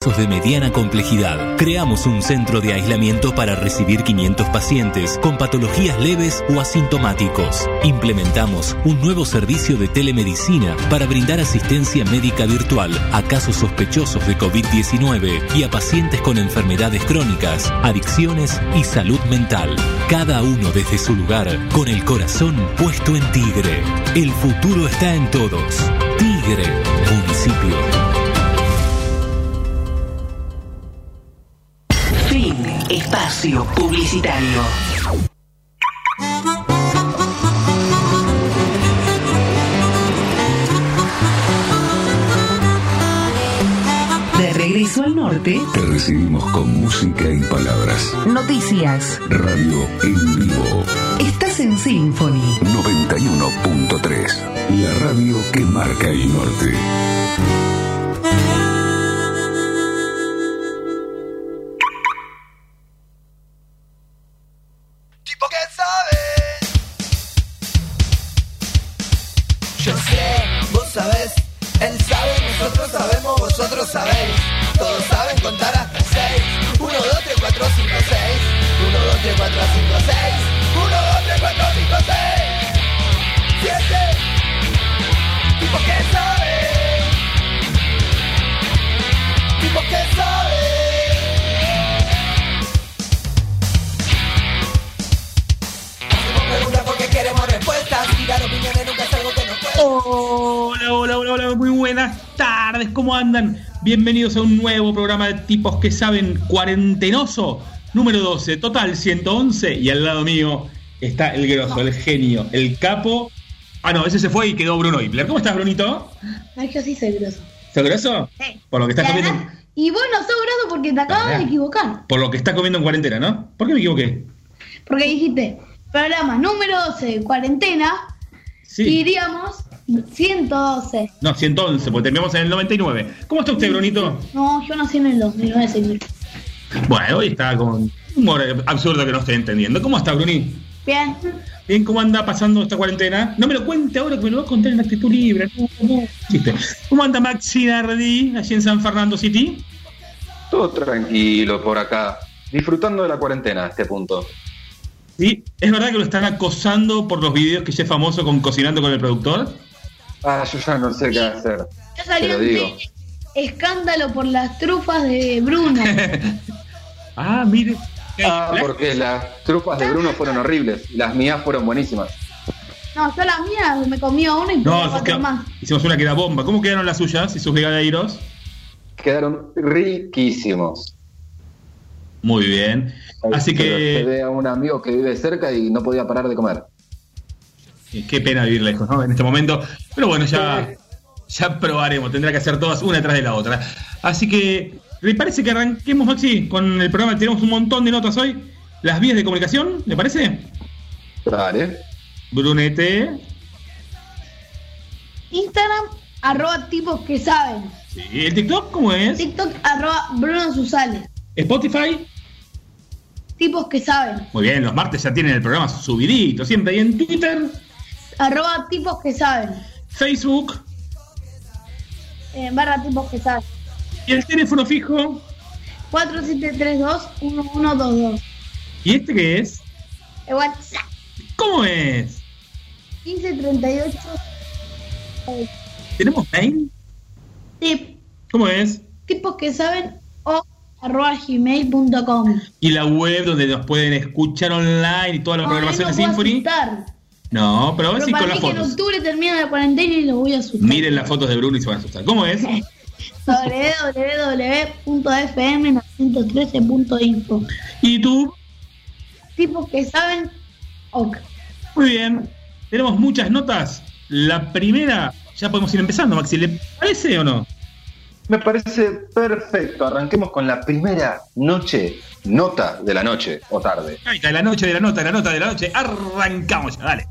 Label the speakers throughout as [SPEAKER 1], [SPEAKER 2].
[SPEAKER 1] de mediana complejidad. Creamos un centro de aislamiento para recibir 500 pacientes con patologías leves o asintomáticos. Implementamos un nuevo servicio de telemedicina para brindar asistencia médica virtual a casos sospechosos de COVID-19 y a pacientes con enfermedades crónicas, adicciones y salud mental. Cada uno desde su lugar, con el corazón puesto en Tigre. El futuro está en todos. Tigre, municipio.
[SPEAKER 2] Espacio publicitario. De regreso al norte.
[SPEAKER 3] Te recibimos con música y palabras.
[SPEAKER 2] Noticias.
[SPEAKER 3] Radio en vivo.
[SPEAKER 2] Estás en Symphony.
[SPEAKER 3] 91.3. La radio que marca el norte.
[SPEAKER 4] Bienvenidos a un nuevo programa de tipos que saben cuarentenoso, número 12, total 111. Y al lado mío está el grosso, el genio, el capo. Ah, no, ese se fue y quedó Bruno Hipler. ¿Cómo estás, Brunito?
[SPEAKER 5] Ay, yo sí soy grosso.
[SPEAKER 4] ¿Sos grosso?
[SPEAKER 5] Sí.
[SPEAKER 4] Por lo que estás comiendo.
[SPEAKER 5] Y bueno, soy grosso porque te acabas de equivocar.
[SPEAKER 4] Por lo que estás comiendo en cuarentena, ¿no? ¿Por qué me equivoqué?
[SPEAKER 5] Porque dijiste, programa número 12, cuarentena.
[SPEAKER 4] Sí.
[SPEAKER 5] Y iríamos 112.
[SPEAKER 4] No, 111, porque terminamos en el 99. ¿Cómo está usted, Brunito?
[SPEAKER 5] No, yo nací en el 2009, señor.
[SPEAKER 4] Bueno, hoy está con un humor absurdo que no estoy entendiendo. ¿Cómo está, Bruni?
[SPEAKER 5] Bien.
[SPEAKER 4] Bien, ¿cómo anda pasando esta cuarentena? No me lo cuente ahora que me lo va a contar en actitud libre. ¿Cómo anda Maxi Nardi allí en San Fernando City?
[SPEAKER 6] Todo tranquilo por acá. Disfrutando de la cuarentena a este punto.
[SPEAKER 4] ¿Sí? ¿Es verdad que lo están acosando por los videos que ya es famoso con Cocinando con el Productor?
[SPEAKER 6] Ah, yo ya no sé qué hacer.
[SPEAKER 5] Ya salió un escándalo por las trufas de Bruno.
[SPEAKER 4] ah, mire.
[SPEAKER 6] Ah, porque las trufas de Bruno fueron horribles y las mías fueron buenísimas.
[SPEAKER 5] No, yo las mías me comí una y no, otra más.
[SPEAKER 4] Hicimos una que era bomba. ¿Cómo quedaron las suyas y sus brigadeiros?
[SPEAKER 6] Quedaron riquísimos.
[SPEAKER 4] Muy bien. Así que.
[SPEAKER 6] Ve a un amigo que vive cerca y no podía parar de comer.
[SPEAKER 4] Qué pena vivir lejos, ¿no? En este momento. Pero bueno, ya, ya probaremos. Tendrá que hacer todas una tras de la otra. Así que, ¿le parece que arranquemos, Maxi, con el programa? Tenemos un montón de notas hoy. Las vías de comunicación, ¿le parece?
[SPEAKER 6] Vale.
[SPEAKER 4] Brunete.
[SPEAKER 5] Instagram, arroba tipos que saben.
[SPEAKER 4] Sí, ¿el TikTok cómo es?
[SPEAKER 5] TikTok, arroba Bruno Susales.
[SPEAKER 4] Spotify.
[SPEAKER 5] Tipos que saben.
[SPEAKER 4] Muy bien, los martes ya tienen el programa subidito, siempre. Y en Twitter.
[SPEAKER 5] Arroba tipos que saben.
[SPEAKER 4] Facebook.
[SPEAKER 5] Eh, barra tipos que saben.
[SPEAKER 4] ¿Y el teléfono fijo?
[SPEAKER 5] 4732-1122.
[SPEAKER 4] ¿Y este qué es?
[SPEAKER 5] El WhatsApp.
[SPEAKER 4] ¿Cómo es?
[SPEAKER 5] 1538.
[SPEAKER 4] ¿Tenemos mail?
[SPEAKER 5] Sí.
[SPEAKER 4] ¿Cómo es?
[SPEAKER 5] Tipos que saben o arroba gmail.com.
[SPEAKER 4] Y la web donde nos pueden escuchar online y toda la programación de Symphony. No, pero a ver si con las fotos.
[SPEAKER 5] en octubre termina la cuarentena y los voy a asustar.
[SPEAKER 4] Miren las fotos de Bruno y se van a asustar. ¿Cómo es?
[SPEAKER 5] www.fm913.info.
[SPEAKER 4] ¿Y tú?
[SPEAKER 5] Tipos que saben, ok.
[SPEAKER 4] Muy bien. Tenemos muchas notas. La primera, ya podemos ir empezando, Maxi. ¿Le parece o no?
[SPEAKER 6] Me parece perfecto. Arranquemos con la primera noche, nota de la noche o tarde.
[SPEAKER 4] Ahí está, la noche de la nota, la nota de la noche. Arrancamos ya, dale.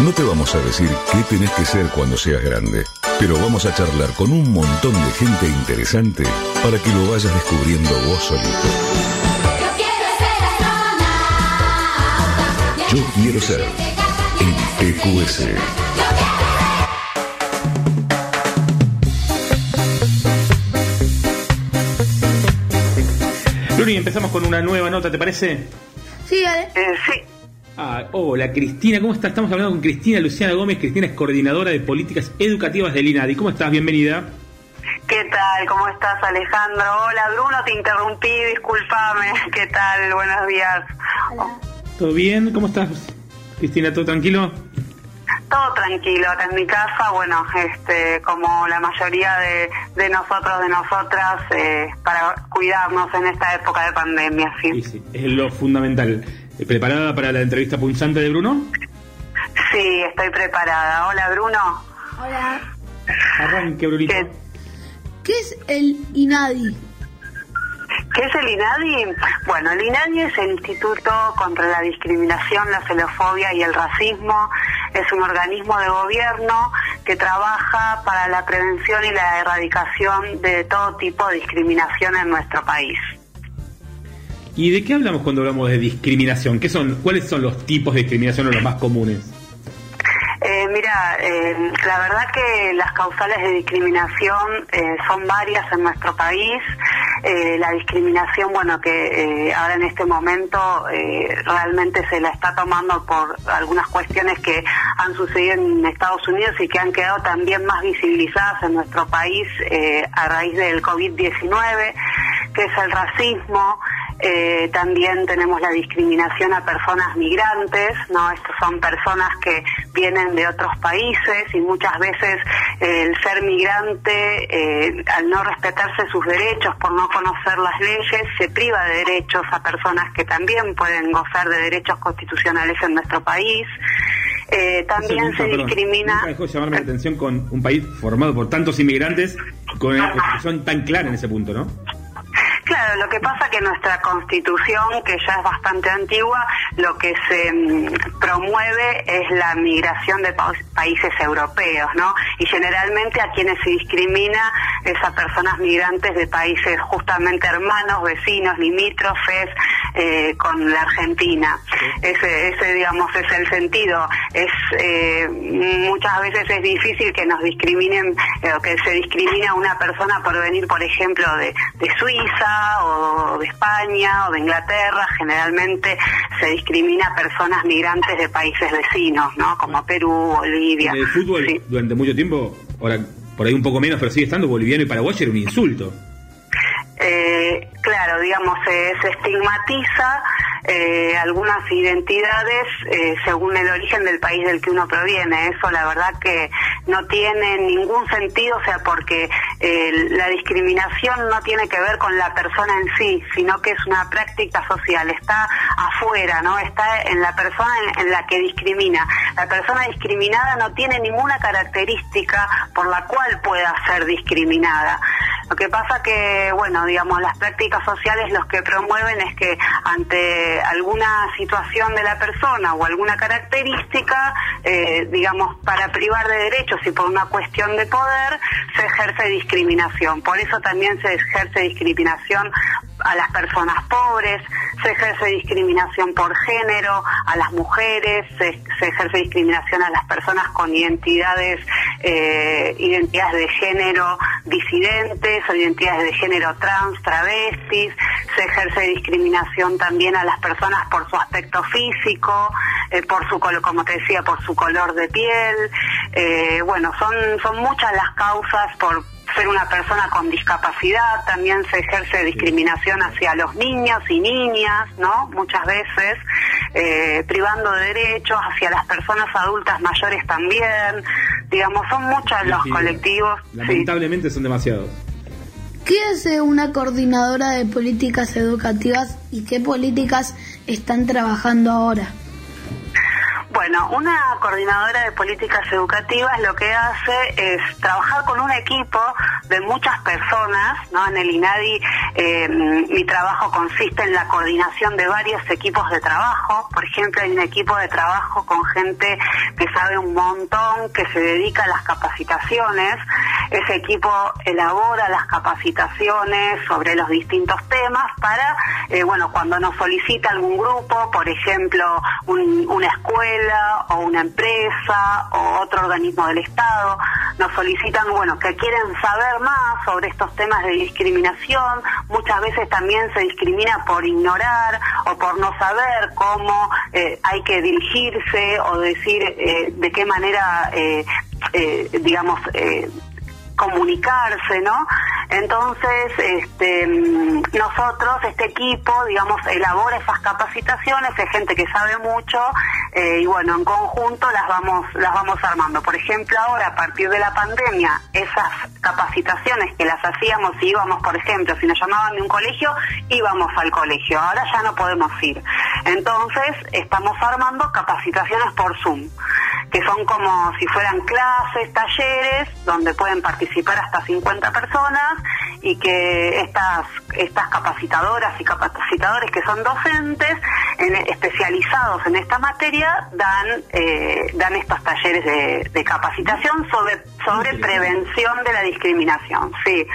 [SPEAKER 3] No te vamos a decir qué tenés que ser cuando seas grande, pero vamos a charlar con un montón de gente interesante para que lo vayas descubriendo vos solito.
[SPEAKER 7] Yo quiero ser
[SPEAKER 3] en TQS.
[SPEAKER 4] Luni, empezamos con una nueva nota, ¿te parece?
[SPEAKER 8] Sí, dale.
[SPEAKER 9] Eh, sí,
[SPEAKER 4] Ah, hola Cristina, ¿cómo estás? Estamos hablando con Cristina Luciana Gómez. Cristina es coordinadora de políticas educativas del INADI. ¿Cómo estás? Bienvenida.
[SPEAKER 9] ¿qué tal? ¿Cómo estás, Alejandro? Hola, Bruno, te interrumpí, discúlpame. ¿Qué tal? Buenos días.
[SPEAKER 4] ¿Todo bien? ¿Cómo estás? Cristina, ¿todo tranquilo?
[SPEAKER 9] Todo tranquilo acá en mi casa, bueno, este, como la mayoría de, de nosotros, de nosotras, eh, para cuidarnos en esta época de pandemia,
[SPEAKER 4] Sí,
[SPEAKER 9] sí.
[SPEAKER 4] sí, es lo fundamental. Eh, ¿Preparada para la entrevista punzante de Bruno?
[SPEAKER 9] Sí, estoy preparada. Hola, Bruno.
[SPEAKER 8] Hola.
[SPEAKER 4] Arranque, Brunito.
[SPEAKER 9] ¿Qué,
[SPEAKER 8] ¿Qué es el INADI?
[SPEAKER 9] ¿Qué es el INADI? Bueno, el INADI es el Instituto contra la Discriminación, la Xenofobia y el Racismo. Es un organismo de gobierno que trabaja para la prevención y la erradicación de todo tipo de discriminación en nuestro país.
[SPEAKER 4] ¿Y de qué hablamos cuando hablamos de discriminación? ¿Qué son, ¿Cuáles son los tipos de discriminación o los más comunes?
[SPEAKER 9] Eh, mira, eh, la verdad que las causales de discriminación eh, son varias en nuestro país. Eh, la discriminación, bueno, que ahora en este momento realmente se la está tomando por algunas cuestiones que han sucedido en Estados Unidos y que han quedado también más visibilizadas en nuestro país a raíz del COVID-19, que es el racismo. También tenemos la discriminación a personas migrantes, ¿no? Estas son personas que vienen de otros países y muchas veces el ser migrante, eh, al no respetarse sus derechos, por no conocer las leyes, se priva de derechos a personas que también pueden gozar de derechos constitucionales en nuestro país. Eh, también
[SPEAKER 4] nunca,
[SPEAKER 9] se
[SPEAKER 4] perdón,
[SPEAKER 9] discrimina...
[SPEAKER 4] Nunca dejó de llamarme la atención con un país formado por tantos inmigrantes con una constitución tan clara en ese punto, ¿no?
[SPEAKER 9] Claro, lo que pasa que nuestra constitución, que ya es bastante antigua, lo que se mm, promueve es la migración de pa- países europeos, ¿no? Y generalmente a quienes se discrimina es a personas migrantes de países justamente hermanos, vecinos, limítrofes eh, con la Argentina. Ese, ese, digamos, es el sentido. Es eh, muchas veces es difícil que nos discriminen eh, o que se discrimine a una persona por venir, por ejemplo, de, de Suiza o de España o de Inglaterra. Generalmente se discrimina a personas migrantes de países vecinos, ¿no? Como Perú, Bolivia.
[SPEAKER 4] En el fútbol,
[SPEAKER 9] Sí.
[SPEAKER 4] durante mucho tiempo, ahora por ahí un poco menos, pero sigue estando boliviano y paraguayo era un insulto.
[SPEAKER 9] Eh, claro, digamos, eh, se estigmatiza eh, algunas identidades eh, según el origen del país del que uno proviene. Eso la verdad que no tiene ningún sentido, o sea, porque eh, la discriminación no tiene que ver con la persona en sí, sino que es una práctica social, está afuera, ¿no? Está en la persona en, en la que discrimina. La persona discriminada no tiene ninguna característica por la cual pueda ser discriminada. Lo que pasa que, bueno, digamos, las prácticas sociales los que promueven es que ante alguna situación de la persona o alguna característica, eh, digamos, para privar de derechos y por una cuestión de poder, se ejerce discriminación. Por eso también se ejerce discriminación a las personas pobres, se ejerce discriminación por género, a las mujeres, se, ejerce discriminación a las personas con identidades, eh, identidades de género disidentes o identidades de género trans, travestis, se ejerce discriminación también a las personas por su aspecto físico, eh, por su color, como te decía, por su color de piel, eh, bueno, son, son muchas las causas por ser una persona con discapacidad, también se ejerce discriminación hacia los niños y niñas, ¿no? Muchas veces, eh, privando de derechos hacia las personas adultas mayores también, digamos, son muchos los
[SPEAKER 4] Sí,
[SPEAKER 9] colectivos. sí.
[SPEAKER 4] Lamentablemente son demasiados.
[SPEAKER 8] ¿Qué hace una coordinadora de políticas educativas y qué políticas están trabajando ahora?
[SPEAKER 9] Bueno, una coordinadora de políticas educativas lo que hace es trabajar con un equipo de muchas personas, ¿no? En el INADI eh, mi trabajo consiste en la coordinación de varios equipos de trabajo. Por ejemplo, hay un equipo de trabajo con gente que sabe un montón, que se dedica a las capacitaciones. Ese equipo elabora las capacitaciones sobre los distintos temas para, eh, bueno, cuando nos solicita algún grupo, por ejemplo, un- una escuela, o una empresa o otro organismo del Estado nos solicitan, bueno, que quieren saber más sobre estos temas de discriminación. Muchas veces también se discrimina por ignorar o por no saber cómo eh, hay que dirigirse o decir eh, de qué manera, eh, eh, digamos, eh, comunicarse, ¿no? Entonces, este, nosotros, este equipo, digamos, elabora esas capacitaciones, es gente que sabe mucho eh, y bueno, en conjunto las vamos, las vamos armando. Por ejemplo, ahora a partir de la pandemia, esas capacitaciones que las hacíamos y íbamos, por ejemplo, si nos llamaban de un colegio, íbamos al colegio. Ahora ya no podemos ir. Entonces, estamos armando capacitaciones por Zoom que son como si fueran clases, talleres, donde pueden participar hasta 50 personas y que estas, estas capacitadoras y capacitadores que son docentes en- especializados en esta materia dan, eh, dan estos talleres de, de capacitación sobre, sobre prevención de la discriminación. Sí,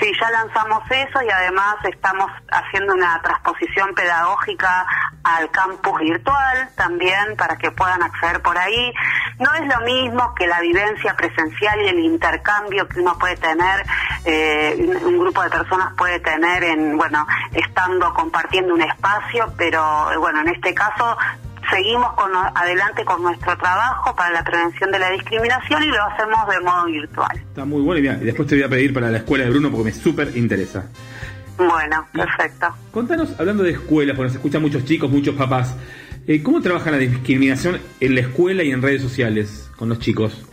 [SPEAKER 9] sí, ya lanzamos eso y además estamos haciendo una transposición pedagógica al campus virtual también para que puedan acceder por ahí. No es lo mismo que la vivencia presencial y el intercambio que uno puede tener, eh, un grupo de personas puede tener en, bueno, estando compartiendo un espacio, pero eh, bueno, en este caso seguimos con, adelante con nuestro trabajo para la prevención de la discriminación y lo hacemos de modo virtual.
[SPEAKER 4] Está muy bueno y, y después te voy a pedir para la escuela de Bruno porque me súper interesa.
[SPEAKER 9] Bueno, perfecto.
[SPEAKER 4] Contanos, hablando de escuelas, porque nos escuchan muchos chicos, muchos papás, eh, ¿cómo trabaja la discriminación en la escuela y en redes sociales con los chicos?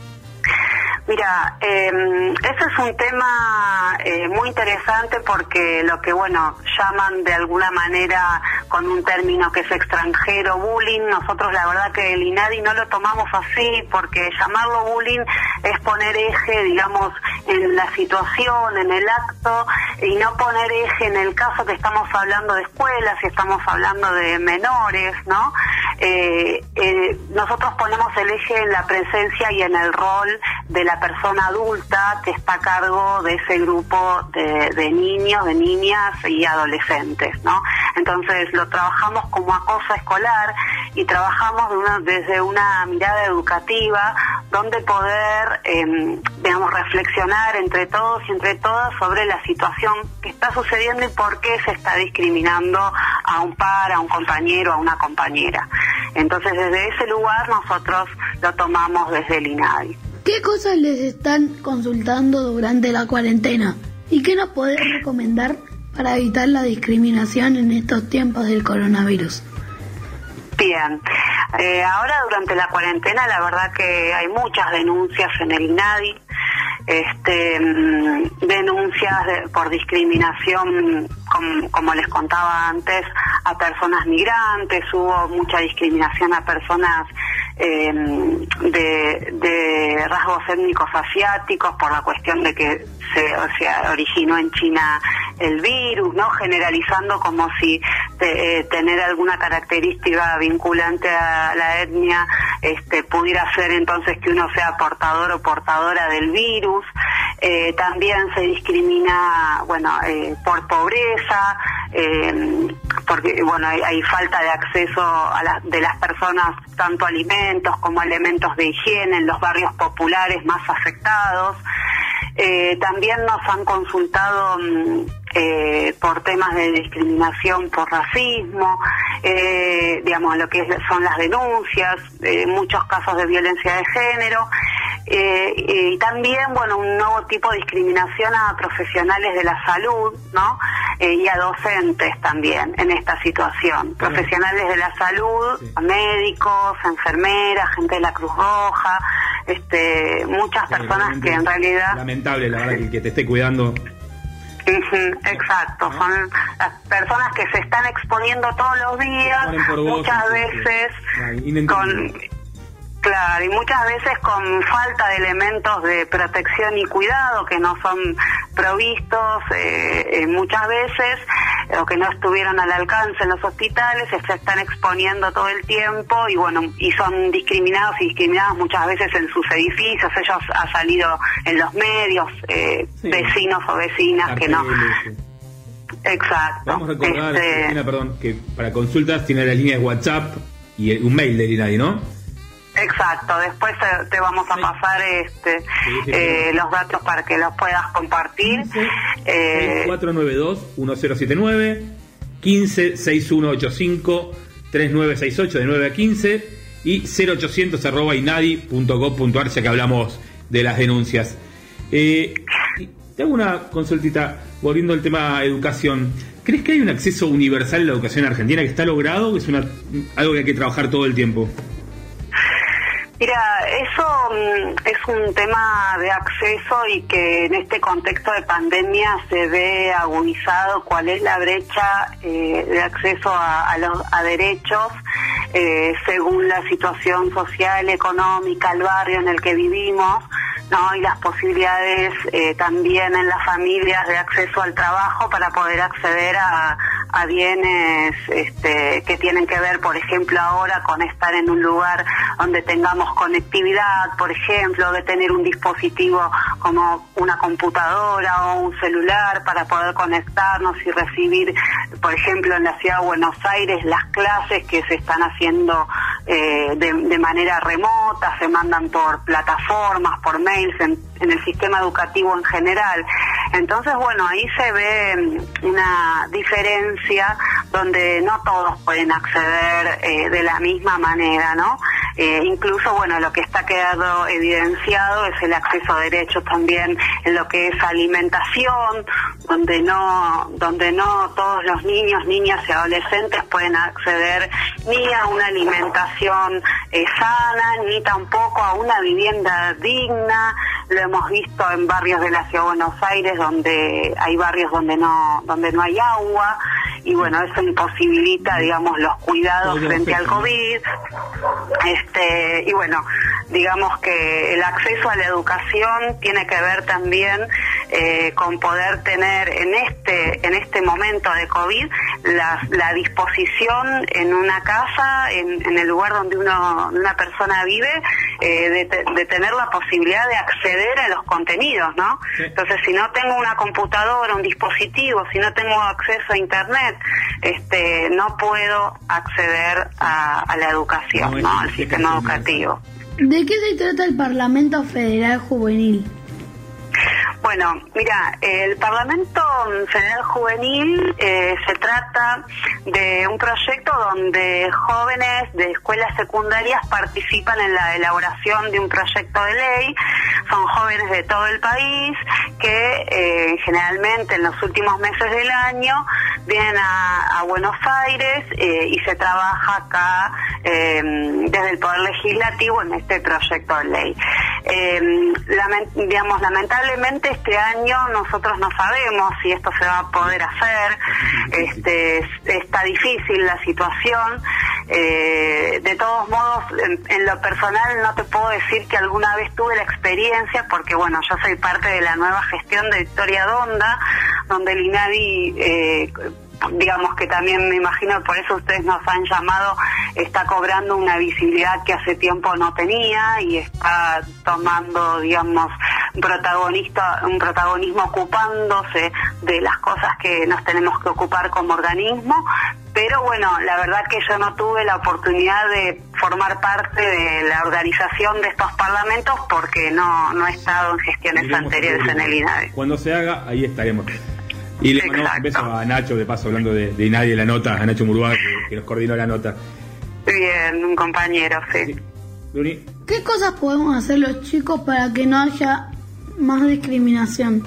[SPEAKER 9] Mira, eh, ese es un tema eh, muy interesante porque lo que, bueno, llaman de alguna manera con un término que es extranjero, bullying, nosotros la verdad que el INADI no lo tomamos así porque llamarlo bullying es poner eje, digamos, en la situación, en el acto y no poner eje en el caso que estamos hablando de escuelas y estamos hablando de menores, ¿no? Eh, eh, nosotros ponemos el eje en la presencia y en el rol de persona adulta que está a cargo de ese grupo de, niños, de niñas y adolescentes, ¿no? Entonces lo trabajamos como acoso escolar y trabajamos de una- desde una mirada educativa donde poder, eh, digamos, reflexionar entre todos y entre todas sobre la situación que está sucediendo y por qué se está discriminando a un par, a un compañero, a una compañera. Entonces desde ese lugar nosotros lo tomamos desde el INADI.
[SPEAKER 8] ¿Qué cosas les están consultando durante la cuarentena? ¿Y qué nos podés recomendar para evitar la discriminación en estos tiempos del coronavirus?
[SPEAKER 9] Bien, Eh, ahora durante la cuarentena la verdad que hay muchas denuncias en el INADI, este, mm, denuncias de- por discriminación, com- como les contaba antes, a personas migrantes, hubo mucha discriminación a personas eh, de, rasgos étnicos asiáticos por la cuestión de que se, o sea, originó en China el virus, ¿no? Generalizando como si eh, tener alguna característica vinculante a la etnia este, pudiera ser entonces que uno sea portador o portadora del virus. Eh, también se discrimina, bueno, eh, por pobreza, eh, porque, bueno, hay, falta de acceso a la- de las personas tanto alimentos como elementos de higiene en los barrios populares más afectados. Eh, también nos han consultado mm, eh, por temas de discriminación por racismo, eh, digamos, lo que es- son las denuncias, eh, muchos casos de violencia de género. eh, y también, bueno, un nuevo tipo de discriminación a profesionales de la salud, ¿no? Eh, y a docentes también en esta situación. Profesionales de la salud, médicos, enfermeras, gente de la Cruz Roja, este, muchas personas que en realidad...
[SPEAKER 4] Lamentable, la verdad, que, que te esté cuidando.
[SPEAKER 9] Exacto, son las personas que se están exponiendo todos los días, muchas veces con claro y muchas veces con falta de elementos de protección y cuidado que no son provistos eh, eh, muchas veces o que no estuvieron al alcance en los hospitales se están exponiendo todo el tiempo y bueno y son discriminados y discriminadas muchas veces en sus edificios ellos ha salido en los medios eh,
[SPEAKER 4] Sí.
[SPEAKER 9] vecinos o vecinas que no. Exacto.
[SPEAKER 4] Vamos a recordar,
[SPEAKER 9] Este,
[SPEAKER 4] Cristina, perdón, que para consultas tiene la línea de WhatsApp y un mail del INADI, ¿no?
[SPEAKER 9] Exacto, después te, te vamos a pasar este eh, los datos para que los puedas compartir. Eh,
[SPEAKER 4] 492-1079, 15-6185-3968 de 9 a 15 y 0800 arroba inadi.gov.ar ya que hablamos de las denuncias. Eh, y te hago una consultita, volviendo al tema educación. ¿Crees que hay un acceso universal a la educación argentina que está logrado o es una, algo que hay que trabajar todo el tiempo?
[SPEAKER 9] Mira, eso mm, es un tema de acceso y que en este contexto de pandemia se ve agudizado cuál es la brecha eh, de acceso a, los a derechos eh, según la situación social, económica, el barrio en el que vivimos. ¿no? y las posibilidades eh, también en las familias de acceso al trabajo para poder acceder a, a bienes este, que tienen que ver, por ejemplo, ahora con estar en un lugar donde tengamos conectividad, por ejemplo, de tener un dispositivo como una computadora o un celular para poder conectarnos y recibir, por ejemplo, en la ciudad de Buenos Aires las clases que se están haciendo eh, de, manera remota, se mandan por plataformas, por mails, en, en el sistema educativo en general. Entonces, bueno, ahí se ve mm, una diferencia donde no todos pueden acceder eh, de la misma manera, ¿no? Eh, incluso, bueno, lo que está quedado evidenciado es el acceso a derechos también en lo que es alimentación, donde no, donde no todos los niños, niñas y adolescentes pueden acceder ni a una alimentación eh, sana, ni tampoco a una vivienda digna. Lo hemos visto en barrios de la ciudad de Buenos Aires, donde hay barrios donde no, donde no hay agua, y bueno, eso imposibilita, digamos, los cuidados frente al COVID. Este, y bueno, digamos que el acceso a la educación tiene que ver también eh, con poder tener en este en este momento de COVID la, la disposición en una casa, en, en el lugar donde uno una persona vive, eh, de, te- de tener la posibilidad de acceder a los contenidos, ¿no? Entonces, si no tengo una computadora, un dispositivo, si no tengo acceso a internet, este, no puedo acceder a, a la educación,
[SPEAKER 4] No,
[SPEAKER 9] Al sistema educativo.
[SPEAKER 8] ¿De qué se trata el Parlamento Federal Juvenil?
[SPEAKER 9] Bueno, mira, el Parlamento Federal Juvenil eh, se trata de un proyecto donde jóvenes de escuelas secundarias participan en la elaboración de un proyecto de ley. Son jóvenes de todo el país que eh, generalmente en los últimos meses del año vienen a, Buenos Aires eh, y se trabaja acá eh, desde el Poder Legislativo en este proyecto de ley. Lamen- digamos, lamentablemente este año nosotros no sabemos si esto se va a poder hacer, este, es- está difícil la situación. Eh, de todos modos, en, lo personal no te puedo decir que alguna vez tuve la experiencia, porque bueno, yo soy parte de la nueva gestión de Victoria Donda, donde el INADI eh, digamos que también me imagino por eso ustedes nos han llamado, está cobrando una visibilidad que hace tiempo no tenía y está tomando, digamos, protagonista, un protagonismo ocupándose de las cosas que nos tenemos que ocupar como organismo. Pero bueno, la verdad que yo no tuve la oportunidad de formar parte de la organización de estos parlamentos porque no, no he estado en gestiones
[SPEAKER 4] Iremos
[SPEAKER 9] anteriores en el INADE.
[SPEAKER 4] Cuando se haga, ahí estaremos. Y le mandamos un beso a Nacho, de paso, hablando de, de nadie la nota, a Nacho Murúa, que, que nos coordinó la nota.
[SPEAKER 9] Bien, un compañero, sí.
[SPEAKER 8] ¿Qué cosas podemos hacer los chicos para que no haya más discriminación?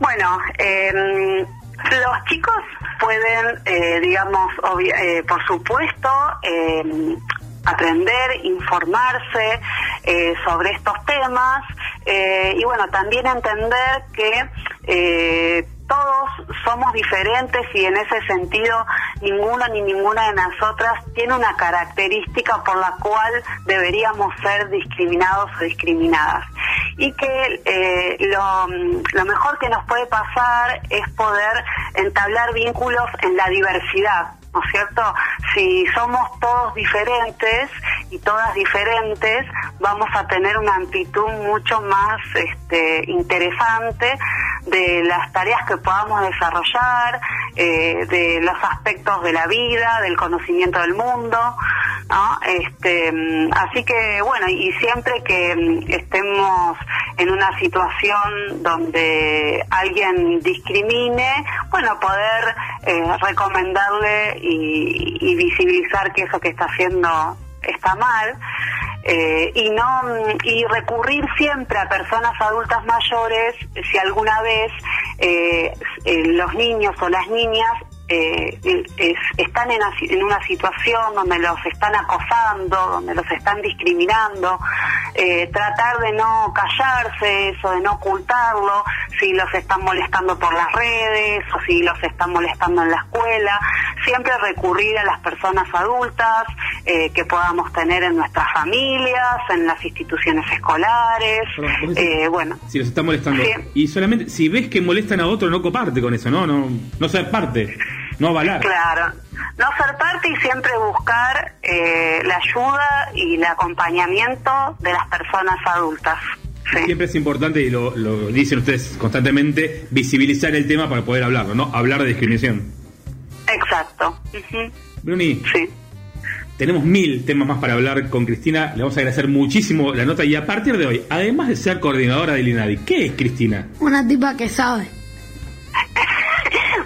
[SPEAKER 9] Bueno, eh, los chicos pueden, eh, digamos, eh, por supuesto, eh, aprender, informarse eh, sobre estos temas eh, y bueno, también entender que todos somos diferentes y en ese sentido ninguno ni ninguna de nosotras tiene una característica por la cual deberíamos ser discriminados o discriminadas. Y que eh, lo, lo mejor que nos puede pasar es poder entablar vínculos en la diversidad. ¿No es cierto? Si somos todos diferentes y todas diferentes, vamos a tener una amplitud mucho más este, interesante de las tareas que podamos desarrollar, eh, de los aspectos de la vida, del conocimiento del mundo, ¿no? Este, así que bueno, y siempre que mm, estemos en una situación donde alguien discrimine, bueno, poder eh, recomendarle y, visibilizar que eso que está haciendo está mal. Eh, y no y recurrir siempre a personas adultas mayores si alguna vez eh, eh, los niños o las niñas eh, es- están en, una- en una situación donde los están acosando, donde los están discriminando, eh, tratar de no callarse eso, de no ocultarlo, si los están molestando por las redes o si los están molestando en la escuela, siempre recurrir a las personas adultas eh, que podamos tener en nuestras familias, en las instituciones escolares,
[SPEAKER 4] Perdón,
[SPEAKER 9] eh, bueno,
[SPEAKER 4] Si los está molestando.
[SPEAKER 9] Sí.
[SPEAKER 4] Y solamente, si ves que molestan a otro, no coparte con eso, ¿no? No, no ser parte, no avalar.
[SPEAKER 9] Claro, no ser parte y siempre buscar eh, la ayuda y el acompañamiento de las personas adultas. Sí.
[SPEAKER 4] Siempre es importante, y lo, lo dicen ustedes constantemente, visibilizar el tema para poder hablarlo, ¿no? Hablar de discriminación.
[SPEAKER 9] Exacto.
[SPEAKER 4] Bruni,
[SPEAKER 9] Sí.
[SPEAKER 4] tenemos mil temas más para hablar con Cristina. Le vamos a agradecer muchísimo la nota. Y a partir de hoy, además de ser coordinadora del INADI, ¿qué es Cristina?
[SPEAKER 8] Una tipa que sabe.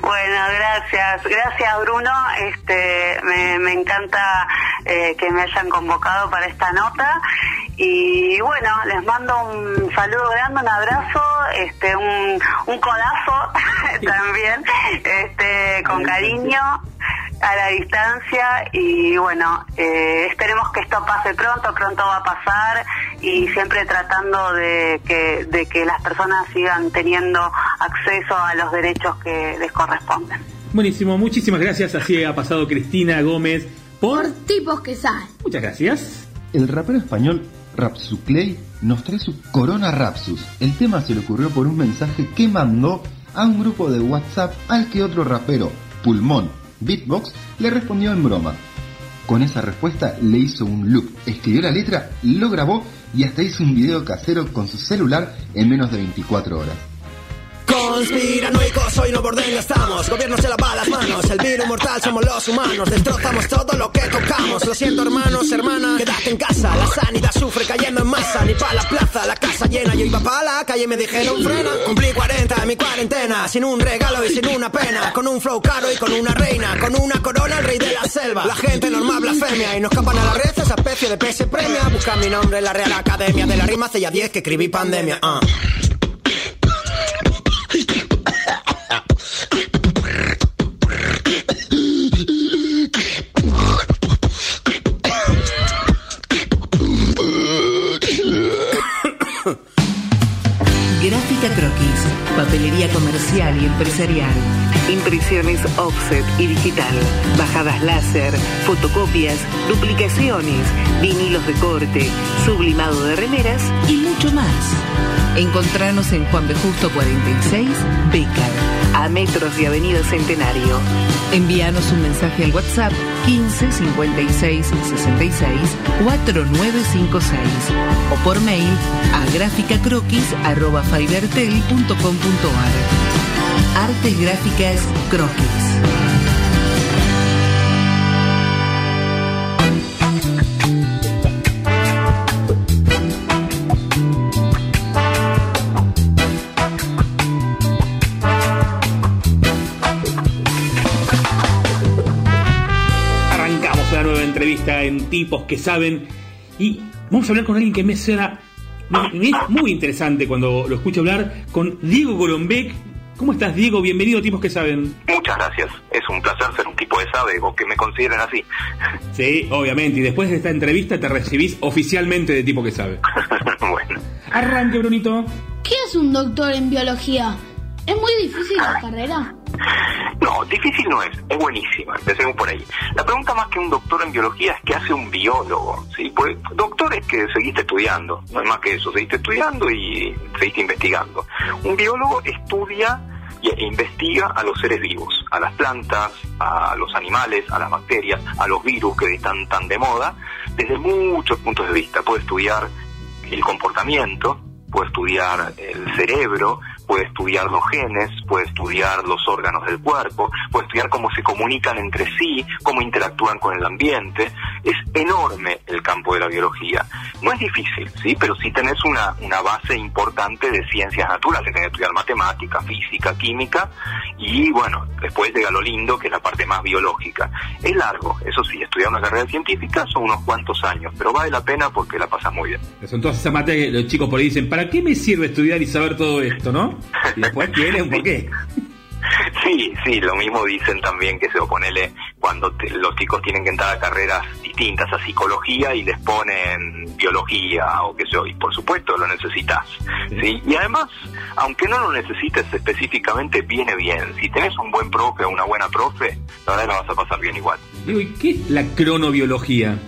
[SPEAKER 9] Bueno, gracias, gracias Bruno. Este, me, me encanta eh, que me hayan convocado para esta nota. Y bueno, les mando un saludo grande, un abrazo, este, un, un codazo también, este, con cariño a la distancia y bueno, eh, esperemos que esto pase pronto, pronto va a pasar y siempre tratando de que, de que las personas sigan teniendo acceso a los derechos que les corresponden.
[SPEAKER 4] Buenísimo, muchísimas gracias. Así ha pasado Cristina Gómez por...
[SPEAKER 8] Por tipos que saben.
[SPEAKER 4] Muchas gracias.
[SPEAKER 10] El rapero español Rapsuclay nos trae su Corona Rapsus. El tema se le ocurrió por un mensaje que mandó a un grupo de WhatsApp al que otro rapero, Pulmón Beatbox, le respondió en broma. Con esa respuesta le hizo un loop, escribió la letra, lo grabó y hasta hizo un video casero con su celular en menos de 24 horas.
[SPEAKER 11] Conspiranoicos, hoy no borden estamos. Gobierno se lava las manos. El virus mortal somos los humanos. Destrozamos todo lo que tocamos. Lo siento, hermanos, hermanas. Quédate en casa. La sanidad sufre cayendo en masa. Ni pa' la plaza, la casa llena. Yo iba pa' la calle, me dijeron frena. Cumplí 40 en mi cuarentena. Sin un regalo y sin una pena. Con un flow caro y con una reina. Con una corona, el rey de la selva. La gente normal blasfemia. Y nos escapan a la red esa especie de PS premia. Busca mi nombre en la Real Academia de la Rima. Hace ya 10 que escribí pandemia. ah.
[SPEAKER 2] Comercial y empresarial, impresiones offset y digital, bajadas láser, fotocopias, duplicaciones, vinilos de corte, sublimado de remeras y mucho más. Encontranos en Juan B. Justo 46, Becar, a metros de Avenida Centenario. Envíanos un mensaje al WhatsApp 15 56 66 4956 o por mail a gráficacroquis.fibertel.com.ar. Artes Gráficas Croquis.
[SPEAKER 4] Arrancamos una nueva entrevista en Tipos que Saben y vamos a hablar con alguien que me me es muy interesante cuando lo escucho hablar con Diego Golombek. ¿Cómo estás, Diego? Bienvenido a Tipos que Saben.
[SPEAKER 12] Muchas gracias. Es un placer ser un tipo de sabe o que me consideren así.
[SPEAKER 4] Sí, obviamente. Y después de esta entrevista te recibís oficialmente de Tipo que Sabe.
[SPEAKER 12] bueno.
[SPEAKER 4] Arranque, Brunito.
[SPEAKER 8] ¿Qué es un doctor en biología? ¿Es muy difícil la carrera?
[SPEAKER 12] No, difícil no es, es buenísima, empecemos por ahí. La pregunta más que un doctor en biología es qué hace un biólogo, ¿sí? Pues doctor es que seguiste estudiando, no es más que eso, seguiste estudiando y seguiste investigando. Un biólogo estudia e investiga a los seres vivos, a las plantas, a los animales, a las bacterias, a los virus que están tan de moda, desde muchos puntos de vista. Puede estudiar el comportamiento, puede estudiar el cerebro, puede estudiar los genes, puede estudiar los órganos del cuerpo, puede estudiar cómo se comunican entre sí, cómo interactúan con el ambiente. Es enorme el campo de la biología. No es difícil, ¿sí? Pero sí tenés una, una base importante de ciencias naturales, tenés que estudiar matemática, física, química, y bueno, después llega lo lindo, que es la parte más biológica. Es largo, eso sí, estudiar una carrera científica son unos cuantos años, pero vale la pena porque la pasas muy bien.
[SPEAKER 4] Son todas esas materias que los chicos por ahí dicen, ¿para qué me sirve estudiar y saber todo esto, no? Y después quieren, ¿por qué?
[SPEAKER 12] Sí, sí, lo mismo dicen también que se oponele cuando te- los chicos tienen que entrar a carreras distintas, a psicología y les ponen biología o qué sé yo, y por supuesto lo necesitas. ¿sí? Y además, aunque no lo necesites específicamente, viene bien. Si tenés un buen profe o una buena profe, la verdad la vas a pasar bien igual.
[SPEAKER 4] Digo, ¿y qué es la cronobiología?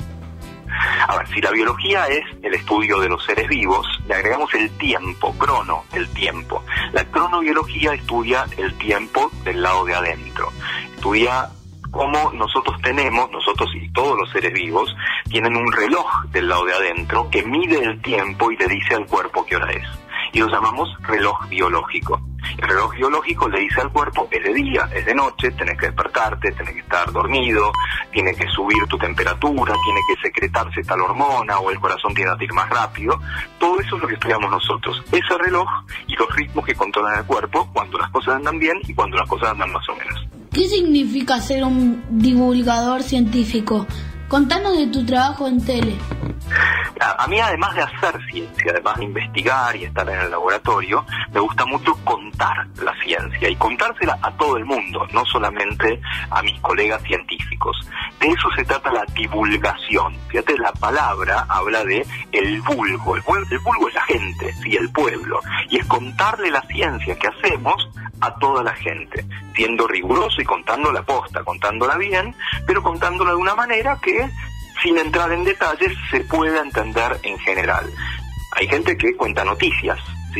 [SPEAKER 12] A ver, si la biología es el estudio de los seres vivos, le agregamos el tiempo, crono, el tiempo. La cronobiología estudia el tiempo del lado de adentro. Estudia cómo nosotros tenemos, nosotros y todos los seres vivos, tienen un reloj del lado de adentro que mide el tiempo y le dice al cuerpo qué hora es. Y lo llamamos reloj biológico. El reloj biológico le dice al cuerpo, es de día, es de noche, tenés que despertarte, tenés que estar dormido, tiene que subir tu temperatura, tiene que secretarse tal hormona o el corazón tiene que latir más rápido. Todo eso es lo que estudiamos nosotros. Ese reloj y los ritmos que controlan el cuerpo cuando las cosas andan bien y cuando las cosas andan más o menos.
[SPEAKER 8] ¿Qué significa ser un divulgador científico? Contanos de tu trabajo en tele.
[SPEAKER 12] A, mí, además de hacer ciencia, además de investigar y estar en el laboratorio, me gusta mucho contar la ciencia y contársela a todo el mundo, no solamente a mis colegas científicos. De eso se trata la divulgación. Fíjate, la palabra habla de el vulgo. El, el vulgo es la gente, sí, el pueblo. Y es contarle la ciencia que hacemos a toda la gente, siendo riguroso y contando la posta, contándola bien, pero contándola de una manera que sin entrar en detalles, se puede entender en general. Hay gente que cuenta noticias,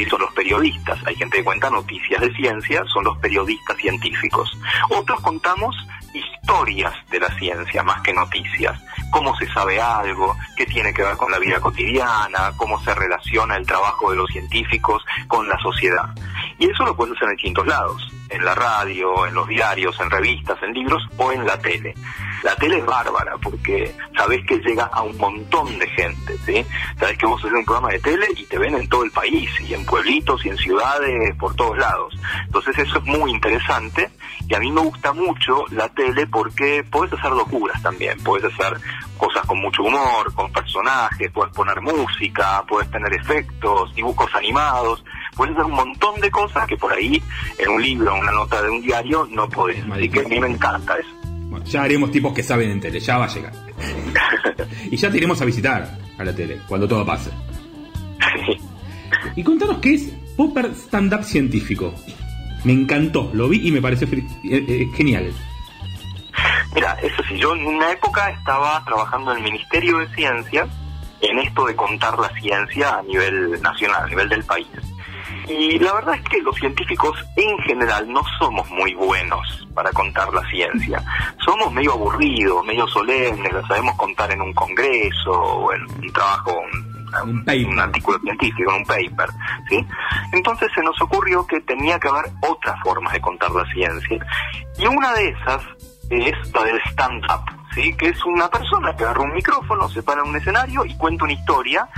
[SPEAKER 12] son los periodistas. Hay gente que cuenta noticias de ciencia, son los periodistas científicos. Otros contamos historias de la ciencia más que noticias. Cómo se sabe algo, qué tiene que ver con la vida cotidiana, cómo se relaciona el trabajo de los científicos con la sociedad. Y eso lo puedes hacer en distintos lados, en la radio, en los diarios, en revistas, en libros o en la tele. La tele es bárbara porque sabés que llega a un montón de gente, ¿sí? Sabés que vos haces un programa de tele y te ven en todo el país, y en pueblitos, y en ciudades, por todos lados. Entonces eso es muy interesante y a mí me gusta mucho la tele porque podés hacer locuras también, podés hacer cosas con mucho humor, con personajes, puedes poner música, puedes tener efectos, dibujos animados, puedes hacer un montón de cosas que por ahí en un libro, una nota de un diario no podés. Así que a mí me encanta eso.
[SPEAKER 4] Bueno, ya haremos tipos que saben en tele, ya va a llegar. y ya te iremos a visitar a la tele, cuando todo pase. Y contanos qué es Popper Stand Up Científico. Me encantó, lo vi y me pareció eh, eh, genial.
[SPEAKER 12] Mira, eso sí, yo en una época estaba trabajando en el Ministerio de Ciencia en esto de contar la ciencia a nivel nacional, a nivel del país. Y la verdad es que los científicos en general no somos muy buenos para contar la ciencia. Somos medio aburridos, medio solemnes, la sabemos contar en un congreso o en un trabajo, un, un artículo científico, en un paper, ¿sí? Entonces se nos ocurrió que tenía que haber otras formas de contar la ciencia. Y una de esas es la del stand-up, ¿sí? Que es una persona que agarra un micrófono, se para en un escenario y cuenta una historia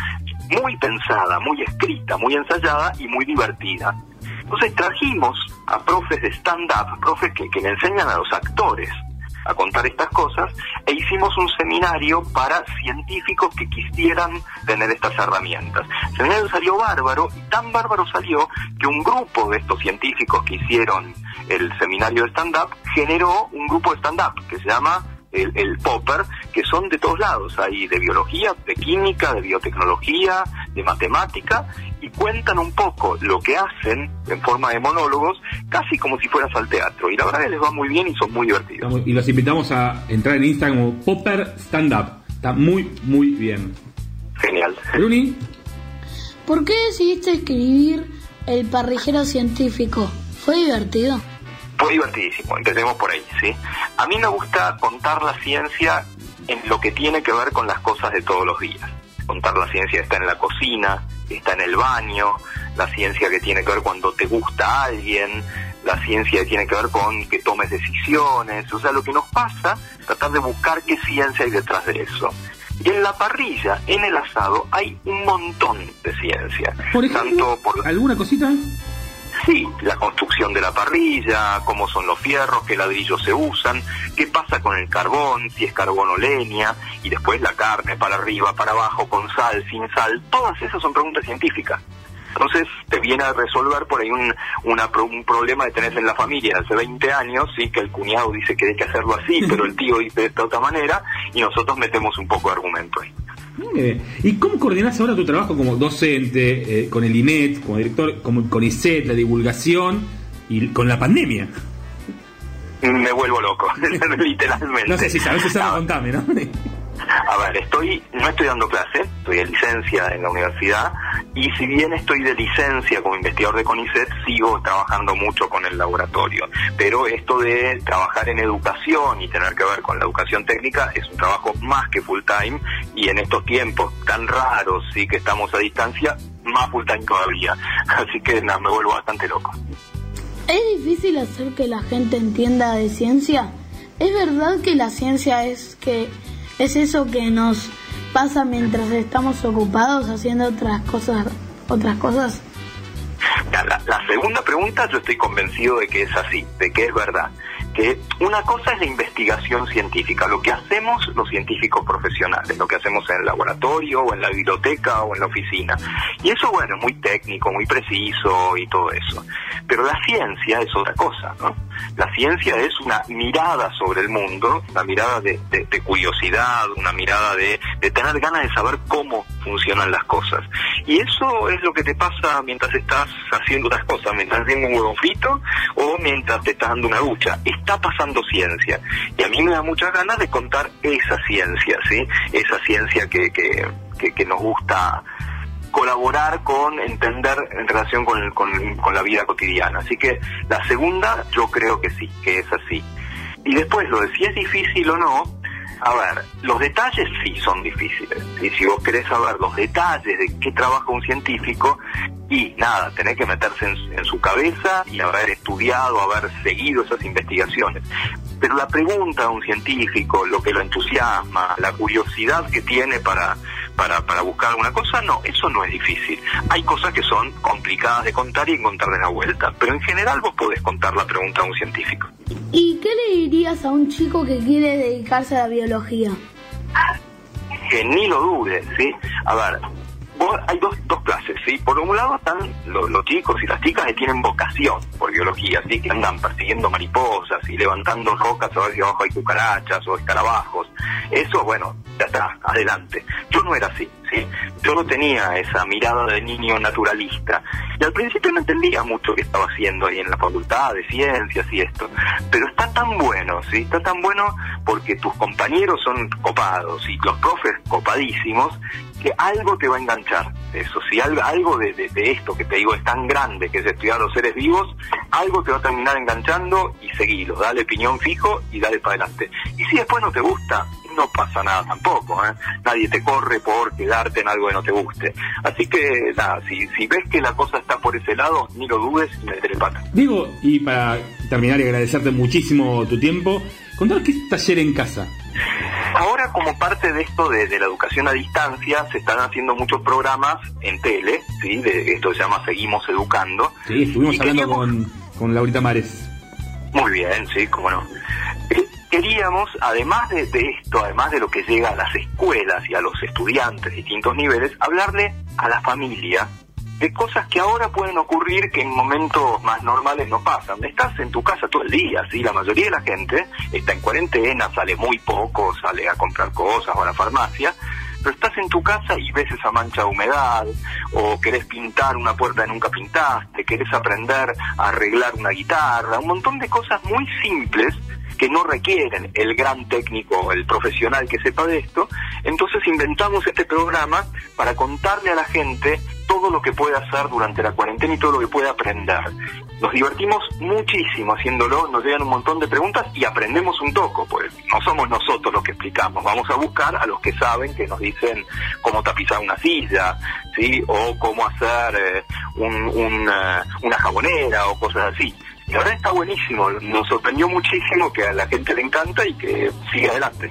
[SPEAKER 12] muy pensada, muy escrita, muy ensayada y muy divertida. Entonces trajimos a profes de stand-up, profes que, le enseñan a los actores a contar estas cosas, e hicimos un seminario para científicos que quisieran tener estas herramientas. El seminario salió bárbaro, y tan bárbaro salió que un grupo de estos científicos que hicieron el seminario de stand-up generó un grupo de stand-up que se llama el, el Popper, que son de todos lados, hay de biología, de química, de biotecnología, de matemática, y cuentan un poco lo que hacen en forma de monólogos, casi como si fueras al teatro. Y la verdad que les va muy bien y son muy divertidos.
[SPEAKER 4] Y los invitamos a entrar en Instagram como Popper Stand Up. Está muy, muy bien.
[SPEAKER 12] Genial.
[SPEAKER 4] Bruni,
[SPEAKER 8] ¿Por qué decidiste escribir El parrillero científico? ¿Fue divertido?
[SPEAKER 12] Fue divertidísimo, empecemos por ahí, ¿sí? A mí me gusta contar la ciencia en lo que tiene que ver con las cosas de todos los días. Contar la ciencia está en la cocina, está en el baño, la ciencia que tiene que ver cuando te gusta alguien, la ciencia que tiene que ver con que tomes decisiones, o sea, lo que nos pasa, tratar de buscar qué ciencia hay detrás de eso. Y en la parrilla, en el asado, hay un montón de ciencia.
[SPEAKER 4] Por ejemplo,
[SPEAKER 12] Tanto por
[SPEAKER 4] ¿alguna cosita?
[SPEAKER 12] Sí, la construcción de la parrilla, cómo son los fierros, qué ladrillos se usan, qué pasa con el carbón, si es carbón o leña, y después la carne para arriba, para abajo, con sal, sin sal, todas esas son preguntas científicas. Entonces te viene a resolver por ahí un, una un problema que tenés en la familia hace 20 años, sí, que el cuñado dice que hay que hacerlo así, pero el tío dice de esta otra manera, y nosotros metemos un poco de argumento ahí.
[SPEAKER 4] ¿Y cómo coordinás ahora tu trabajo como docente, eh, con el INET, como director, como con ICET, la divulgación y con la pandemia?
[SPEAKER 12] Me vuelvo loco, literalmente.
[SPEAKER 4] No sé si sabes eso,
[SPEAKER 12] Ah,
[SPEAKER 4] contame, ¿no?
[SPEAKER 12] A ver, estoy, no estoy dando clase, estoy de licencia en la universidad y si bien estoy de licencia como investigador de CONICET, sigo trabajando mucho con el laboratorio. Pero esto de trabajar en educación y tener que ver con la educación técnica es un trabajo más que full time y en estos tiempos tan raros, sí que estamos a distancia, más full time todavía. Así que nada, me vuelvo bastante loco.
[SPEAKER 8] ¿Es difícil hacer que la gente entienda de ciencia? ¿Es verdad que la ciencia es que es eso que nos pasa mientras estamos ocupados haciendo otras cosas, otras cosas?
[SPEAKER 12] La, la- segunda pregunta yo estoy convencido de que es así, de que es verdad. Que una cosa es la investigación científica, lo que hacemos los científicos profesionales, lo que hacemos en el laboratorio o en la biblioteca o en la oficina. Y eso, bueno, es muy técnico, muy preciso y todo eso. Pero la ciencia es otra cosa, ¿no? La ciencia es una mirada sobre el mundo, una mirada de, de- de curiosidad, una mirada de, de tener ganas de saber cómo funcionan las cosas. Y eso es lo que te pasa mientras estás haciendo otras cosas, mientras haciendo un huevo frito o mientras te estás dando una ducha. Está pasando ciencia. Y a mí me da muchas ganas de contar esa ciencia, ¿sí? Esa ciencia que, que, que, nos gusta colaborar con entender en relación con, el- con, con la vida cotidiana. Así que la segunda yo creo que sí, que es así. Y después lo de si es difícil o no, a ver, los detalles sí son difíciles. Y si vos querés saber los detalles de qué trabaja un científico, y nada, tenés que meterse en, en su cabeza y haber estudiado, haber seguido esas investigaciones. Pero la pregunta a un científico, lo que lo entusiasma, la curiosidad que tiene para, para, para buscar alguna cosa, no, eso no es difícil. Hay cosas que son complicadas de contar y encontrarle la vuelta, pero en general vos podés contar la pregunta a un científico.
[SPEAKER 8] ¿Y qué le dirías a un chico que quiere dedicarse a la biología?
[SPEAKER 12] que ni lo dudes, ¿sí? A ver, hay dos, dos clases, ¿sí? Por un lado están lo- los, chicos y las chicas que tienen vocación por biología, ¿sí? Que andan persiguiendo mariposas y levantando rocas a ver si abajo hay cucarachas o escarabajos. Eso, bueno, ya está, adelante. Yo no era así, Yo no tenía esa mirada de niño naturalista. Y al principio no entendía mucho qué estaba haciendo ahí en la facultad de ciencias y esto. Pero está tan bueno, ¿sí? Está tan bueno porque tus compañeros son copados y los profes copadísimos que algo te va a enganchar. Eso, si algo, de esto que te digo es tan grande que es estudiar los seres vivos, algo te va a terminar enganchando y seguilo, dale piñón fijo y dale para adelante. Y si después no te gusta, no pasa nada tampoco, ¿eh? Nadie te corre por quedarte en algo que no te guste. Así que, nada, si, si ves que la cosa está por ese lado, ni lo dudes y metele pata.
[SPEAKER 4] Digo, y para terminar y agradecerte muchísimo tu tiempo, contanos qué es taller en casa.
[SPEAKER 12] Ahora, como parte de esto de, de la educación a distancia, se están haciendo muchos programas en tele, ¿sí? De, esto se llama Seguimos Educando.
[SPEAKER 4] Sí, estuvimos
[SPEAKER 12] Y
[SPEAKER 4] hablando
[SPEAKER 12] queríamos-
[SPEAKER 4] con, con Laurita Mares.
[SPEAKER 12] Muy bien, sí, cómo no. Queríamos, además de, de esto, además de lo que llega a las escuelas y a los estudiantes de distintos niveles, hablarle a la familia de cosas que ahora pueden ocurrir que en momentos más normales no pasan. Estás en tu casa todo el día, ¿sí? La mayoría de la gente está en cuarentena, sale muy poco, sale a comprar cosas o a la farmacia, pero estás en tu casa y ves esa mancha de humedad, o querés pintar una puerta que nunca pintaste, querés aprender a arreglar una guitarra, un montón de cosas muy simples que no requieren el gran técnico, el profesional que sepa de esto. Entonces inventamos este programa para contarle a la gente todo lo que puede hacer durante la cuarentena y todo lo que puede aprender. Nos divertimos muchísimo haciéndolo, nos llegan un montón de preguntas y aprendemos un toco, pues no somos nosotros los que explicamos, vamos a buscar a los que saben, que nos dicen cómo tapizar una silla, ¿sí? o cómo hacer eh, un- un, eh, una jabonera o cosas así. Y la verdad está buenísimo, nos sorprendió muchísimo que a la gente le encanta y que siga adelante.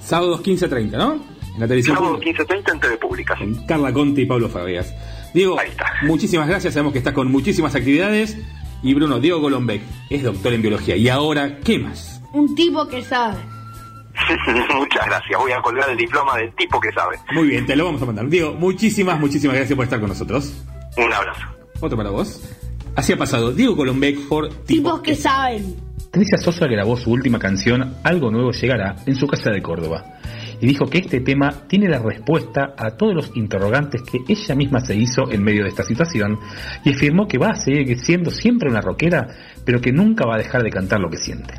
[SPEAKER 4] Sábados 15.30, ¿no? En la televisión
[SPEAKER 12] Sábado
[SPEAKER 4] pública.
[SPEAKER 12] 15.30 en TV Pública. sí.
[SPEAKER 4] Carla Conte y Pablo Fabias. Diego, muchísimas gracias. Sabemos que estás con muchísimas actividades. Y Bruno, Diego Golombek es doctor en biología. Y ahora, ¿qué más?
[SPEAKER 8] Un tipo que sabe.
[SPEAKER 12] Muchas gracias, voy a colgar el diploma del tipo que sabe.
[SPEAKER 4] Muy bien, te lo vamos a mandar. Diego, muchísimas, muchísimas gracias por estar con nosotros.
[SPEAKER 12] Un abrazo.
[SPEAKER 4] Otro para vos. Así ha pasado Diego Golombek por
[SPEAKER 8] Tipos que saben.
[SPEAKER 13] Patricia Sosa grabó su última canción Algo Nuevo Llegará en su casa de Córdoba y dijo que este tema tiene la respuesta a todos los interrogantes que ella misma se hizo en medio de esta situación y afirmó que va a seguir siendo siempre una rockera pero que nunca va a dejar de cantar lo que siente.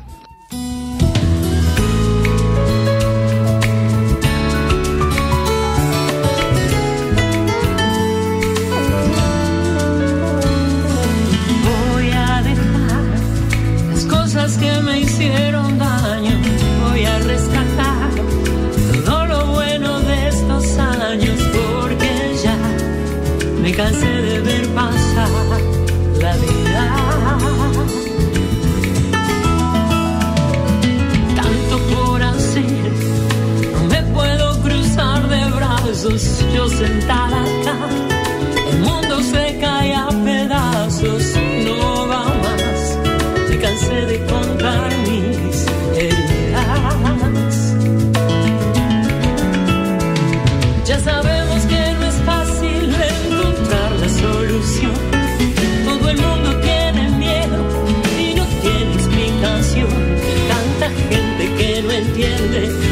[SPEAKER 14] Entiende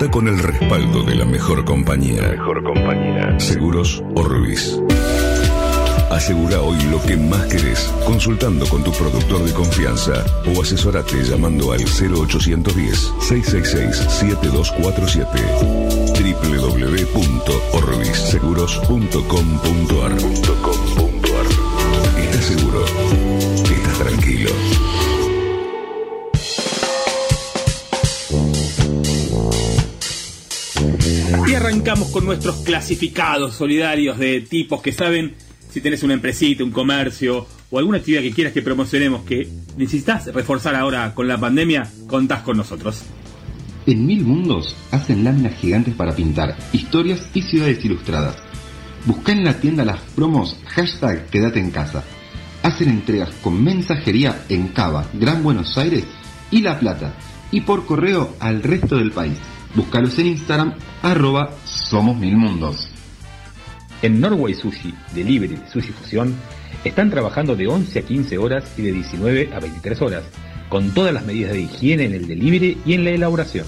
[SPEAKER 7] Contá con el respaldo de la mejor compañía. mejor compañía. Seguros Orbis. Asegura hoy lo que más querés consultando con tu productor de confianza o asesorate llamando al 0810-666-7247 www.orbisseguros.com.ar
[SPEAKER 4] con nuestros clasificados solidarios de tipos que saben si tenés una empresita, un comercio o alguna actividad que quieras que promocionemos que necesitas reforzar ahora con la pandemia, contás con nosotros.
[SPEAKER 10] En Mil Mundos hacen láminas gigantes para pintar, historias y ciudades ilustradas. Busca en la tienda las promos hashtag quédate en casa. Hacen entregas con mensajería en Cava, Gran Buenos Aires y La Plata. Y por correo al resto del país. Búscalos en Instagram, arroba Somos Mil Mundos.
[SPEAKER 13] En Norway Sushi, Delivery de Sushi Fusión, están trabajando de 11 a 15 horas y de 19 a 23 horas, con todas las medidas de higiene en el delivery y en la elaboración.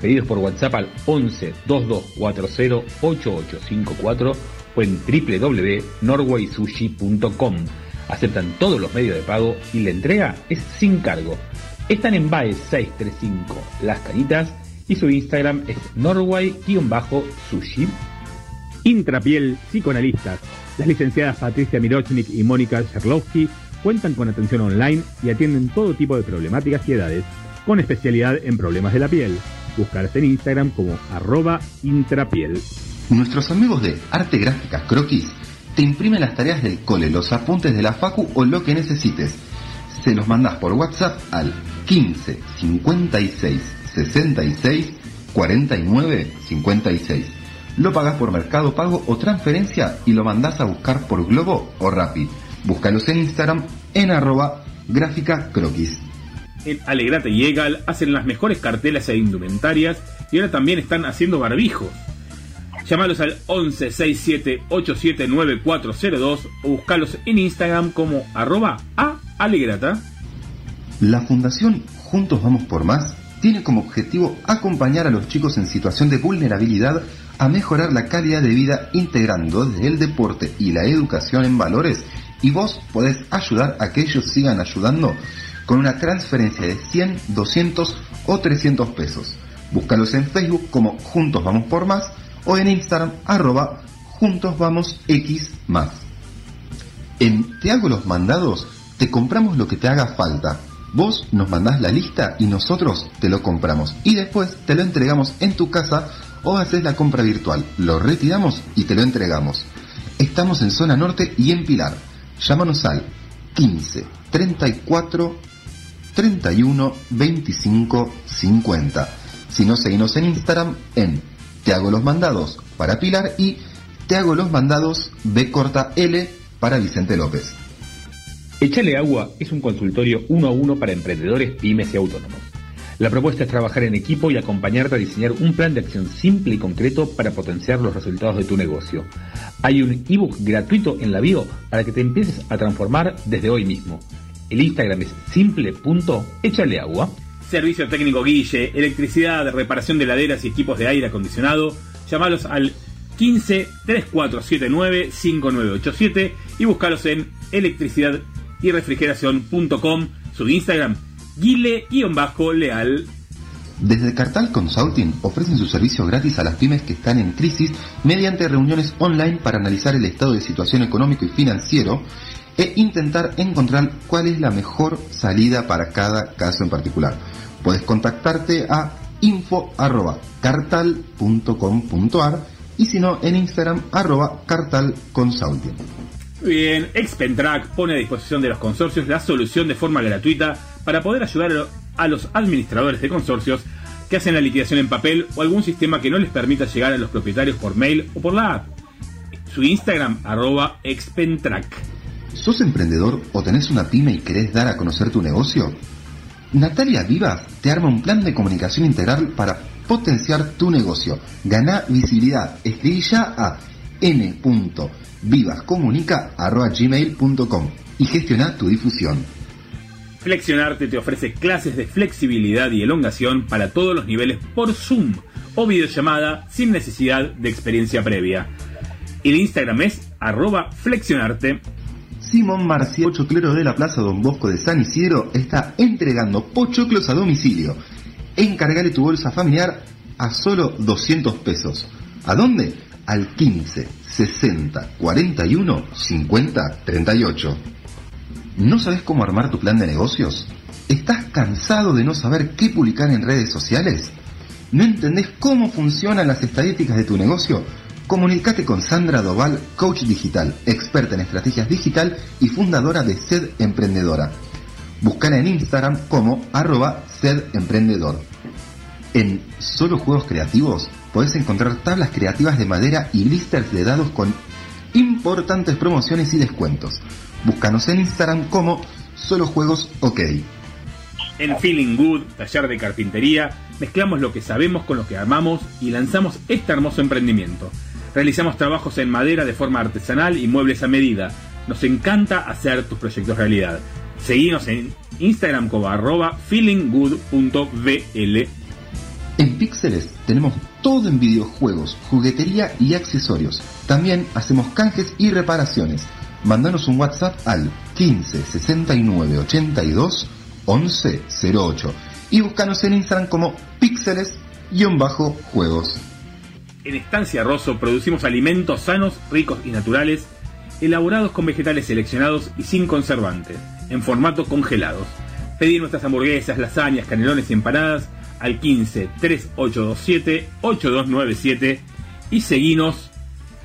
[SPEAKER 13] Pedidos por WhatsApp al 11 2240 8854 o en www.norwaysushi.com. Aceptan todos los medios de pago y la entrega es sin cargo. Están en BAE 635 Las Cañitas y su Instagram es norway-sushi.
[SPEAKER 15] Intrapiel Psicoanalistas. Las licenciadas Patricia Mirochnik y Mónica Sherlowski cuentan con atención online y atienden todo tipo de problemáticas y edades, con especialidad en problemas de la piel. Buscarse en Instagram como arroba intrapiel.
[SPEAKER 10] Nuestros amigos de Arte Gráfica Croquis te imprimen las tareas del cole, los apuntes de la facu o lo que necesites. Se los mandás por WhatsApp al 15 56 66 49 56. Lo pagas por Mercado Pago o transferencia y lo mandás a buscar por Globo o Rappi. Búscalos en Instagram en arroba gráfica croquis.
[SPEAKER 4] En Alegrate y Egal hacen las mejores cartelas e indumentarias y ahora también están haciendo barbijos. Llámalos al 11 67 87 o buscalos en Instagram como arroba a alegrata.
[SPEAKER 10] La Fundación Juntos Vamos por Más tiene como objetivo acompañar a los chicos en situación de vulnerabilidad a mejorar la calidad de vida integrando desde el deporte y la educación en valores y vos podés ayudar a que ellos sigan ayudando con una transferencia de 100, 200 o 300 pesos. Búscalos en Facebook como Juntos Vamos por Más o en Instagram arroba Juntos Vamos X. En Te hago los mandados, te compramos lo que te haga falta. Vos nos mandás la lista y nosotros te lo compramos y después te lo entregamos en tu casa o haces la compra virtual. Lo retiramos y te lo entregamos. Estamos en zona norte y en Pilar. Llámanos al 15 34 31 25 50. Si no, seguimos en Instagram en Te hago los mandados para Pilar y Te hago los mandados B corta L para Vicente López.
[SPEAKER 13] Echale Agua es un consultorio uno a uno para emprendedores, pymes y autónomos. La propuesta es trabajar en equipo y acompañarte a diseñar un plan de acción simple y concreto para potenciar los resultados de tu negocio. Hay un ebook gratuito en la bio para que te empieces a transformar desde hoy mismo. El Instagram es simple.echaleagua.
[SPEAKER 4] Servicio técnico Guille, electricidad, reparación de heladeras y equipos de aire acondicionado. Llámalos al 15 3479 5987 y búscalos en electricidad y refrigeración.com, su Instagram, guile-leal.
[SPEAKER 10] Desde Cartal Consulting ofrecen su servicio gratis a las pymes que están en crisis mediante reuniones online para analizar el estado de situación económico y financiero e intentar encontrar cuál es la mejor salida para cada caso en particular. Puedes contactarte a info.cartal.com.ar y si no en Instagram arroba
[SPEAKER 4] bien, Expentrack pone a disposición de los consorcios la solución de forma gratuita para poder ayudar a los administradores de consorcios que hacen la liquidación en papel o algún sistema que no les permita llegar a los propietarios por mail o por la app. Su Instagram, arroba Expentrack.
[SPEAKER 10] ¿Sos emprendedor o tenés una pyme y querés dar a conocer tu negocio? Natalia Vivas te arma un plan de comunicación integral para potenciar tu negocio. Gana visibilidad. Escribí ya a n.vivascomunica.gmail.com y gestiona tu difusión.
[SPEAKER 4] Flexionarte te ofrece clases de flexibilidad y elongación para todos los niveles por Zoom.
[SPEAKER 16] o videollamada sin necesidad de experiencia previa. El Instagram es arroba flexionarte.
[SPEAKER 10] Simón Marcial, pochoclero de la Plaza Don Bosco de San Isidro, está entregando pochoclos a domicilio. Encargale tu bolsa familiar a solo 200 pesos. ¿A dónde? Al 15 60 41 50 38. ¿No sabes cómo armar tu plan de negocios? ¿Estás cansado de no saber qué publicar en redes sociales? ¿No entendés cómo funcionan las estadísticas de tu negocio? Comunicate con Sandra Doval, coach digital, experta en estrategias digital y fundadora de SED Emprendedora. Búscala en Instagram como arroba SED Emprendedor. En Solo Juegos Creativos podés encontrar tablas creativas de madera y blisters de dados con importantes promociones y descuentos. Búscanos en Instagram como Solo Juegos OK.
[SPEAKER 16] En Feeling Good, taller de carpintería, mezclamos lo que sabemos con lo que amamos y lanzamos este hermoso emprendimiento. Realizamos trabajos en madera de forma artesanal y muebles a medida. Nos encanta hacer tus proyectos realidad. Seguinos en Instagram como arroba feelinggood.vl.
[SPEAKER 10] En Píxeles tenemos todo en videojuegos, juguetería y accesorios. También hacemos canjes y reparaciones. Mándanos un WhatsApp al 15 69 82 11 08 y búscanos en Instagram como píxeles-juegos.
[SPEAKER 16] En Estancia Rosso producimos alimentos sanos, ricos y naturales, elaborados con vegetales seleccionados y sin conservantes, en formato congelados. Pedir nuestras hamburguesas, lasañas, canelones y empanadas al 15 3827 8297 y seguinos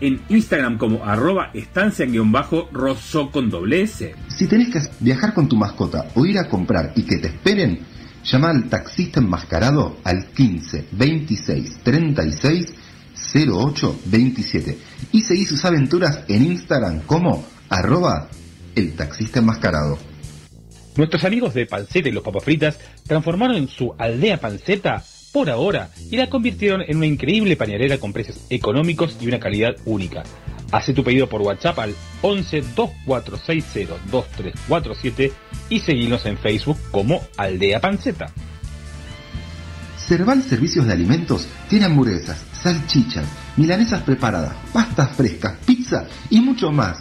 [SPEAKER 16] en Instagram como arroba estancia-rosso con doble S.
[SPEAKER 10] Si tenés que viajar con tu mascota o ir a comprar y que te esperen, llama al taxista enmascarado al 15 26 36 08 27 y seguí sus aventuras en Instagram como arroba el taxista enmascarado.
[SPEAKER 4] Nuestros amigos de Panceta y los Papas Fritas transformaron su aldea Panceta por ahora y la convirtieron en una increíble pañalera con precios económicos y una calidad única. Hace tu pedido por WhatsApp al 11 2460 2347 y seguinos en Facebook como Aldea Panceta.
[SPEAKER 10] Cerval Servicios de Alimentos tiene hamburguesas, salchichas, milanesas preparadas, pastas frescas, pizza y mucho más.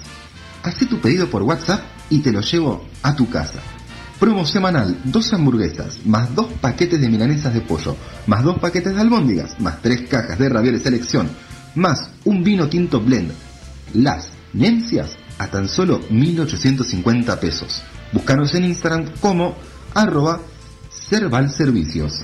[SPEAKER 10] Hacé tu pedido por WhatsApp y te lo llevo a tu casa. Promo semanal, dos hamburguesas, más dos paquetes de milanesas de pollo, más dos paquetes de albóndigas, más tres cajas de ravioles selección, más un vino tinto blend. Las Nencias a tan solo 1.850 pesos. Búscanos en Instagram como arroba Cerval Servicios.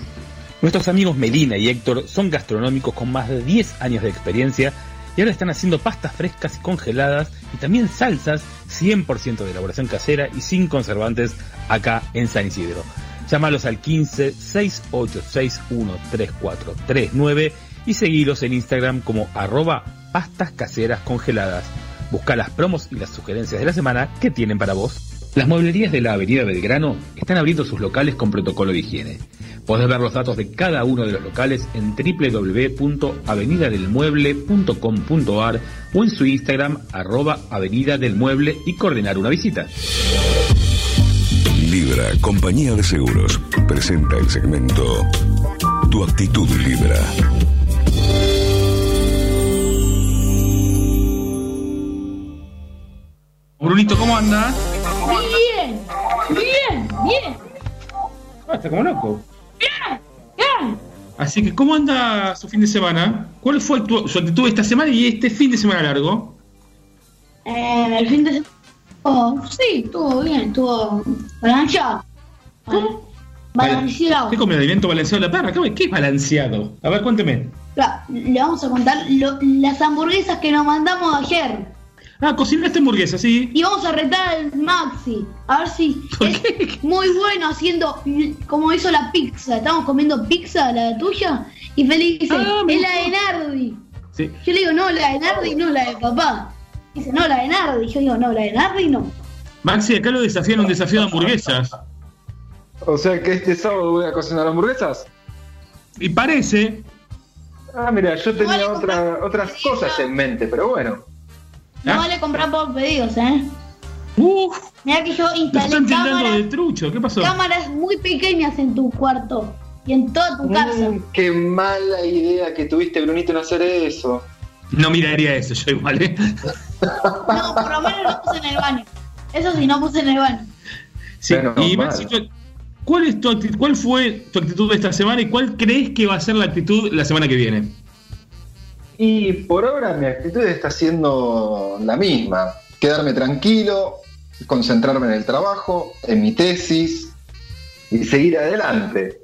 [SPEAKER 4] Nuestros amigos Melina y Héctor son gastronómicos con más de 10 años de experiencia y ahora están haciendo pastas frescas y congeladas y también salsas 100% de elaboración casera y sin conservantes acá en San Isidro. Llámalos al 15 6861 3439 y seguilos en Instagram como arroba pastas caseras congeladas. Busca las promos y las sugerencias de la semana que tienen para vos. Las mueblerías de la Avenida Belgrano están abriendo sus locales con protocolo de higiene. Podés ver los datos de cada uno de los locales en www.avenidadelmueble.com.ar o en su Instagram arroba Avenida del Mueble y coordinar una visita.
[SPEAKER 7] Libra, compañía de seguros, presenta el segmento Tu actitud Libra.
[SPEAKER 17] Brunito, ¿cómo anda?
[SPEAKER 5] Bien, bien, bien,
[SPEAKER 17] Ah, está como loco. Así que, ¿cómo anda su fin de semana? ¿Cuál fue tu- su actitud esta semana y este fin de semana largo?
[SPEAKER 5] Eh, el fin de semana. Oh, sí, estuvo bien, estuvo balanceado. ¿Cómo? Balanceado.
[SPEAKER 17] ¿Qué come alimento balanceado de la perra? ¿Qué, es balanceado? A ver, cuénteme.
[SPEAKER 5] Le vamos a contar lo- las hamburguesas que nos mandamos ayer.
[SPEAKER 17] Ah, cocinaste hamburguesa, sí.
[SPEAKER 5] Y vamos a retar al Maxi. A ver si es muy bueno haciendo como hizo la pizza. Estamos comiendo pizza, la tuya. Y Feliz dice,
[SPEAKER 17] Ah,
[SPEAKER 5] es la de. Nardi.
[SPEAKER 17] Sí.
[SPEAKER 5] Yo le digo, no, la de Nardi, no, la de papá. Dice, no, la de Nardi. Yo digo, no, la de Nardi no.
[SPEAKER 17] Maxi, acá lo desafían un desafío de hamburguesas.
[SPEAKER 6] O sea que este sábado voy a cocinar hamburguesas.
[SPEAKER 17] Y parece.
[SPEAKER 6] Ah, mira, yo tenía otra, otras cosas en mente, pero bueno.
[SPEAKER 5] No
[SPEAKER 17] ¿Ah?
[SPEAKER 5] vale comprar por pedidos, ¿eh?
[SPEAKER 17] Uf,
[SPEAKER 5] Mira que yo instalé
[SPEAKER 17] están tildando de
[SPEAKER 5] cámaras,
[SPEAKER 17] trucho. ¿Qué pasó?
[SPEAKER 5] cámaras muy pequeñas en tu cuarto. y en toda tu casa.
[SPEAKER 6] Mm, qué mala idea que tuviste, Brunito, en hacer eso.
[SPEAKER 4] No miraría eso yo igual, ¿eh?
[SPEAKER 5] No, por lo menos lo puse en el baño. Eso sí, no puse en el baño.
[SPEAKER 4] Sí, y. Maxito, ¿cuál, es tu actitud, ¿cuál fue tu actitud de esta semana y cuál crees que va a ser la actitud la semana que viene?
[SPEAKER 6] Y por ahora mi actitud está siendo la misma. Quedarme tranquilo, concentrarme en el trabajo, en mi tesis y seguir adelante.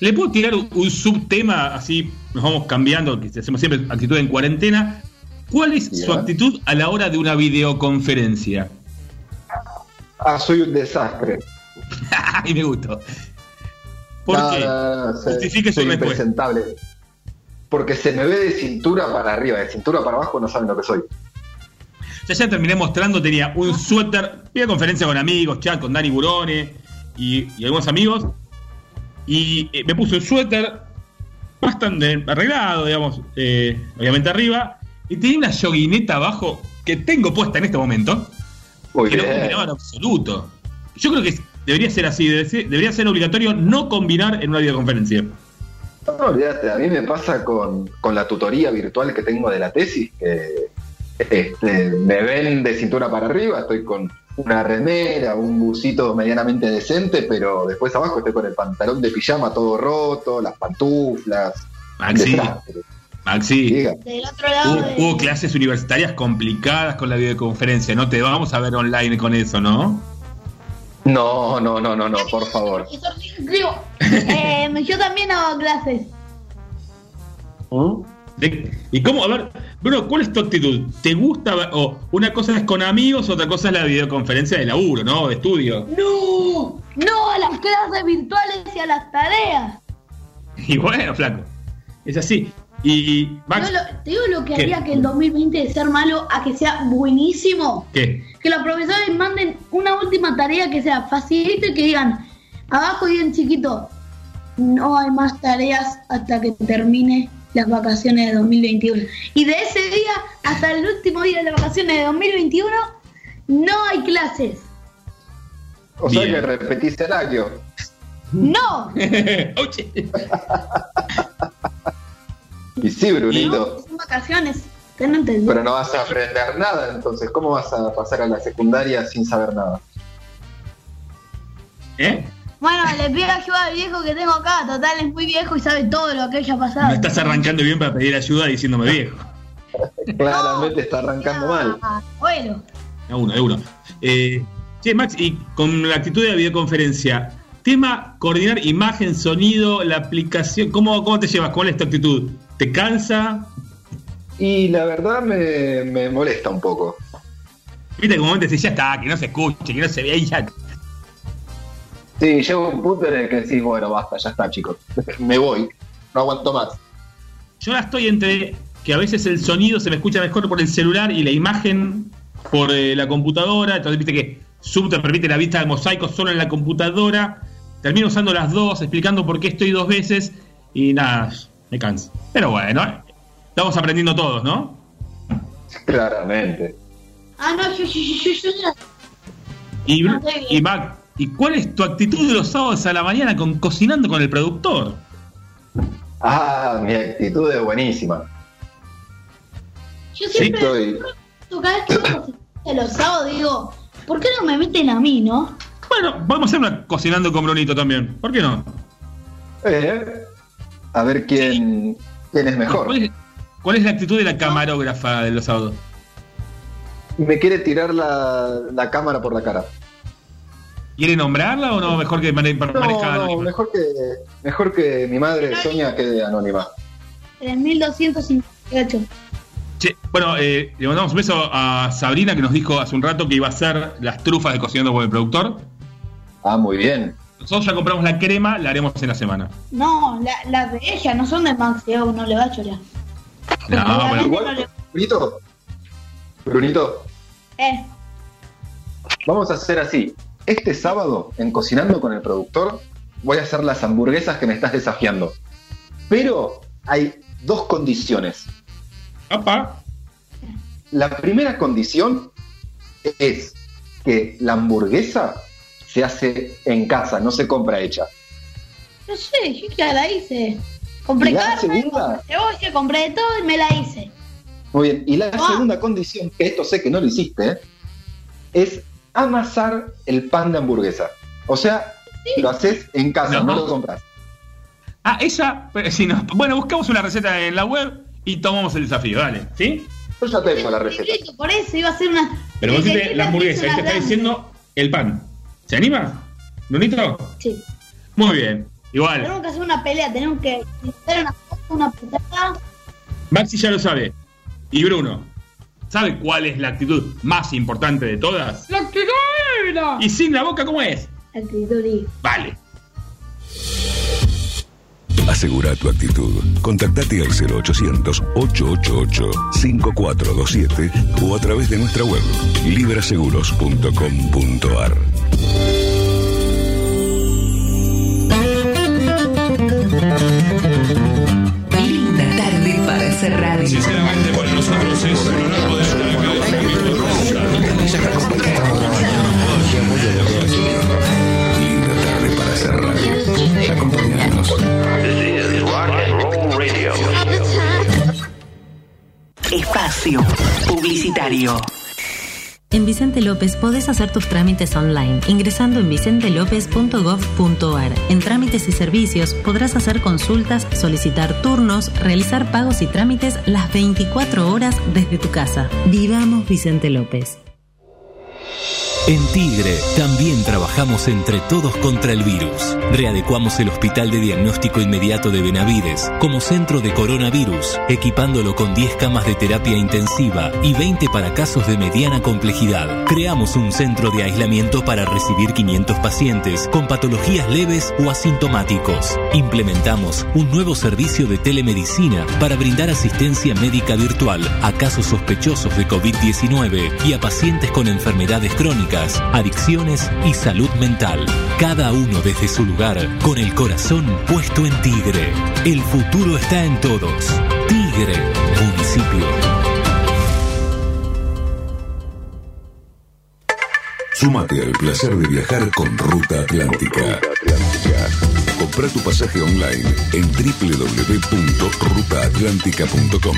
[SPEAKER 4] ¿Le puedo tirar un, subtema así? Nos vamos cambiando, que hacemos siempre actitud en cuarentena. ¿Cuál es su actitud a la hora de una videoconferencia?
[SPEAKER 6] Ah, soy un desastre.
[SPEAKER 4] y me gustó. ¿Por
[SPEAKER 6] No,
[SPEAKER 4] qué?
[SPEAKER 6] no, no, soy-
[SPEAKER 4] Justifique su respuesta.
[SPEAKER 6] Porque se me ve de cintura para arriba, de cintura para abajo no saben lo que soy.
[SPEAKER 4] Yo ya terminé mostrando, tenía un suéter, videoconferencia con amigos, chat con Dani Burone y, y algunos amigos. Y eh, me puse un suéter bastante arreglado, digamos, eh, obviamente arriba. Y tenía una yoguineta abajo que tengo puesta en este momento.
[SPEAKER 6] Muy
[SPEAKER 4] que no
[SPEAKER 6] bien.
[SPEAKER 4] combinaba en absoluto. Yo creo que debería ser así, debería ser obligatorio no combinar en una videoconferencia.
[SPEAKER 6] No, olvídate, a mí me pasa con, con la tutoría virtual que tengo de la tesis, que este, me ven de cintura para arriba, estoy con una remera, un busito medianamente decente, pero después abajo estoy con el pantalón de pijama todo roto, las pantuflas.
[SPEAKER 4] Maxi. Maxi.
[SPEAKER 5] Del otro lado
[SPEAKER 4] hubo,
[SPEAKER 5] de...
[SPEAKER 4] hubo clases universitarias complicadas con la videoconferencia. No te vamos a ver online con eso, ¿no?
[SPEAKER 6] No, no, no, no, no, por favor.
[SPEAKER 5] Eh, yo también hago clases.
[SPEAKER 4] De- ¿Y cómo? A ver, Bruno, ¿cuál es tu actitud? ¿Te gusta? O una cosa es con amigos, otra cosa es la videoconferencia de laburo, ¿no? De estudio.
[SPEAKER 5] No, no a las clases virtuales y a las tareas.
[SPEAKER 4] Y bueno, flaco. Es así. Y Max,
[SPEAKER 5] lo- te digo lo que
[SPEAKER 4] ¿Qué?
[SPEAKER 5] haría que el 2020 de ser malo a que sea buenísimo.
[SPEAKER 4] ¿qué?
[SPEAKER 5] Que los profesores manden una última tarea que sea facilita y que digan, abajo digan chiquito, no hay más tareas hasta que termine las vacaciones de 2021. Y de ese día hasta el último día de las vacaciones de 2021 no hay clases.
[SPEAKER 6] O sea
[SPEAKER 4] Bien.
[SPEAKER 6] que repetís el año.
[SPEAKER 5] ¡No!
[SPEAKER 4] Oye.
[SPEAKER 6] Y sí, Brunito.
[SPEAKER 5] Son vacaciones. No.
[SPEAKER 6] Pero no vas a aprender nada, entonces, ¿cómo vas a pasar a la secundaria sin saber nada?
[SPEAKER 4] ¿Eh?
[SPEAKER 5] Bueno, le pido ayuda al viejo que tengo acá. Total, es muy viejo y sabe todo lo que haya pasado.
[SPEAKER 4] Me estás arrancando bien para pedir ayuda diciéndome viejo.
[SPEAKER 6] Claramente está arrancando mal.
[SPEAKER 5] Ah, bueno.
[SPEAKER 4] De uno, de uno. Eh, che, Max, y con la actitud de la videoconferencia, tema coordinar imagen, sonido, la aplicación, ¿cómo, cómo te llevas? ¿Cuál es tu actitud? ¿Te cansa?
[SPEAKER 6] Y la verdad me, me molesta un poco.
[SPEAKER 4] Viste, como antes decís, ya está, que no se escuche, que no se vea y ya.
[SPEAKER 6] Sí, llega un punto en el que decís, bueno, basta, ya está, chicos. me voy, no aguanto más.
[SPEAKER 4] Yo la estoy entre que a veces el sonido se me escucha mejor por el celular y la imagen por eh, la computadora. Entonces, viste que Zoom te permite la vista de mosaico solo en la computadora. Termino usando las dos, explicando por qué estoy dos veces y nada, me canso. Pero bueno, estamos aprendiendo todos, ¿no?
[SPEAKER 6] Claramente.
[SPEAKER 5] Ah, no, yo, yo, yo, yo, yo,
[SPEAKER 4] Y,
[SPEAKER 5] No,
[SPEAKER 4] y Mac, ¿y cuál es tu actitud de los sábados a la mañana con cocinando con el productor?
[SPEAKER 6] Ah, mi actitud es buenísima.
[SPEAKER 5] yo
[SPEAKER 6] Sí,
[SPEAKER 5] siempre
[SPEAKER 6] estoy.
[SPEAKER 5] cada vez que los sábados digo, ¿por qué no me meten a mí, no?
[SPEAKER 4] Bueno, vamos a hacer una cocinando con Brunito también. ¿Por qué no?
[SPEAKER 6] Eh, a ver quién, quién es mejor.
[SPEAKER 4] ¿Cuál es, cuál es la actitud de la camarógrafa de los sábados?
[SPEAKER 6] Me quiere tirar la, la cámara por la cara.
[SPEAKER 4] ¿Quiere nombrarla o no? Mejor que mane-
[SPEAKER 6] No, no,
[SPEAKER 4] anónima?
[SPEAKER 6] mejor que, mejor que mi madre Sonia quede anónima.
[SPEAKER 5] 3258.
[SPEAKER 4] Che, bueno, eh, le mandamos un beso a Sabrina que nos dijo hace un rato que iba a hacer las trufas de cocinando con el productor.
[SPEAKER 6] Ah, muy bien.
[SPEAKER 4] Nosotros ya compramos la crema, la haremos en la semana.
[SPEAKER 5] No, la- las de ella no son de Maxi, oh, no le va a chorar.
[SPEAKER 4] No, bueno.
[SPEAKER 6] Igual, Brunito, Brunito,
[SPEAKER 5] Eh,
[SPEAKER 6] vamos a hacer así. Este sábado, en Cocinando con el Productor, voy a hacer las hamburguesas que me estás desafiando. Pero hay dos condiciones.
[SPEAKER 4] Apa.
[SPEAKER 6] La primera condición es que la hamburguesa se hace en casa, no se compra hecha.
[SPEAKER 8] No sé, yo ya la hice. Compré
[SPEAKER 6] ¿Y la
[SPEAKER 8] carne,
[SPEAKER 6] segunda?
[SPEAKER 8] compré cebolla, compré de todo y me la hice.
[SPEAKER 6] Muy bien. Y la
[SPEAKER 8] Ah.
[SPEAKER 6] segunda condición, que esto sé que no lo hiciste, ¿eh? es amasar el pan de hamburguesa. O sea, lo haces en casa, no,
[SPEAKER 4] No.
[SPEAKER 6] lo compras.
[SPEAKER 4] Ah, esa. pero si no- bueno, buscamos una receta en la web y tomamos el desafío, dale. ¿Sí?
[SPEAKER 6] Yo ya tengo la receta.
[SPEAKER 8] Por eso iba a ser una.
[SPEAKER 4] Pero vos
[SPEAKER 8] el
[SPEAKER 4] dijiste la hamburguesa, él te está diciendo el pan. ¿Se anima? ¿Brunito?
[SPEAKER 8] Sí.
[SPEAKER 4] Muy bien. Igual,
[SPEAKER 8] Tenemos que hacer una pelea, tenemos que hacer una una putada.
[SPEAKER 4] Maxi ya lo sabe. Y Bruno, ¿sabe cuál es la actitud más importante de todas?
[SPEAKER 8] ¡La actitud!
[SPEAKER 4] Y sin la boca, ¿cómo es?
[SPEAKER 8] Actitud y-
[SPEAKER 4] Vale.
[SPEAKER 7] Asegura tu actitud. Contactate al 0800-888-5427 o a través de nuestra web libraseguros.com.ar.
[SPEAKER 2] Linda tarde para hacer radio.
[SPEAKER 18] Sinceramente, para nosotros es un honor poder estar
[SPEAKER 7] Linda tarde para hacer radio. Acompañanos.
[SPEAKER 2] Espacio Publicitario.
[SPEAKER 19] En Vicente López podés hacer tus trámites online ingresando en vicentelopez.gov.ar. En trámites y servicios podrás hacer consultas, solicitar turnos, realizar pagos y trámites las 24 horas desde tu casa. Vivamos Vicente López.
[SPEAKER 1] En Tigre también trabajamos entre todos contra el virus. Readecuamos el Hospital de Diagnóstico Inmediato de Benavides como centro de coronavirus, equipándolo con 10 camas de terapia intensiva y 20 para casos de mediana complejidad. Creamos un centro de aislamiento para recibir 500 pacientes con patologías leves o asintomáticos. Implementamos un nuevo servicio de telemedicina para brindar asistencia médica virtual a casos sospechosos de COVID-19 y a pacientes con enfermedades crónicas, adicciones y salud mental. Cada uno desde su lugar, con el corazón puesto en Tigre. El futuro está en todos. Tigre, municipio.
[SPEAKER 7] Súmate al placer de viajar con Ruta Atlántica. Compra tu pasaje online en www.rutaatlántica.com.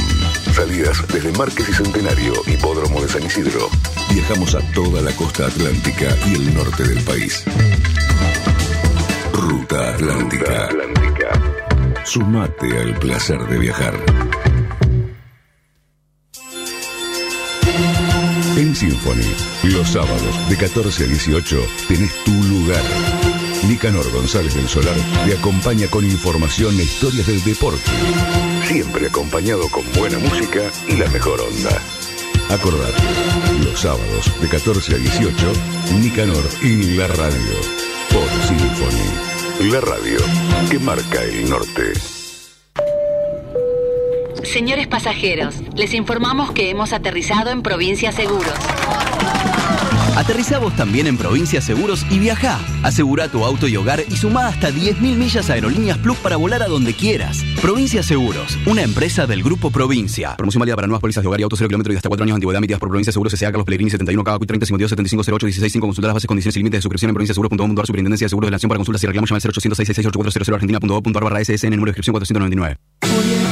[SPEAKER 7] Salidas desde Márquez y Centenario, Hipódromo de San Isidro. Viajamos a toda la costa atlántica y el norte del país. Ruta Atlántica. Súmate al placer de viajar. En Symphony, los sábados de 14 a 18 tenés tu lugar. Nicanor González del Solar te acompaña con información e historias del deporte. Siempre acompañado con buena música y la mejor onda. Acordate, los sábados de 14 a 18, Nicanor en la radio. Por Symphony, la radio que marca el norte.
[SPEAKER 20] Señores pasajeros, les informamos que hemos aterrizado en Provincia Seguros.
[SPEAKER 21] Aterrizá vos también en Provincia Seguros y viajá. Asegura tu auto y hogar y sumá hasta 10.000 millas a Aerolíneas Plus para volar a donde quieras. Provincia Seguros, una empresa del Grupo Provincia. Promoción válida para nuevas pólizas de hogar y auto 0 kilómetros y hasta 4 años de antigüedad emitidas por Provincia Seguros S.A. Carlos Pellegrini 71 KQ 30 52 75 08 16 5 Consultar las bases, condiciones y límites de suscripción en provinciaseguros.com.ar Superintendencia de Seguros de la Nación para consultas y reclamos llama al 0800 666 8400 argentina.gov.ar barra SSN número de inscripción 499.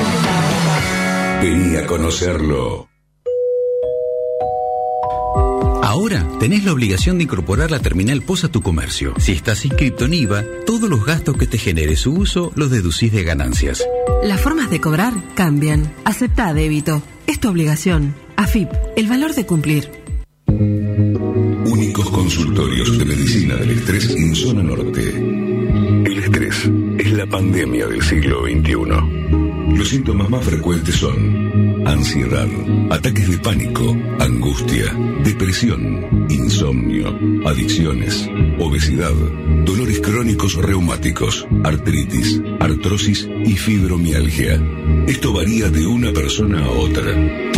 [SPEAKER 7] Vení a conocerlo.
[SPEAKER 22] Ahora tenés la obligación de incorporar la terminal POS a tu comercio. Si estás inscrito en IVA, todos los gastos que te genere su uso los deducís de ganancias.
[SPEAKER 23] Las formas de cobrar cambian. Acepta débito. Es tu obligación. AFIP, el valor de cumplir.
[SPEAKER 7] Únicos consultorios de medicina del estrés en zona norte. El estrés es la pandemia del siglo XXI. Los síntomas más frecuentes son ansiedad, ataques de pánico, angustia, depresión, insomnio, adicciones, obesidad, dolores crónicos reumáticos, artritis, artrosis y fibromialgia. Esto varía de una persona a otra.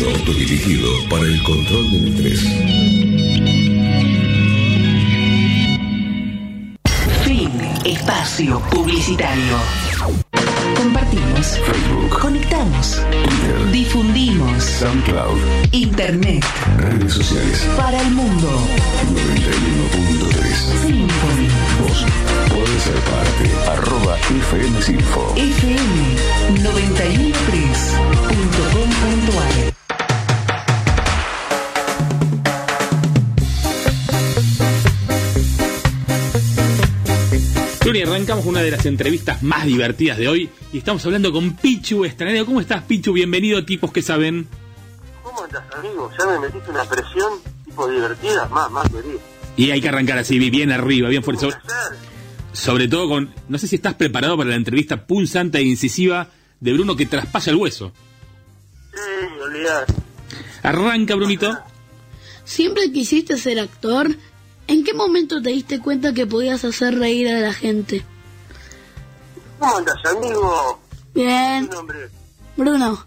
[SPEAKER 7] Entrenamiento autodirigido para el control del estrés.
[SPEAKER 2] Fin. Espacio publicitario. Compartimos.
[SPEAKER 7] Facebook.
[SPEAKER 2] Conectamos.
[SPEAKER 7] Twitter.
[SPEAKER 2] Difundimos.
[SPEAKER 7] SoundCloud.
[SPEAKER 2] Internet.
[SPEAKER 7] Redes sociales.
[SPEAKER 2] Para el mundo.
[SPEAKER 7] 91.3.
[SPEAKER 2] Symphony.
[SPEAKER 7] Vos podés ser parte. Arroba FM Sinfo.
[SPEAKER 2] FM 913.com.ar
[SPEAKER 15] Luni, arrancamos con una de las entrevistas más divertidas de hoy y estamos hablando con Pichu Estranero. ¿Cómo estás, Pichu? Bienvenido a Tipos que Saben.
[SPEAKER 24] ¿Cómo andas, amigo? Ya me metiste una presión tipo divertida, más, más querido.
[SPEAKER 15] Y hay que arrancar así, bien arriba, bien fuerte. Sobre, sobre todo con. No sé si estás preparado para la entrevista punzante e incisiva de Bruno que traspasa el hueso.
[SPEAKER 24] Sí, olvidar.
[SPEAKER 15] Arranca, Brunito.
[SPEAKER 8] ¿Siempre quisiste ser actor? ¿En qué momento te diste cuenta que podías hacer reír a la gente?
[SPEAKER 24] ¿Cómo andas, amigo?
[SPEAKER 8] Bien.
[SPEAKER 24] ¿Qué nombre?
[SPEAKER 8] Bruno.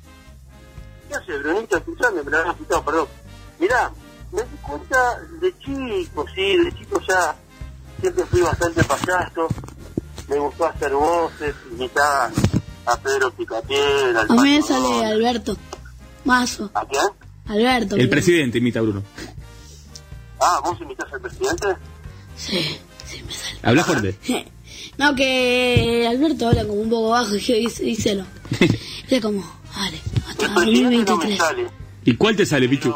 [SPEAKER 24] ¿Qué haces, Brunito? Escuchame, me lo habías quitado, perdón. Mirá, me di cuenta de chico, sí, de chico ya siempre fui bastante payaso. Me gustó hacer voces, imitar a Pedro Picapiedra, al
[SPEAKER 8] A mí me sale. Alberto. Mazo.
[SPEAKER 24] ¿A quién?
[SPEAKER 8] Alberto.
[SPEAKER 15] El presidente imita a Bruno.
[SPEAKER 24] Ah, ¿vos imitás al presidente?
[SPEAKER 8] Sí.
[SPEAKER 15] Habla fuerte.
[SPEAKER 8] No, que Alberto habla como un poco bajo y yo dice- díselo. Es como, vale, hasta
[SPEAKER 24] El presidente no me
[SPEAKER 8] 2023.
[SPEAKER 24] sale.
[SPEAKER 15] ¿Y cuál te sale, Pichu?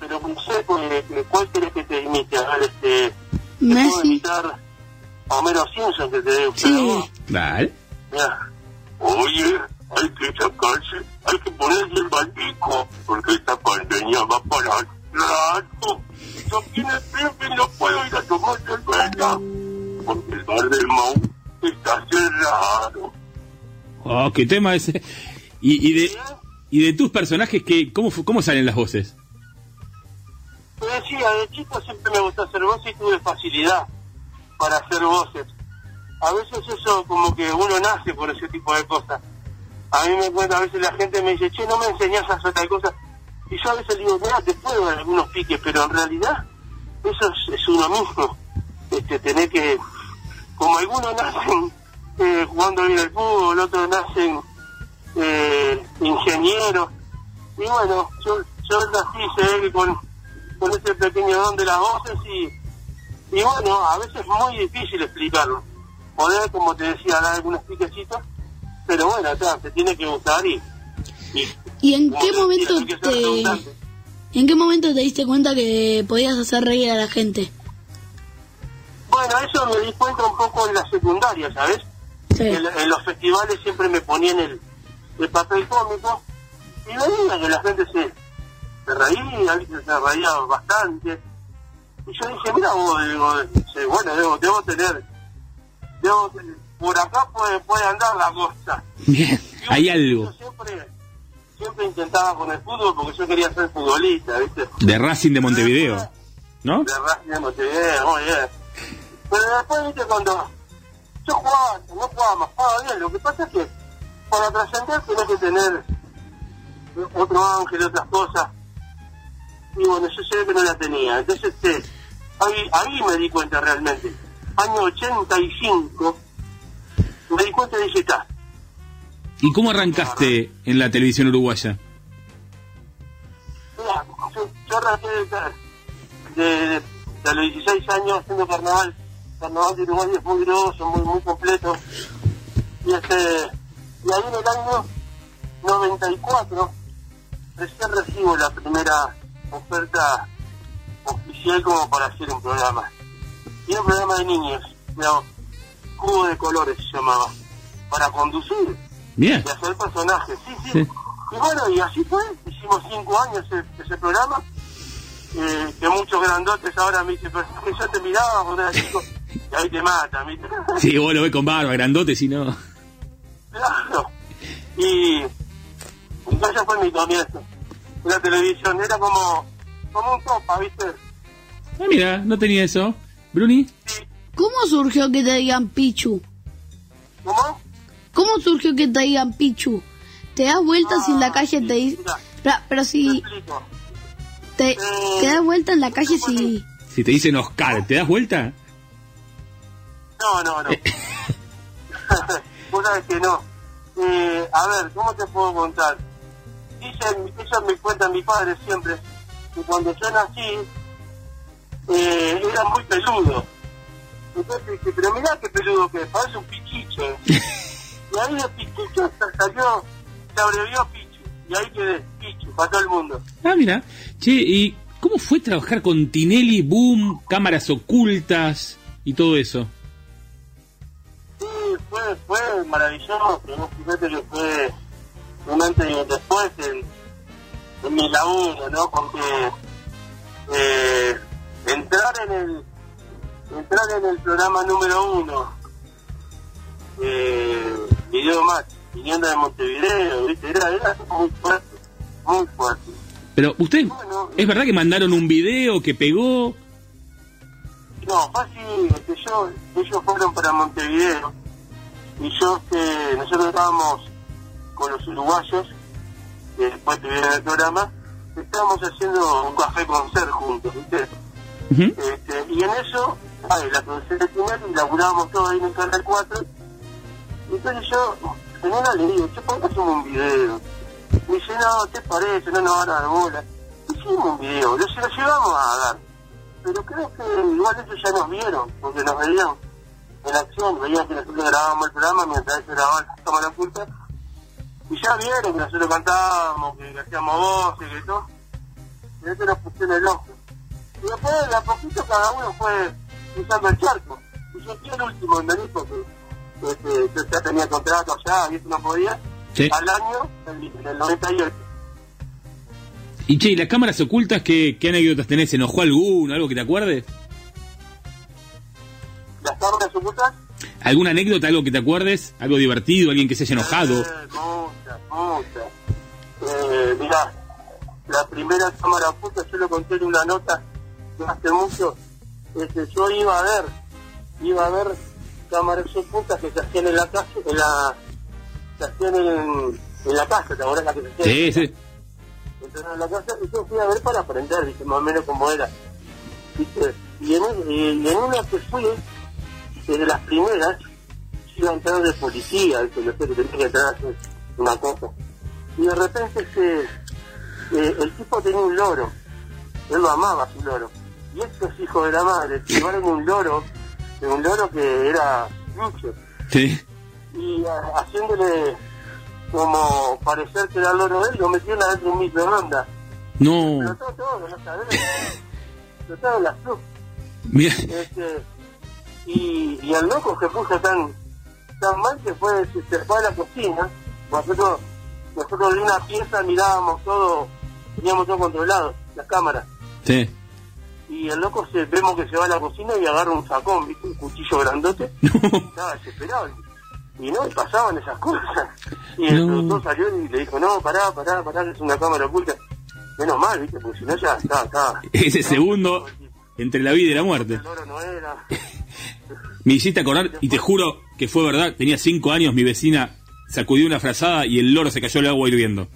[SPEAKER 24] Pero no sé, pues, ¿cuál querés que te imite? A ver, este... ¿te puedo
[SPEAKER 8] Messi.
[SPEAKER 24] imitar a Homero Simpson que te dé usted
[SPEAKER 8] Sí.
[SPEAKER 15] Dale.
[SPEAKER 24] Mira. Oye, hay que sacarse, hay que ponerse el baldico, porque esta pandemia va para rato. No tiene Pepe, no puedo ir a tomar cerveza, porque el bar del Mau está cerrado.
[SPEAKER 15] Oh, qué tema ese. Y, y de y de tus personajes, que ¿cómo, ¿cómo salen las voces?
[SPEAKER 24] Te decía, de chico siempre me gustó hacer voces y tuve facilidad para hacer voces. A veces eso como que uno nace por ese tipo de cosas. A mí me cuenta, a veces la gente me dice, che, no me enseñás a hacer tal cosa. Y yo a veces digo, mira, te puedo dar algunos piques, pero en realidad eso es, uno mismo. Este, tener que, como algunos nacen eh, jugando bien al fútbol, otros nacen eh, ingenieros. Y bueno, yo, yo nací, se con, con ese pequeño don de las voces y, bueno, a veces es muy difícil explicarlo. Poder, como te decía, dar algunos piquecitos, pero bueno, acá te tiene que gustar y... y
[SPEAKER 8] ¿Y en qué momento te... ¿En qué momento te diste cuenta que podías hacer reír a la gente?
[SPEAKER 24] Bueno, eso me di cuenta un poco en la secundaria, ¿sabes? En, en los festivales siempre me ponían el, el papel cómico y veía que la gente se, se reía, ¿viste? se reía bastante. Y yo dije, mira vos, digo, bueno, debo, debo tener, debo tener- por acá puede, puede andar la cosa.
[SPEAKER 15] Bien, hay algo.
[SPEAKER 24] Yo siempre, siempre intentaba con el fútbol porque yo quería ser futbolista, ¿viste?
[SPEAKER 15] De Racing de Montevideo. ¿No?
[SPEAKER 24] de Racing de Montevideo, muy bien. Pero después, viste, cuando yo jugaba, no jugaba más, jugaba bien. Lo que pasa es que para trascender tenés que tener otro ángel, otras cosas. Y bueno, yo sé que no la tenía. Entonces, este, ahí, ahí me di cuenta realmente. Año 85, me di cuenta y dije, está.
[SPEAKER 15] ¿Y cómo arrancaste en la televisión uruguaya?
[SPEAKER 24] Mira, yo, yo arranqué de, de, de- los 16 años haciendo carnaval. Carnaval de Uruguay es muy grosso, muy, muy completo. Y este y ahí en el año 94 recién recibo la primera oferta oficial como para hacer un programa. Y era un programa de niños, digamos, Cubo de Colores se llamaba, para conducir
[SPEAKER 13] Bien.
[SPEAKER 24] y hacer personajes. Sí, sí. Y bueno, y así fue, hicimos cinco años ese, ese programa, eh, que muchos grandotes ahora me dicen, pero es que yo te miraba cuando era chico, y ahí te matan, ¿viste?
[SPEAKER 13] Sí, vos lo ves con barba, grandote, si no.
[SPEAKER 24] Claro. Y entonces fue mi comienzo. La televisión era como, como un topa, ¿viste?
[SPEAKER 13] Ah, mira, no tenía eso. Bruni.
[SPEAKER 8] ¿Cómo surgió que te digan Pichu?
[SPEAKER 24] ¿Cómo?
[SPEAKER 8] ¿Cómo surgió que te digan Pichu? Te das vueltas y en la calle te dicen... Pero, pero si te, te das vuelta en la calle si...
[SPEAKER 13] Si te dicen Oscar, ¿te das vuelta?
[SPEAKER 24] No, no, no. Vos sabés que no. Eh, a ver, ¿cómo te puedo contar? Dicen, ellos me cuentan mi padre siempre, que cuando yo nací, eh, era muy peludo. Entonces dije, pero mirá qué peludo que es, parece un pichicho. y ahí de pichicho sa- salió, se abrevió Pichu. Y ahí quedé, Pichu, para todo el mundo.
[SPEAKER 13] Ah, mira. Che, ¿y cómo fue trabajar con Tinelli, Boom, cámaras ocultas y todo eso?
[SPEAKER 24] Sí, fue, fue maravilloso, pero fíjate que fue un antes y un después en, en mi laburo, ¿no? Porque eh, entrar en el entrar en el programa número uno, eh, Video Match, viniendo de Montevideo, ¿viste? Era, era muy fuerte, muy fuerte.
[SPEAKER 13] Pero usted, ¿es verdad que mandaron un video que pegó?
[SPEAKER 24] No, fácil, que yo, ellos fueron para Montevideo y yo, este, nosotros estábamos con los uruguayos, que después tuvieron el programa, estábamos haciendo un café con ser juntos, ¿viste? Este, y en eso, ay, la producción de Tinelli, laburábamos todos ahí en el Canal 4, y entonces yo, una le digo, che, ¿por qué hacemos un video? Me dice, no, ¿te parece? No nos van a dar bola. Hicimos un video, se lo llevamos a dar pero creo que igual ellos ya nos vieron, porque nos veían en acción, veían que nosotros grabábamos el programa mientras ellos grababan la cámara oculta, y ya vieron que nosotros cantábamos, que hacíamos voces, que todo, y eso nos pusieron el ojo. Y después de a poquito cada uno fue usando el charco, y yo fui el último en venir porque este, yo ya tenía contrato allá y eso no podía,
[SPEAKER 13] Sí.
[SPEAKER 24] al año, en el, en el 98.
[SPEAKER 13] Y che, ¿y las cámaras ocultas qué, qué anécdotas tenés? ¿Se enojó alguno? ¿Algo que te acuerdes?
[SPEAKER 24] Las cámaras ocultas
[SPEAKER 13] ¿Alguna anécdota, algo que te acuerdes? ¿Algo divertido? ¿Alguien que se haya enojado?
[SPEAKER 24] Muchas, muchas. Eh, mirá, la primera cámara oculta, yo lo conté en una nota hace mucho, este, yo iba a ver, iba a ver cámaras ocultas que se hacían en la casa, en la, se hacían en, en la casa, ¿te acuerdas la que se hacían?
[SPEAKER 13] Sí, sí.
[SPEAKER 24] Entonces en la casa, y yo fui a ver para aprender, ¿viste? más o menos cómo era. ¿viste? Y, en, y en una que fui, que de las primeras, iba a entrar de policía, ¿viste? no sé, que tenía que entrar a hacer una cosa. Y de repente eh, el tipo tenía un loro, él lo amaba su loro. Y estos hijos de la madre llevaron un loro, de un loro que era mucho,
[SPEAKER 13] Sí.
[SPEAKER 24] y a- haciéndole como parecer que era el loro de él, lo metieron adentro de un microondas.
[SPEAKER 13] No.
[SPEAKER 24] Pero todo, todo, no sabés. Pero todo en la cruz.
[SPEAKER 13] Mira.
[SPEAKER 24] Este, y, y el loco se puso tan, tan mal que fue, se, se fue a la cocina. Nosotros, nosotros de una pieza mirábamos todo, teníamos todo controlado, las cámaras.
[SPEAKER 13] Sí.
[SPEAKER 24] Y el loco se, vemos que se va a la cocina y agarra un sacón, ¿viste? un cuchillo grandote. Estaba desesperado. Y no, y pasaban esas cosas. Y el
[SPEAKER 13] No.
[SPEAKER 24] productor salió y le dijo, no, pará, pará, pará, es una cámara oculta. Menos mal, ¿viste? Porque si no ya está, está.
[SPEAKER 13] Ese segundo entre la vida y la muerte.
[SPEAKER 24] No era.
[SPEAKER 13] Me hiciste acordar, y te juro que fue verdad, tenía cinco años, mi vecina sacudió una frazada y el loro se cayó al agua hirviendo.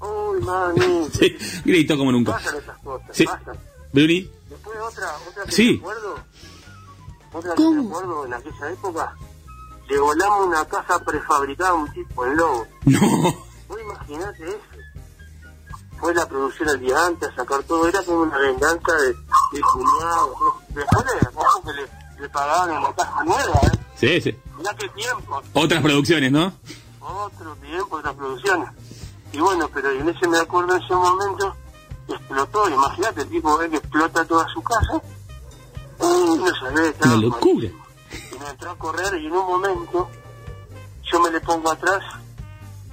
[SPEAKER 24] Uy, mami.
[SPEAKER 13] Sí, gritó como nunca.
[SPEAKER 24] Pasan esas cosas,
[SPEAKER 13] Sí.
[SPEAKER 24] pasan.
[SPEAKER 13] Bruni,
[SPEAKER 24] Otra, otra que
[SPEAKER 13] Sí.
[SPEAKER 24] me acuerdo, otra que me acuerdo en aquella época, le volamos una caja prefabricada a un tipo en Lobo.
[SPEAKER 13] No.
[SPEAKER 24] Vos imaginate eso. Fue la producción el día antes a sacar todo, era como una venganza de, de cuñado. Después le, que le, le pagaban una caja nueva, ¿eh?
[SPEAKER 13] Sí, sí.
[SPEAKER 24] Mirá qué tiempo.
[SPEAKER 13] Otras producciones, ¿no?
[SPEAKER 24] otro tiempo, otras producciones. Y bueno, pero en ese me acuerdo en ese momento explotó, imagínate, el tipo ve que explota toda su casa. Y no estaba
[SPEAKER 4] Una locura.
[SPEAKER 24] y me entró a correr y en un momento yo me le pongo atrás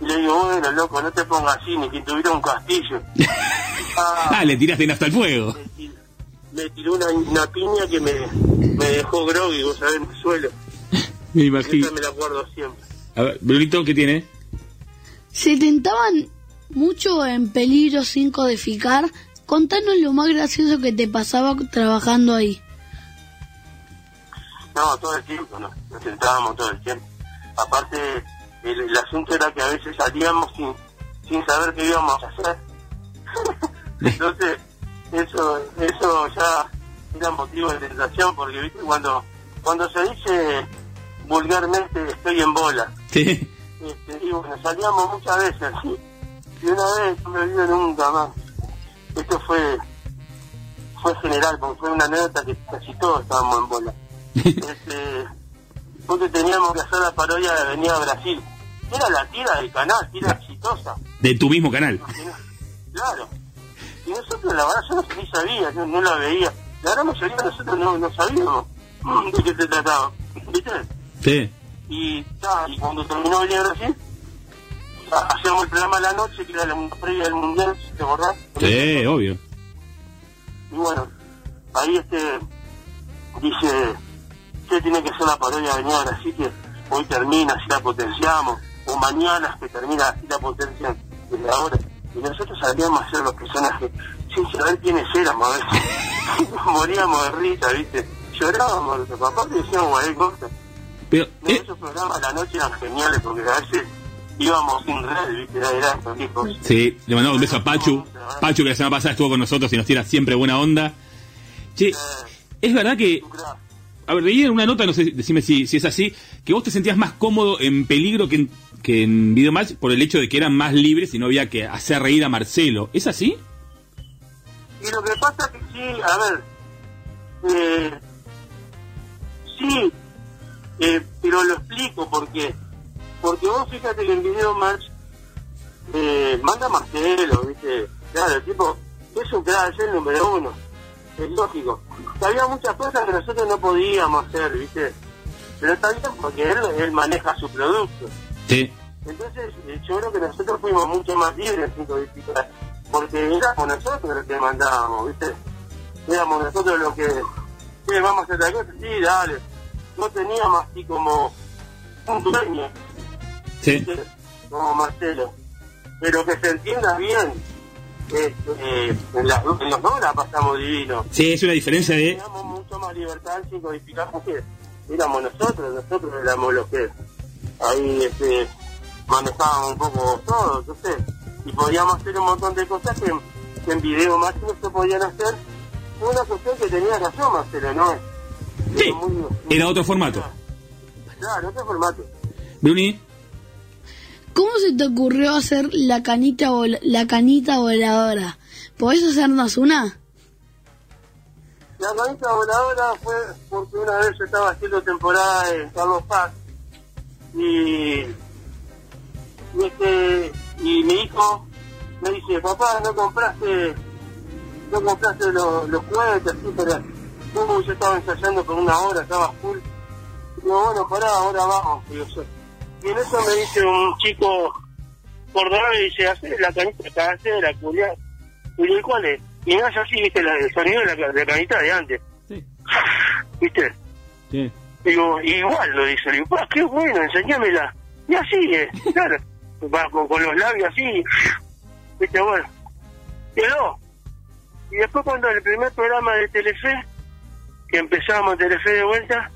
[SPEAKER 24] y le digo, bueno, loco, no te pongas así, ni que tuviera un castillo.
[SPEAKER 4] Ah, le tiraste nafta al fuego.
[SPEAKER 24] Me tiró una, una piña que me, me dejó groggy, vos sabés, en el suelo.
[SPEAKER 4] Me imagino.
[SPEAKER 24] Esa me la acuerdo siempre.
[SPEAKER 4] A ver, Brunito, ¿qué tiene?
[SPEAKER 8] Se tentaban mucho en peligro sin codificar. Contanos lo más gracioso que te pasaba trabajando ahí.
[SPEAKER 24] No, todo el tiempo, ¿no? Nos sentábamos todo el tiempo. Aparte, el, el asunto era que a veces salíamos sin, sin saber qué íbamos a hacer. Entonces, eso eso ya era motivo de tentación, porque, ¿viste? Cuando, cuando se dice vulgarmente estoy en bola,
[SPEAKER 4] Sí.
[SPEAKER 24] este, y bueno, salíamos muchas veces así. Y una vez, no me olvido nunca más. Esto fue fue general, porque fue una anécdota que casi todos estábamos en bola. este, nosotros teníamos que hacer la parodia de Avenida Brasil. Era la tira del canal, tira exitosa.
[SPEAKER 4] De tu mismo canal.
[SPEAKER 24] Claro. Y nosotros, la verdad, yo no, ni sabía, no, no la veía. La gran mayoría de nosotros no, no sabíamos de qué se trataba. ¿Viste?
[SPEAKER 4] Sí.
[SPEAKER 24] Y, ta, y cuando terminó así, ha- hacíamos el programa a la noche, que era la previa del mundial, ¿te acordás?
[SPEAKER 4] Sí, obvio.
[SPEAKER 24] Y bueno, ahí este dice, usted tiene que hacer la parodia de Avenida Brasil, que hoy termina, así la potenciamos, o mañana que termina, así la potencian desde ahora. Y nosotros sabíamos hacer los personajes sin saber quiénes éramos a veces. Nos moríamos de risa, ¿viste? Llorábamos, nuestros papás decíamos cualquier cosa.
[SPEAKER 4] Pero,
[SPEAKER 24] No, esos programas a la noche eran geniales porque a veces íbamos sin red. Era, hijos.
[SPEAKER 4] Sí, le mandamos un beso a Pachu. Pachu que la semana pasada estuvo con nosotros y nos tira siempre buena onda. Che, es verdad que... A ver, leí en una nota, no sé, decime si, si es así, que vos te sentías más cómodo en peligro que en, que en Videomatch por el hecho de que eran más libres y no había que hacer reír a Marcelo. ¿Es así?
[SPEAKER 24] Y lo que pasa es que sí, a ver, eh, sí, eh, pero lo explico porque porque vos fíjate que en Video Match eh, manda Marcelo, ¿viste? Claro, el tipo es un es el número uno, es lógico. Había muchas cosas que nosotros no podíamos hacer, ¿viste? Pero está bien porque él, él maneja su producto.
[SPEAKER 4] Sí.
[SPEAKER 24] Entonces, eh, yo creo que nosotros fuimos mucho más libres porque éramos nosotros los que mandábamos, ¿viste? Éramos nosotros los que, "Eh, vamos a hacer tal cosa, sí, dale. No teníamos así como un dueño,
[SPEAKER 4] Sí.
[SPEAKER 24] ¿viste? como Marcelo. Pero que se entienda bien, este, eh, en, las, en los dos la pasamos divino.
[SPEAKER 4] Sí, es una diferencia de...
[SPEAKER 24] Teníamos mucho más libertad sin codificar porque éramos nosotros, nosotros éramos los que ahí este, manejábamos un poco todo, sé. Y podíamos hacer un montón de cosas que, que en video más no se podían hacer. Fue una cuestión que tenía razón, Marcelo, ¿no?
[SPEAKER 4] Sí, era otro formato.
[SPEAKER 24] Claro, otro formato.
[SPEAKER 4] Bruni,
[SPEAKER 8] ¿Cómo se te ocurrió hacer la canita vol- la canita voladora? ¿Podés hacernos una?
[SPEAKER 24] La canita voladora fue porque una vez yo estaba haciendo temporada en Carlos Paz y, y, este, y mi hijo me dice, papá, no compraste no compraste los, los juguetes, así, uh, yo estaba ensayando por una hora, estaba full. Digo, bueno, pará, ahora vamos. Digo, yo. Y en eso me dice un chico detrás me dice, hace la canita casera, culiar. Y digo, ¿y cuál es? Y me hace así, viste, la- el sonido de la, la canita de antes. ¿Viste?
[SPEAKER 4] Sí.
[SPEAKER 24] Digo, igual lo dice, digo, pa, qué bueno, enseñámela. Y así, eh, claro, va con, con los labios así, viste, bueno, quedó. Y después cuando el primer programa de Telefe, que empezamos Telefe de vuelta,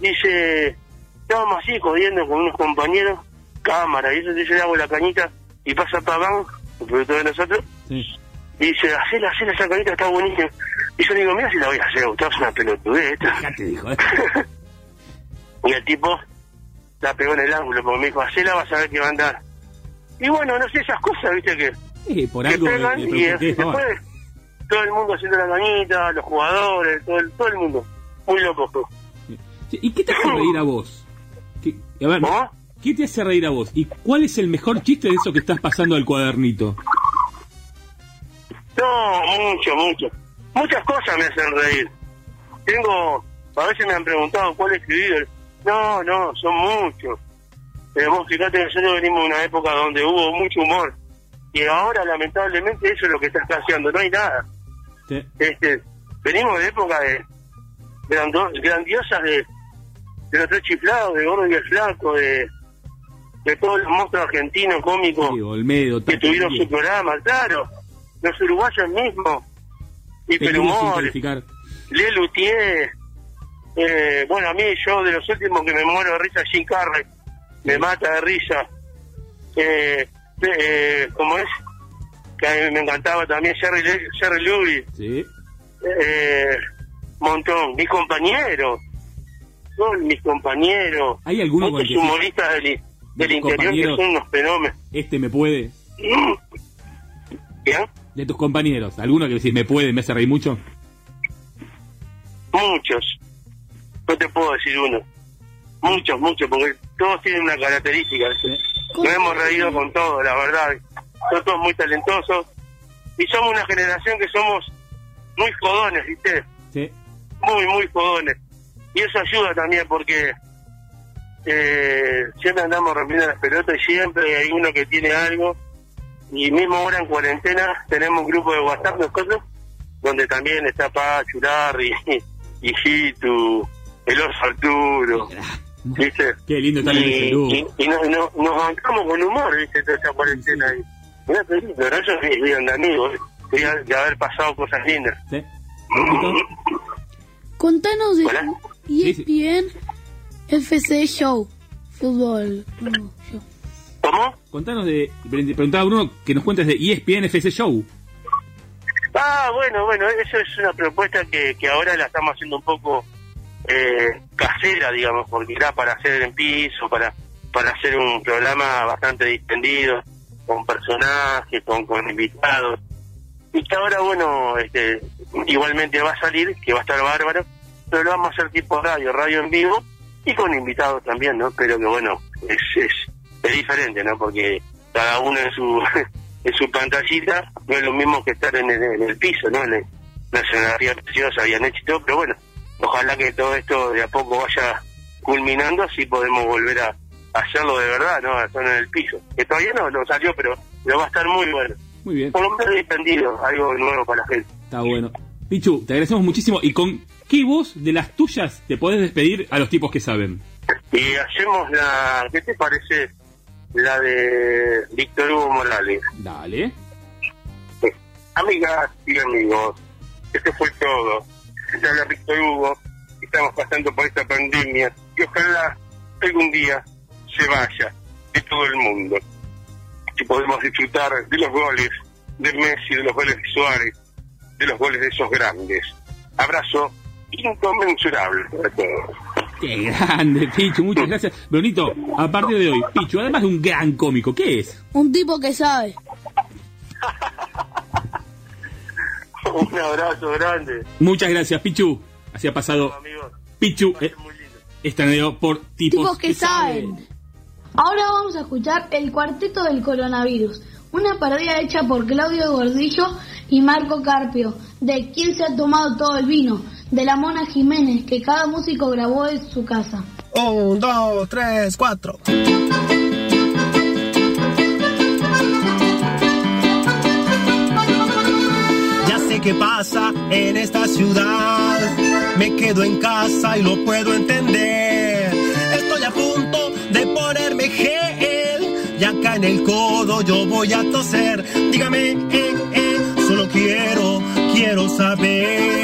[SPEAKER 24] dice, estábamos así jodiendo con unos compañeros, cámara, y eso dice, le hago la cañita, y pasa Pagán, el productor de nosotros, y dice, hacela, hacela esa cañita, está buenísima. Y yo le digo, mira si la voy a hacer, Gustavo, es una pelotudez esta. y el tipo la pegó en el ángulo, porque me dijo, hacela, vas a ver que va a andar. Y bueno, no sé, esas cosas, viste, que,
[SPEAKER 4] Sí, por
[SPEAKER 24] que
[SPEAKER 4] algo me,
[SPEAKER 24] pegan,
[SPEAKER 4] me
[SPEAKER 24] y eh, después todo el mundo haciendo la cañita, los jugadores, todo el, todo el mundo. Muy loco.
[SPEAKER 4] ¿Y qué te hace reír a vos? ¿Qué, a ver,
[SPEAKER 15] ¿qué te hace reír a vos? ¿Y cuál es el mejor chiste de eso que estás pasando al cuadernito?
[SPEAKER 24] No, mucho, mucho. Muchas cosas me hacen reír. Tengo, a veces me han preguntado cuál escribir. No, no, son muchos. Pero vos fíjate que nosotros venimos de una época donde hubo mucho humor. Y ahora, lamentablemente, eso es lo que está escaseando. No hay nada.
[SPEAKER 15] Sí.
[SPEAKER 24] Este, venimos de época de grandiosas de, de los tres chiflados, de Gordo y el Flaco, de, de todos los monstruos argentinos cómicos
[SPEAKER 15] Sí, Olmedo,
[SPEAKER 24] que tuvieron su programa, claro. Los uruguayos mismos. Hiperhumor,
[SPEAKER 15] calificar.
[SPEAKER 24] Le Luthier. Eh, bueno, a mí, yo de los últimos que me muero de risa, Jim Carrey. Me mata de risa. Eh, eh, ¿Cómo es? Que a mí me encantaba también Jerry, Jerry Lewis.
[SPEAKER 15] Sí.
[SPEAKER 24] Eh, montón. Mis compañeros. Son mis compañeros.
[SPEAKER 15] ¿Hay alguno con el
[SPEAKER 24] Muchos
[SPEAKER 15] que sí?
[SPEAKER 24] humoristas del, del interior que son unos fenómenos.
[SPEAKER 15] Este me puede.
[SPEAKER 24] ¿Bien?
[SPEAKER 15] De tus compañeros, ¿alguno que decís me puede, me hace reír mucho?
[SPEAKER 24] Muchos. No te puedo decir uno. Muchos, muchos, porque todos tienen una característica. Nos hemos reído con todo, la verdad. Son todos muy talentosos. Y somos una generación que somos muy jodones, ¿viste?
[SPEAKER 15] Sí.
[SPEAKER 24] Muy, muy jodones. Y eso ayuda también porque eh, siempre andamos rompiendo las pelotas y siempre hay uno que tiene algo. Y mismo ahora en cuarentena tenemos un grupo de WhatsApp nosotros, donde también está Pachu, Larry, y Hitu, el oso Arturo. ¿Viste?
[SPEAKER 15] Qué lindo estar en
[SPEAKER 24] y,
[SPEAKER 15] ese grupo.
[SPEAKER 24] y- y no- no- nos bancamos con humor, ¿viste? Toda esa cuarentena ahí. Lindo, ¿no? Ellos vi- viven de amigos, de, de haber pasado cosas lindas.
[SPEAKER 15] Sí.
[SPEAKER 8] Contanos de
[SPEAKER 24] Hola.
[SPEAKER 8] ESPN FC Show. Fútbol. show.
[SPEAKER 24] ¿Cómo?
[SPEAKER 15] Contanos de. pre- Preguntaba Bruno que nos cuentes de ESPN FC Show.
[SPEAKER 24] Ah, bueno, bueno, eso es una propuesta que, que ahora la estamos haciendo un poco eh, casera, digamos, porque era para hacer en piso, para, para hacer un programa bastante distendido, con personajes, con, con invitados. Y que ahora, bueno, este, igualmente va a salir, que va a estar bárbaro, pero lo vamos a hacer tipo radio, radio en vivo, y con invitados también, ¿no? Pero que bueno, es, es, es diferente, ¿no? Porque cada uno en su en su pantallita no es lo mismo que estar en el, en el piso, ¿no? En una escenografía preciosa, bien hecho todo, pero bueno, ojalá que todo esto de a poco vaya culminando, así podemos volver a, hacerlo de verdad, ¿no? A estar en el piso. Que todavía no, no salió, pero, pero va a estar muy bueno.
[SPEAKER 15] Muy bien.
[SPEAKER 24] Por lo menos distendido, algo nuevo para la gente.
[SPEAKER 15] Está bueno. Pichu, te agradecemos muchísimo. ¿Y con qué voz de las tuyas te podés despedir a los tipos que saben?
[SPEAKER 24] Y hacemos la, ¿qué te parece? La de Víctor Hugo Morales.
[SPEAKER 15] Dale.
[SPEAKER 24] Amigas y amigos, esto fue todo. Se habla Víctor Hugo, estamos pasando por esta pandemia y ojalá algún día se vaya de todo el mundo. Y podemos disfrutar de los goles de Messi, de los goles de Suárez, de los goles de esos grandes. Abrazo inconmensurable para todos.
[SPEAKER 15] Qué grande, Pichu. Muchas gracias. Brunito, a partir de hoy, Pichu, además de un gran cómico, ¿qué es?
[SPEAKER 8] Un tipo que sabe.
[SPEAKER 24] Un abrazo grande.
[SPEAKER 15] Muchas gracias, Pichu. Así ha pasado Pichu eh, estaneo por tipos,
[SPEAKER 8] Tipos que saben. Ahora vamos a escuchar El Cuarteto del Coronavirus, una parodia hecha por Claudio Gordillo y Marco Carpio, de ¿Quién se ha tomado todo el vino? De la Mona Jiménez, que cada músico grabó en su casa.
[SPEAKER 11] Un, dos, tres, cuatro. Ya sé qué pasa en esta ciudad. Me quedo en casa y lo puedo entender. Estoy a punto de ponerme gel. Y acá en el codo yo voy a toser. Dígame, eh, eh, solo quiero, quiero saber.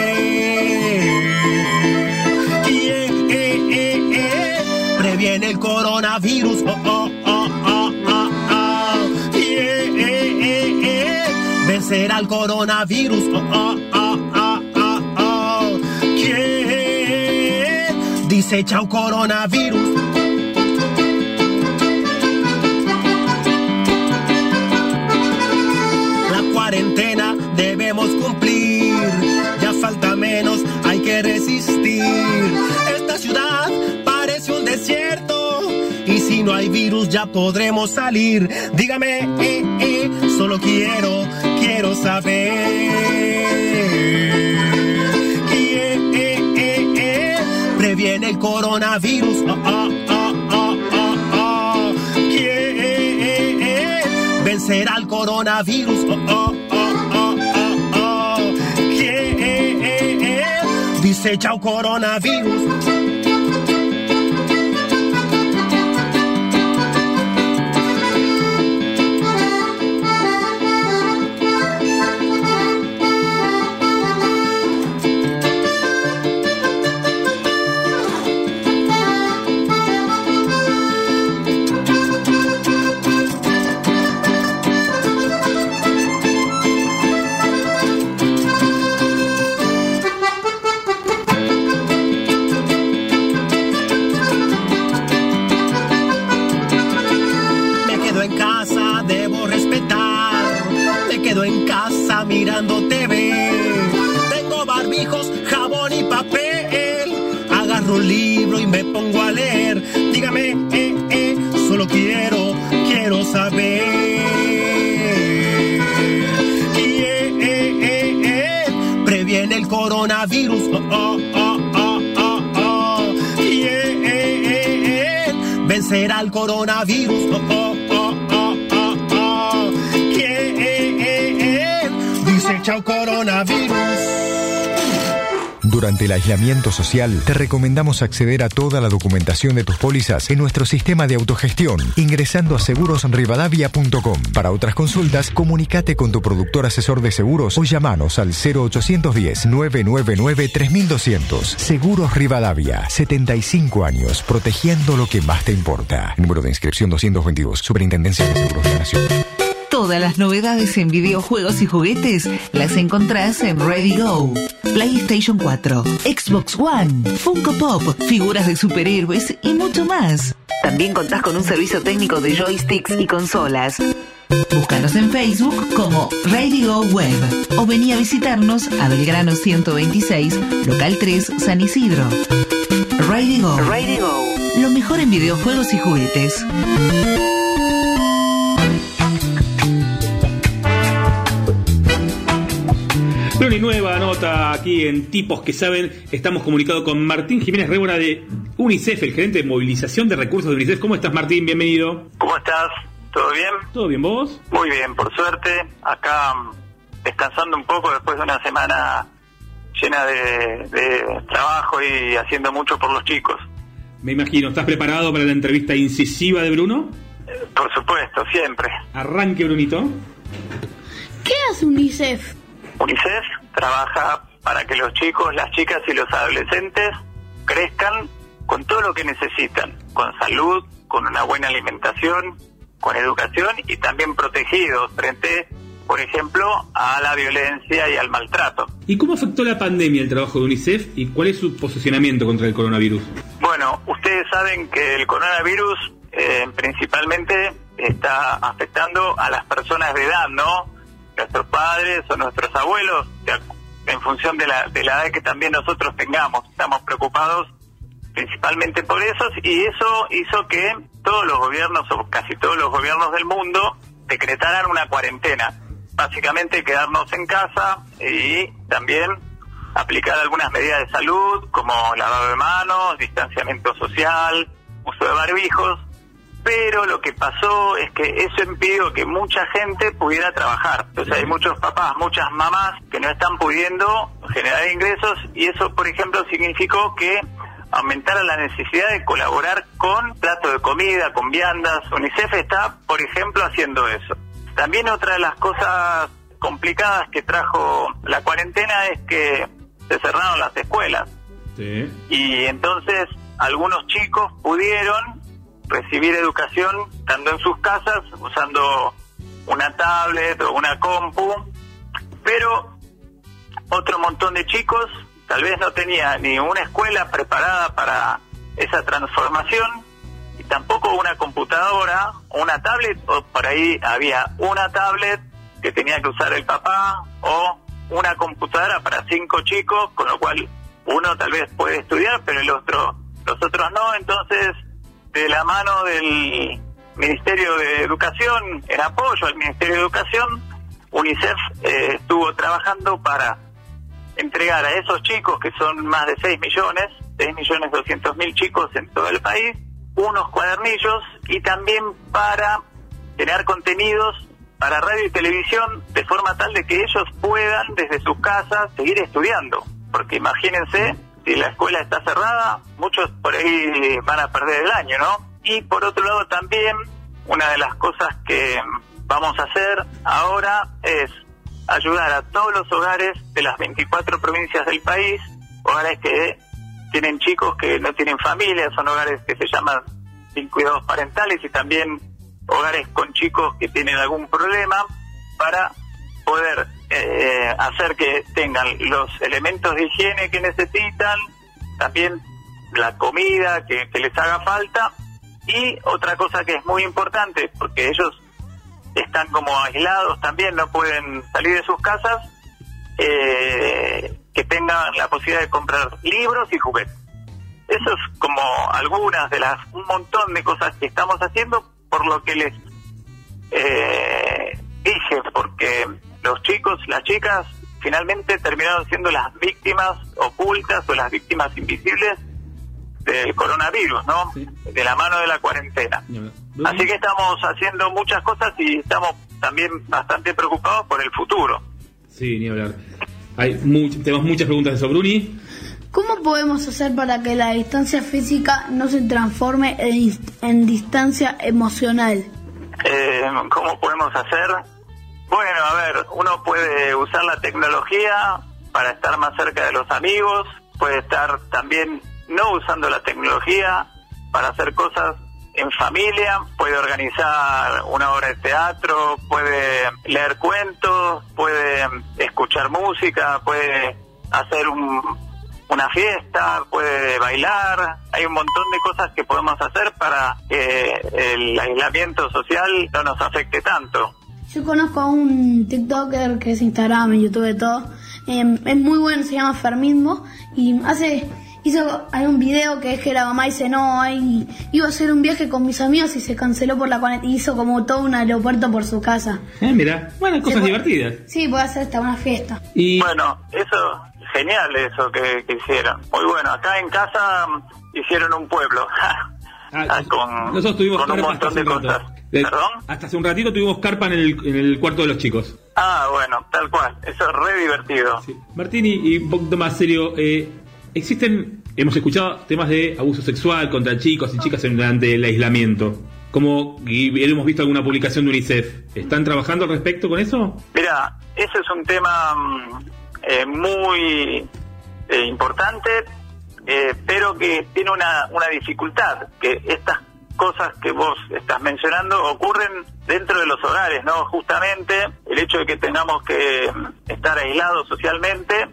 [SPEAKER 11] Previene el coronavirus. Oh, oh, oh, oh, oh, oh. Yeah, eh, eh, eh, vencerá el coronavirus. Oh, oh, oh, oh, oh, oh. ¿Quién dice chao coronavirus? Si no hay virus, ya podremos salir. Dígame, eh, eh, solo quiero, quiero saber. ¿Quién eh, eh, previene el coronavirus? ¿Quién eh, eh, vencerá el coronavirus? Ah, ah, ah, ah, ah, ah. ¿Quién eh, eh, eh, dice chao coronavirus? Vencerá el coronavirus? Oh, oh, oh, oh, oh, oh. ¿Quién dice chao coronavirus?
[SPEAKER 25] Durante el aislamiento social, te recomendamos acceder a toda la documentación de tus pólizas en nuestro sistema de autogestión, ingresando a segurosrivadavia.com. Para otras consultas, comunícate con tu productor asesor de seguros o llamanos al 0810-999-3200. Seguros Rivadavia, 75 años, protegiendo lo que más te importa. Número de inscripción 222, Superintendencia de Seguros de la Nación.
[SPEAKER 2] Todas las novedades en videojuegos y juguetes las encontrás en Ready Go. PlayStation 4, Xbox One, Funko Pop, figuras de superhéroes y mucho más. También contás con un servicio técnico de joysticks y consolas. Búscanos en Facebook como Radio Web o vení a visitarnos a Belgrano 126, local 3, San Isidro. Radio Go. Lo mejor en videojuegos y juguetes.
[SPEAKER 4] Bueno, y nueva nota aquí en Tipos que Saben. Estamos comunicados con Martín Jiménez Rébora de UNICEF, el gerente de movilización de recursos de UNICEF. ¿Cómo estás, Martín? Bienvenido.
[SPEAKER 26] ¿Cómo estás? ¿Todo bien?
[SPEAKER 4] ¿Todo bien vos?
[SPEAKER 26] Muy bien, por suerte. Acá mm, descansando un poco después de una semana llena de, de trabajo y haciendo mucho por los chicos.
[SPEAKER 4] Me imagino. ¿Estás preparado para la entrevista incisiva de Bruno?
[SPEAKER 26] Por supuesto, siempre.
[SPEAKER 4] Arranque, Brunito.
[SPEAKER 8] ¿Qué hace UNICEF?
[SPEAKER 26] UNICEF trabaja para que los chicos, las chicas y los adolescentes crezcan con todo lo que necesitan, con salud, con una buena alimentación, con educación y también protegidos frente, por ejemplo, a la violencia y al maltrato.
[SPEAKER 4] ¿Y cómo afectó la pandemia el trabajo de UNICEF y cuál es su posicionamiento contra el coronavirus?
[SPEAKER 26] Bueno, ustedes saben que el coronavirus eh, principalmente está afectando a las personas de edad, ¿no? Nuestros padres o nuestros abuelos, en función de la, de la edad que también nosotros tengamos. Estamos preocupados principalmente por eso y eso hizo que todos los gobiernos o casi todos los gobiernos del mundo decretaran una cuarentena. Básicamente quedarnos en casa y también aplicar algunas medidas de salud como lavado de manos, distanciamiento social, uso de barbijos, pero lo que pasó es que eso impidió que mucha gente pudiera trabajar. Entonces hay muchos papás, muchas mamás que no están pudiendo generar ingresos y eso, por ejemplo, significó que aumentara la necesidad de colaborar con platos de comida, con viandas. UNICEF está, por ejemplo, haciendo eso. También otra de las cosas complicadas que trajo la cuarentena es que se cerraron las escuelas
[SPEAKER 4] Sí.
[SPEAKER 26] y entonces algunos chicos pudieron recibir educación estando en sus casas usando una tablet o una compu, pero otro montón de chicos tal vez no tenía ni una escuela preparada para esa transformación y tampoco una computadora una tablet o por ahí había una tablet que tenía que usar el papá o una computadora para cinco chicos, con lo cual uno tal vez puede estudiar, pero el otro, los otros no, entonces de la mano del, Ministerio de Educación, en apoyo al Ministerio de Educación, UNICEF eh, estuvo trabajando para entregar a esos chicos, que son más de 6 millones, 6 millones 200 mil chicos en todo el país, unos cuadernillos y también para crear contenidos para radio y televisión de forma tal de que ellos puedan desde sus casas seguir estudiando. Porque imagínense, si la escuela está cerrada, muchos por ahí van a perder el año, ¿no? Y por otro lado también, una de las cosas que vamos a hacer ahora es ayudar a todos los hogares de las 24 provincias del país, hogares que tienen chicos que no tienen familia, son hogares que se llaman sin cuidados parentales y también hogares con chicos que tienen algún problema para poder eh, hacer que tengan los elementos de higiene que necesitan, también la comida que, les haga falta y otra cosa que es muy importante porque ellos están como aislados también, no pueden salir de sus casas, eh, que tengan la posibilidad de comprar libros y juguetes. Eso es como algunas de las, un montón de cosas que estamos haciendo por lo que les eh, dije, porque los chicos, las chicas, finalmente terminaron siendo las víctimas ocultas o las víctimas invisibles del coronavirus, ¿no? De la mano de la cuarentena. Así que estamos haciendo muchas cosas y estamos también bastante preocupados por el futuro.
[SPEAKER 4] Sí, ni hablar. Hay much- tenemos muchas preguntas de eso, Bruni.
[SPEAKER 8] ¿Cómo podemos hacer para que la distancia física no se transforme en, en distancia emocional?
[SPEAKER 26] Eh, ¿Cómo podemos hacer? Bueno, a ver, uno puede usar la tecnología para estar más cerca de los amigos, puede estar también no usando la tecnología para hacer cosas en familia, puede organizar una obra de teatro, puede leer cuentos, puede escuchar música, puede hacer un, una fiesta, puede bailar, hay un montón de cosas que podemos hacer para que el aislamiento social no nos afecte tanto.
[SPEAKER 8] Yo conozco a un TikToker que es Instagram, YouTube, todo. Eh, es muy bueno, se llama Fermismo. Y hace hizo hay un video que es que la mamá dice, no, ay, iba a hacer un viaje con mis amigos y se canceló por la cuarentena. Hizo como todo un aeropuerto por su casa.
[SPEAKER 4] Eh, mira, bueno, cosas divertidas.
[SPEAKER 8] Sí, puede hacer hasta una fiesta.
[SPEAKER 4] Y
[SPEAKER 26] Bueno, eso, genial eso que, que hicieron. Muy bueno, acá en casa mm, hicieron un pueblo. Ah, con,
[SPEAKER 4] nosotros tuvimos
[SPEAKER 26] con un montón de cosas.
[SPEAKER 4] rato. Eh, Hasta hace un ratito tuvimos carpa en el, en el cuarto de los chicos.
[SPEAKER 26] Ah, bueno, tal cual. Eso es re divertido.
[SPEAKER 4] Martini, y un poquito más serio, eh, existen, hemos escuchado temas de abuso sexual contra chicos y chicas durante el aislamiento. Como y hemos visto alguna publicación de UNICEF. ¿Están trabajando al respecto con eso?
[SPEAKER 26] Mira, ese es un tema mm, eh, muy eh, importante, eh, pero que tiene una, una dificultad, que estas cosas que vos estás mencionando ocurren dentro de los hogares, ¿no? Justamente el hecho de que tengamos que estar aislados socialmente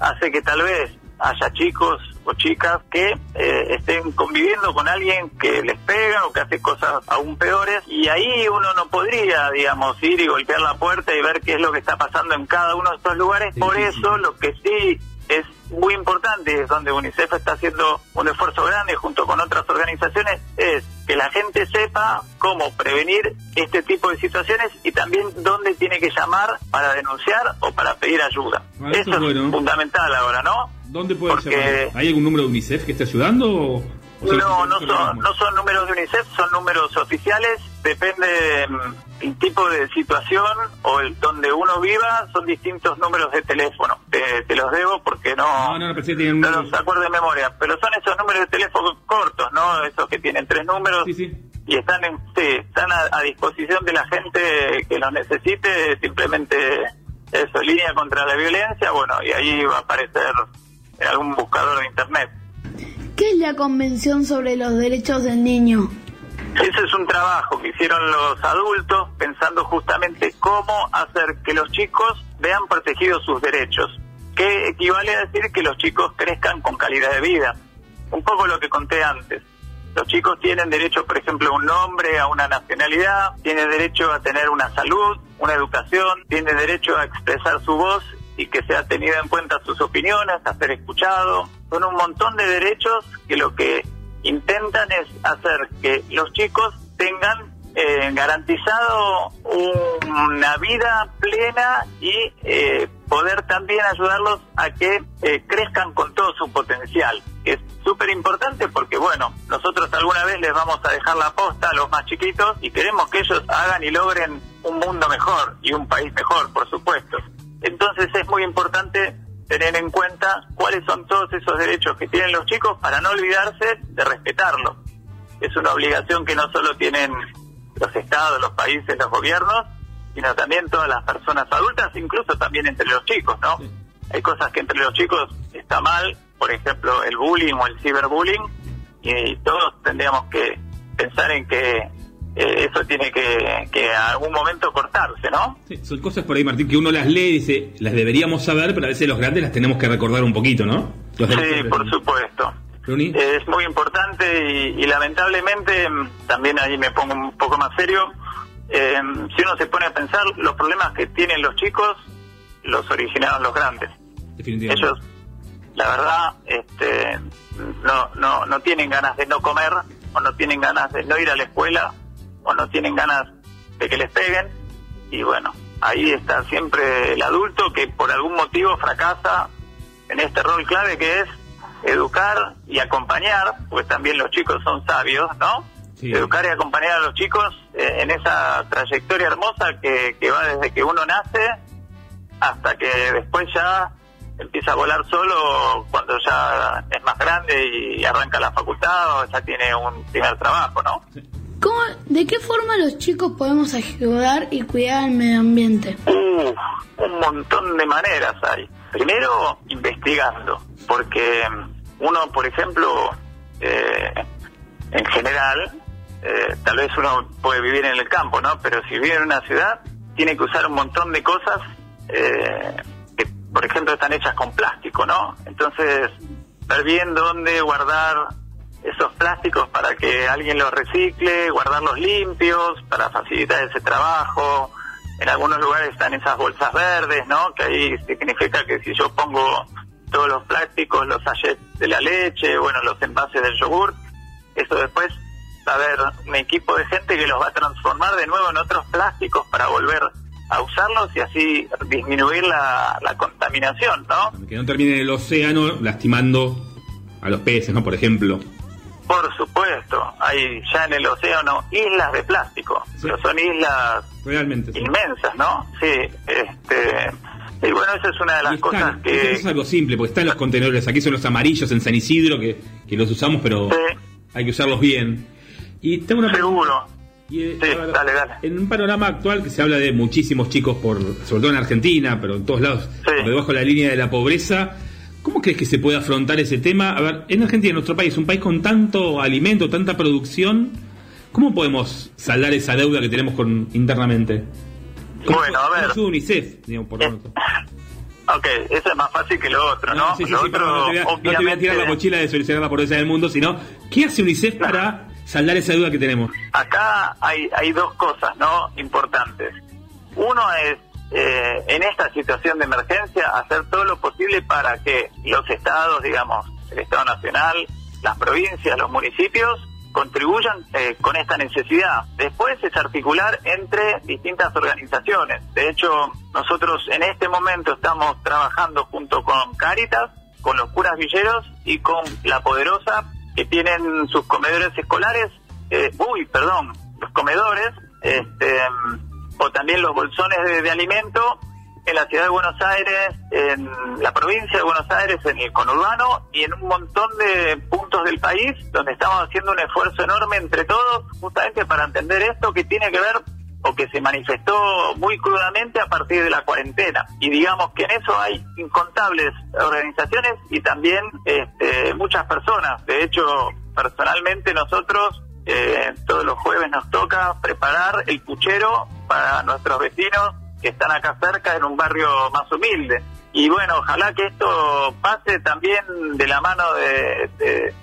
[SPEAKER 26] hace que tal vez haya chicos o chicas que eh, estén conviviendo con alguien que les pega o que hace cosas aún peores y ahí uno no podría, digamos, ir y golpear la puerta y ver qué es lo que está pasando en cada uno de estos lugares. Por eso lo que sí es muy importante, es donde UNICEF está haciendo un esfuerzo grande junto con otras organizaciones, es que la gente sepa cómo prevenir este tipo de situaciones y también dónde tiene que llamar para denunciar o para pedir ayuda.
[SPEAKER 4] Ah, eso
[SPEAKER 26] Eso
[SPEAKER 4] es bueno.
[SPEAKER 26] fundamental ahora, ¿no?
[SPEAKER 4] ¿Dónde puede
[SPEAKER 26] Porque-
[SPEAKER 4] llamar? ¿Hay algún número de UNICEF que esté ayudando? O,
[SPEAKER 26] No, no son, no son números de UNICEF, son números oficiales. Depende mm, el tipo de situación o el donde uno viva, son distintos números de teléfono. Te, te los debo porque no,
[SPEAKER 4] No, no,
[SPEAKER 26] no
[SPEAKER 4] números-
[SPEAKER 26] los acuerdo de memoria. Pero son esos números de teléfono cortos, ¿no? Esos que tienen tres números. Y están, en, sí, están a, a disposición de la gente que los necesite. Simplemente eso, línea contra la violencia. Bueno, y ahí va a aparecer en algún buscador de internet.
[SPEAKER 8] ¿Qué es la Convención sobre los Derechos del Niño?
[SPEAKER 26] Ese es un trabajo que hicieron los adultos pensando justamente cómo hacer que los chicos vean protegidos sus derechos, que equivale a decir que los chicos crezcan con calidad de vida. Un poco lo que conté antes. Los chicos tienen derecho, por ejemplo, a un nombre, a una nacionalidad, tienen derecho a tener una salud, una educación, tienen derecho a expresar su voz y que sea tenida en cuenta sus opiniones, a ser escuchado. Son un montón de derechos que lo que intentan es hacer que los chicos tengan eh, garantizado una vida plena y eh, poder también ayudarlos a que eh, crezcan con todo su potencial. Es súper importante porque, bueno, nosotros alguna vez les vamos a dejar la posta a los más chiquitos y queremos que ellos hagan y logren un mundo mejor y un país mejor, por supuesto. Entonces es muy importante tener en cuenta cuáles son todos esos derechos que tienen los chicos para no olvidarse de respetarlos. Es una obligación que no solo tienen los estados, los países, los gobiernos, sino también todas las personas adultas, incluso también entre los chicos, ¿no? Hay cosas que entre los chicos está mal, por ejemplo, el bullying o el ciberbullying, y todos tendríamos que pensar en que eh, eso tiene que, que a algún momento cortarse, ¿no?
[SPEAKER 4] Sí, son cosas por ahí, Martín, que uno las lee y dice, las deberíamos saber, pero a veces los grandes las tenemos que recordar un poquito, ¿no? Los
[SPEAKER 26] Sí, por supuesto. Es muy importante y, y lamentablemente mm, también ahí me pongo un poco más serio. eh, si uno se pone a pensar, los problemas que tienen los chicos los originaron los grandes.
[SPEAKER 4] Definitivamente.
[SPEAKER 26] Ellos, la verdad, este, no, no, no tienen ganas de no comer, o no tienen ganas de no ir a la escuela, o no tienen ganas de que les peguen. Y bueno, ahí está siempre el adulto que por algún motivo fracasa en este rol clave que es educar y acompañar, porque también los chicos son sabios, ¿no? Educar y acompañar a los chicos eh, en esa trayectoria hermosa que, que va desde que uno nace hasta que después ya empieza a volar solo cuando ya es más grande y arranca la facultad o ya tiene un primer trabajo, ¿no?
[SPEAKER 8] ¿Cómo- ¿De qué forma los chicos podemos ayudar y cuidar el medio ambiente?
[SPEAKER 26] Uf, un montón de maneras hay. Primero, investigando, porque mm, uno, por ejemplo, eh, en general, eh, tal vez uno puede vivir en el campo, ¿no? Pero si vive en una ciudad, tiene que usar un montón de cosas eh, que, por ejemplo, están hechas con plástico, ¿no? Entonces, ver bien dónde guardar esos plásticos para que alguien los recicle, guardarlos limpios para facilitar ese trabajo. En algunos lugares están esas bolsas verdes, ¿no? Que ahí significa que si yo pongo todos los plásticos, los sachets de la leche, bueno, los envases del yogur, eso después va a haber un equipo de gente que los va a transformar de nuevo en otros plásticos para volver a usarlos y así disminuir la, la contaminación, ¿no?
[SPEAKER 4] Que no termine el océano lastimando a los peces, ¿no? Por ejemplo.
[SPEAKER 26] Por supuesto, hay ya en el océano islas de plástico, pero son islas
[SPEAKER 4] Realmente.
[SPEAKER 26] inmensas, ¿no? Sí, este... Y bueno, esa es una de las cosas que...
[SPEAKER 4] eso es algo simple, porque están los contenedores, aquí son los amarillos en San Isidro, que, que los usamos, pero hay que usarlos bien. Y tengo una
[SPEAKER 26] Seguro.
[SPEAKER 4] Y, eh,
[SPEAKER 26] Sí,
[SPEAKER 4] ver,
[SPEAKER 26] dale, dale.
[SPEAKER 4] En un panorama actual que se habla de muchísimos chicos, por sobre todo en Argentina, pero en todos lados, por debajo de la línea de la pobreza, ¿cómo crees que se puede afrontar ese tema? A ver, en Argentina, en nuestro país, un país con tanto alimento, tanta producción, ¿cómo podemos saldar esa deuda que tenemos con internamente?
[SPEAKER 26] Bueno, a ver.
[SPEAKER 4] ¿Cómo ayuda UNICEF, digamos, por lo menos?
[SPEAKER 26] Ok, eso es más fácil que lo otro, ¿no?
[SPEAKER 4] Sí, sí,
[SPEAKER 26] lo
[SPEAKER 4] sí,
[SPEAKER 26] otro,
[SPEAKER 4] perdón, no, te voy a, no te voy a
[SPEAKER 26] obviamente,
[SPEAKER 4] tirar la mochila de solucionar la pobreza del mundo, sino ¿qué hace UNICEF para saldar esa deuda que tenemos?
[SPEAKER 26] acá hay, hay dos cosas, ¿no? Importantes. Uno es, eh, en esta situación de emergencia, hacer todo lo posible para que los estados, digamos, el Estado Nacional, las provincias, los municipios, contribuyan eh, con esta necesidad. Después es articular entre distintas organizaciones. De hecho, nosotros en este momento estamos trabajando junto con Cáritas, con los curas villeros y con La Poderosa, que tienen sus comedores escolares, eh, uy, perdón, los comedores, este, o también los bolsones de, alimento en la ciudad de Buenos Aires, en la provincia de Buenos Aires, en el conurbano y en un montón de puntos del país donde estamos haciendo un esfuerzo enorme entre todos justamente para entender esto que tiene que ver o que se manifestó muy crudamente a partir de la cuarentena. Y digamos que en eso hay incontables organizaciones y también este, muchas personas. De hecho, personalmente nosotros eh, todos los jueves nos toca preparar el puchero para nuestros vecinos que están acá cerca en un barrio más humilde. Y bueno, ojalá que esto pase también de la mano de, de-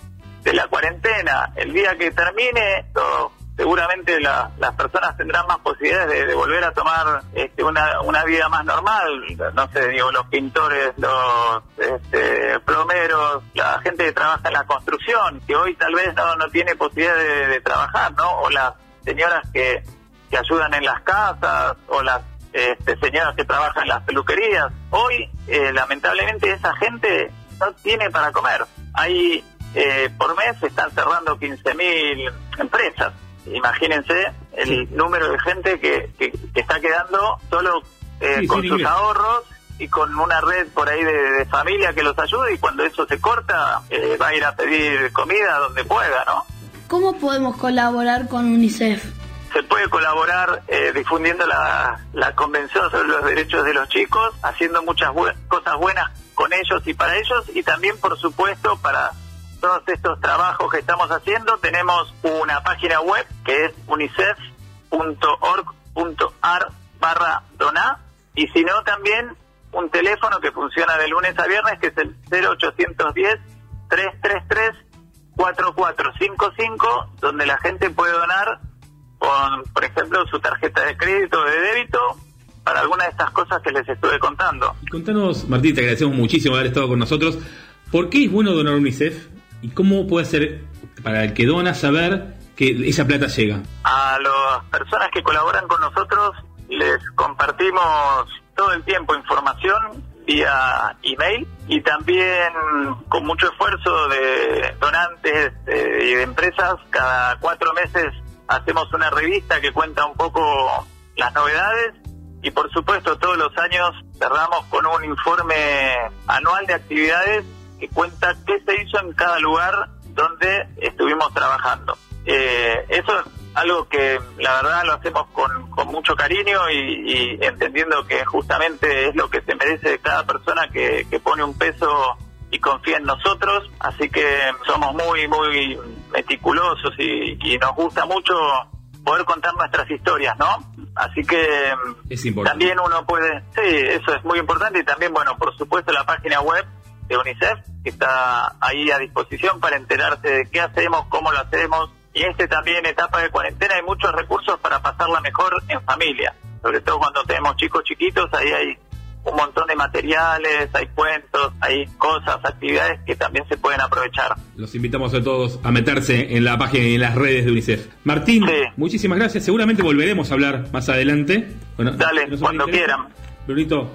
[SPEAKER 26] de la cuarentena. El día que termine, esto, seguramente la- las personas tendrán más posibilidades de, volver a tomar este, una, una vida más normal. No sé, digo, los pintores, los este, plomeros, la gente que trabaja en la construcción, que hoy tal vez no, tiene posibilidad de, trabajar, ¿no? O las señoras que, que ayudan en las casas o las este, señoras que trabajan en las peluquerías. Hoy, eh, lamentablemente, esa gente no tiene para comer. Hay, eh, por mes están cerrando 15.000 empresas. Imagínense el número de gente que, que, que está quedando solo eh,
[SPEAKER 4] Sí,
[SPEAKER 26] con sus
[SPEAKER 4] ingreso.
[SPEAKER 26] ahorros y con una red por ahí de, de familia que los ayude y cuando eso se corta eh, va a ir a pedir comida donde pueda, ¿no?
[SPEAKER 8] ¿Cómo podemos colaborar con UNICEF?
[SPEAKER 26] Se puede colaborar eh, difundiendo la, la Convención sobre los Derechos de los Chicos, haciendo muchas bue- cosas buenas con ellos y para ellos, y también, por supuesto, para todos estos trabajos que estamos haciendo, tenemos una página web que es unicef.org.ar barra donar, y si no, también un teléfono que funciona de lunes a viernes, que es el 0810 333 4455, donde la gente puede donar con, por ejemplo, su tarjeta de crédito o de débito para alguna de estas cosas que les estuve contando.
[SPEAKER 4] Contanos, Martín, te agradecemos muchísimo haber estado con nosotros. ¿Por qué es bueno donar UNICEF? ¿Y cómo puede ser para el que dona saber que esa plata llega?
[SPEAKER 26] A las personas que colaboran con nosotros les compartimos todo el tiempo información vía email y también con mucho esfuerzo de donantes eh, y de empresas, cada cuatro meses hacemos una revista que cuenta un poco las novedades y por supuesto todos los años cerramos con un informe anual de actividades que cuenta qué se hizo en cada lugar donde estuvimos trabajando. Eh, eso es algo que la verdad lo hacemos con, con mucho cariño y, y entendiendo que justamente es lo que se merece de cada persona que, que pone un peso y confía en nosotros, así que somos muy, muy meticulosos y, y nos gusta mucho poder contar nuestras historias, ¿no? Así que
[SPEAKER 4] Es
[SPEAKER 26] también uno puede, sí, eso es muy importante y también, bueno, por supuesto la página web de UNICEF que está ahí a disposición para enterarse de qué hacemos, cómo lo hacemos y este también etapa de cuarentena hay muchos recursos para pasarla mejor en familia, sobre todo cuando tenemos chicos chiquitos, ahí hay un montón de materiales, hay cuentos, hay cosas, actividades que también se pueden aprovechar.
[SPEAKER 4] Los invitamos a todos a meterse en la página y en las redes de UNICEF. Martín, muchísimas gracias. Seguramente volveremos a hablar más adelante. Bueno,
[SPEAKER 26] Dale,
[SPEAKER 4] ¿no se
[SPEAKER 26] cuando quieran.
[SPEAKER 4] Brunito,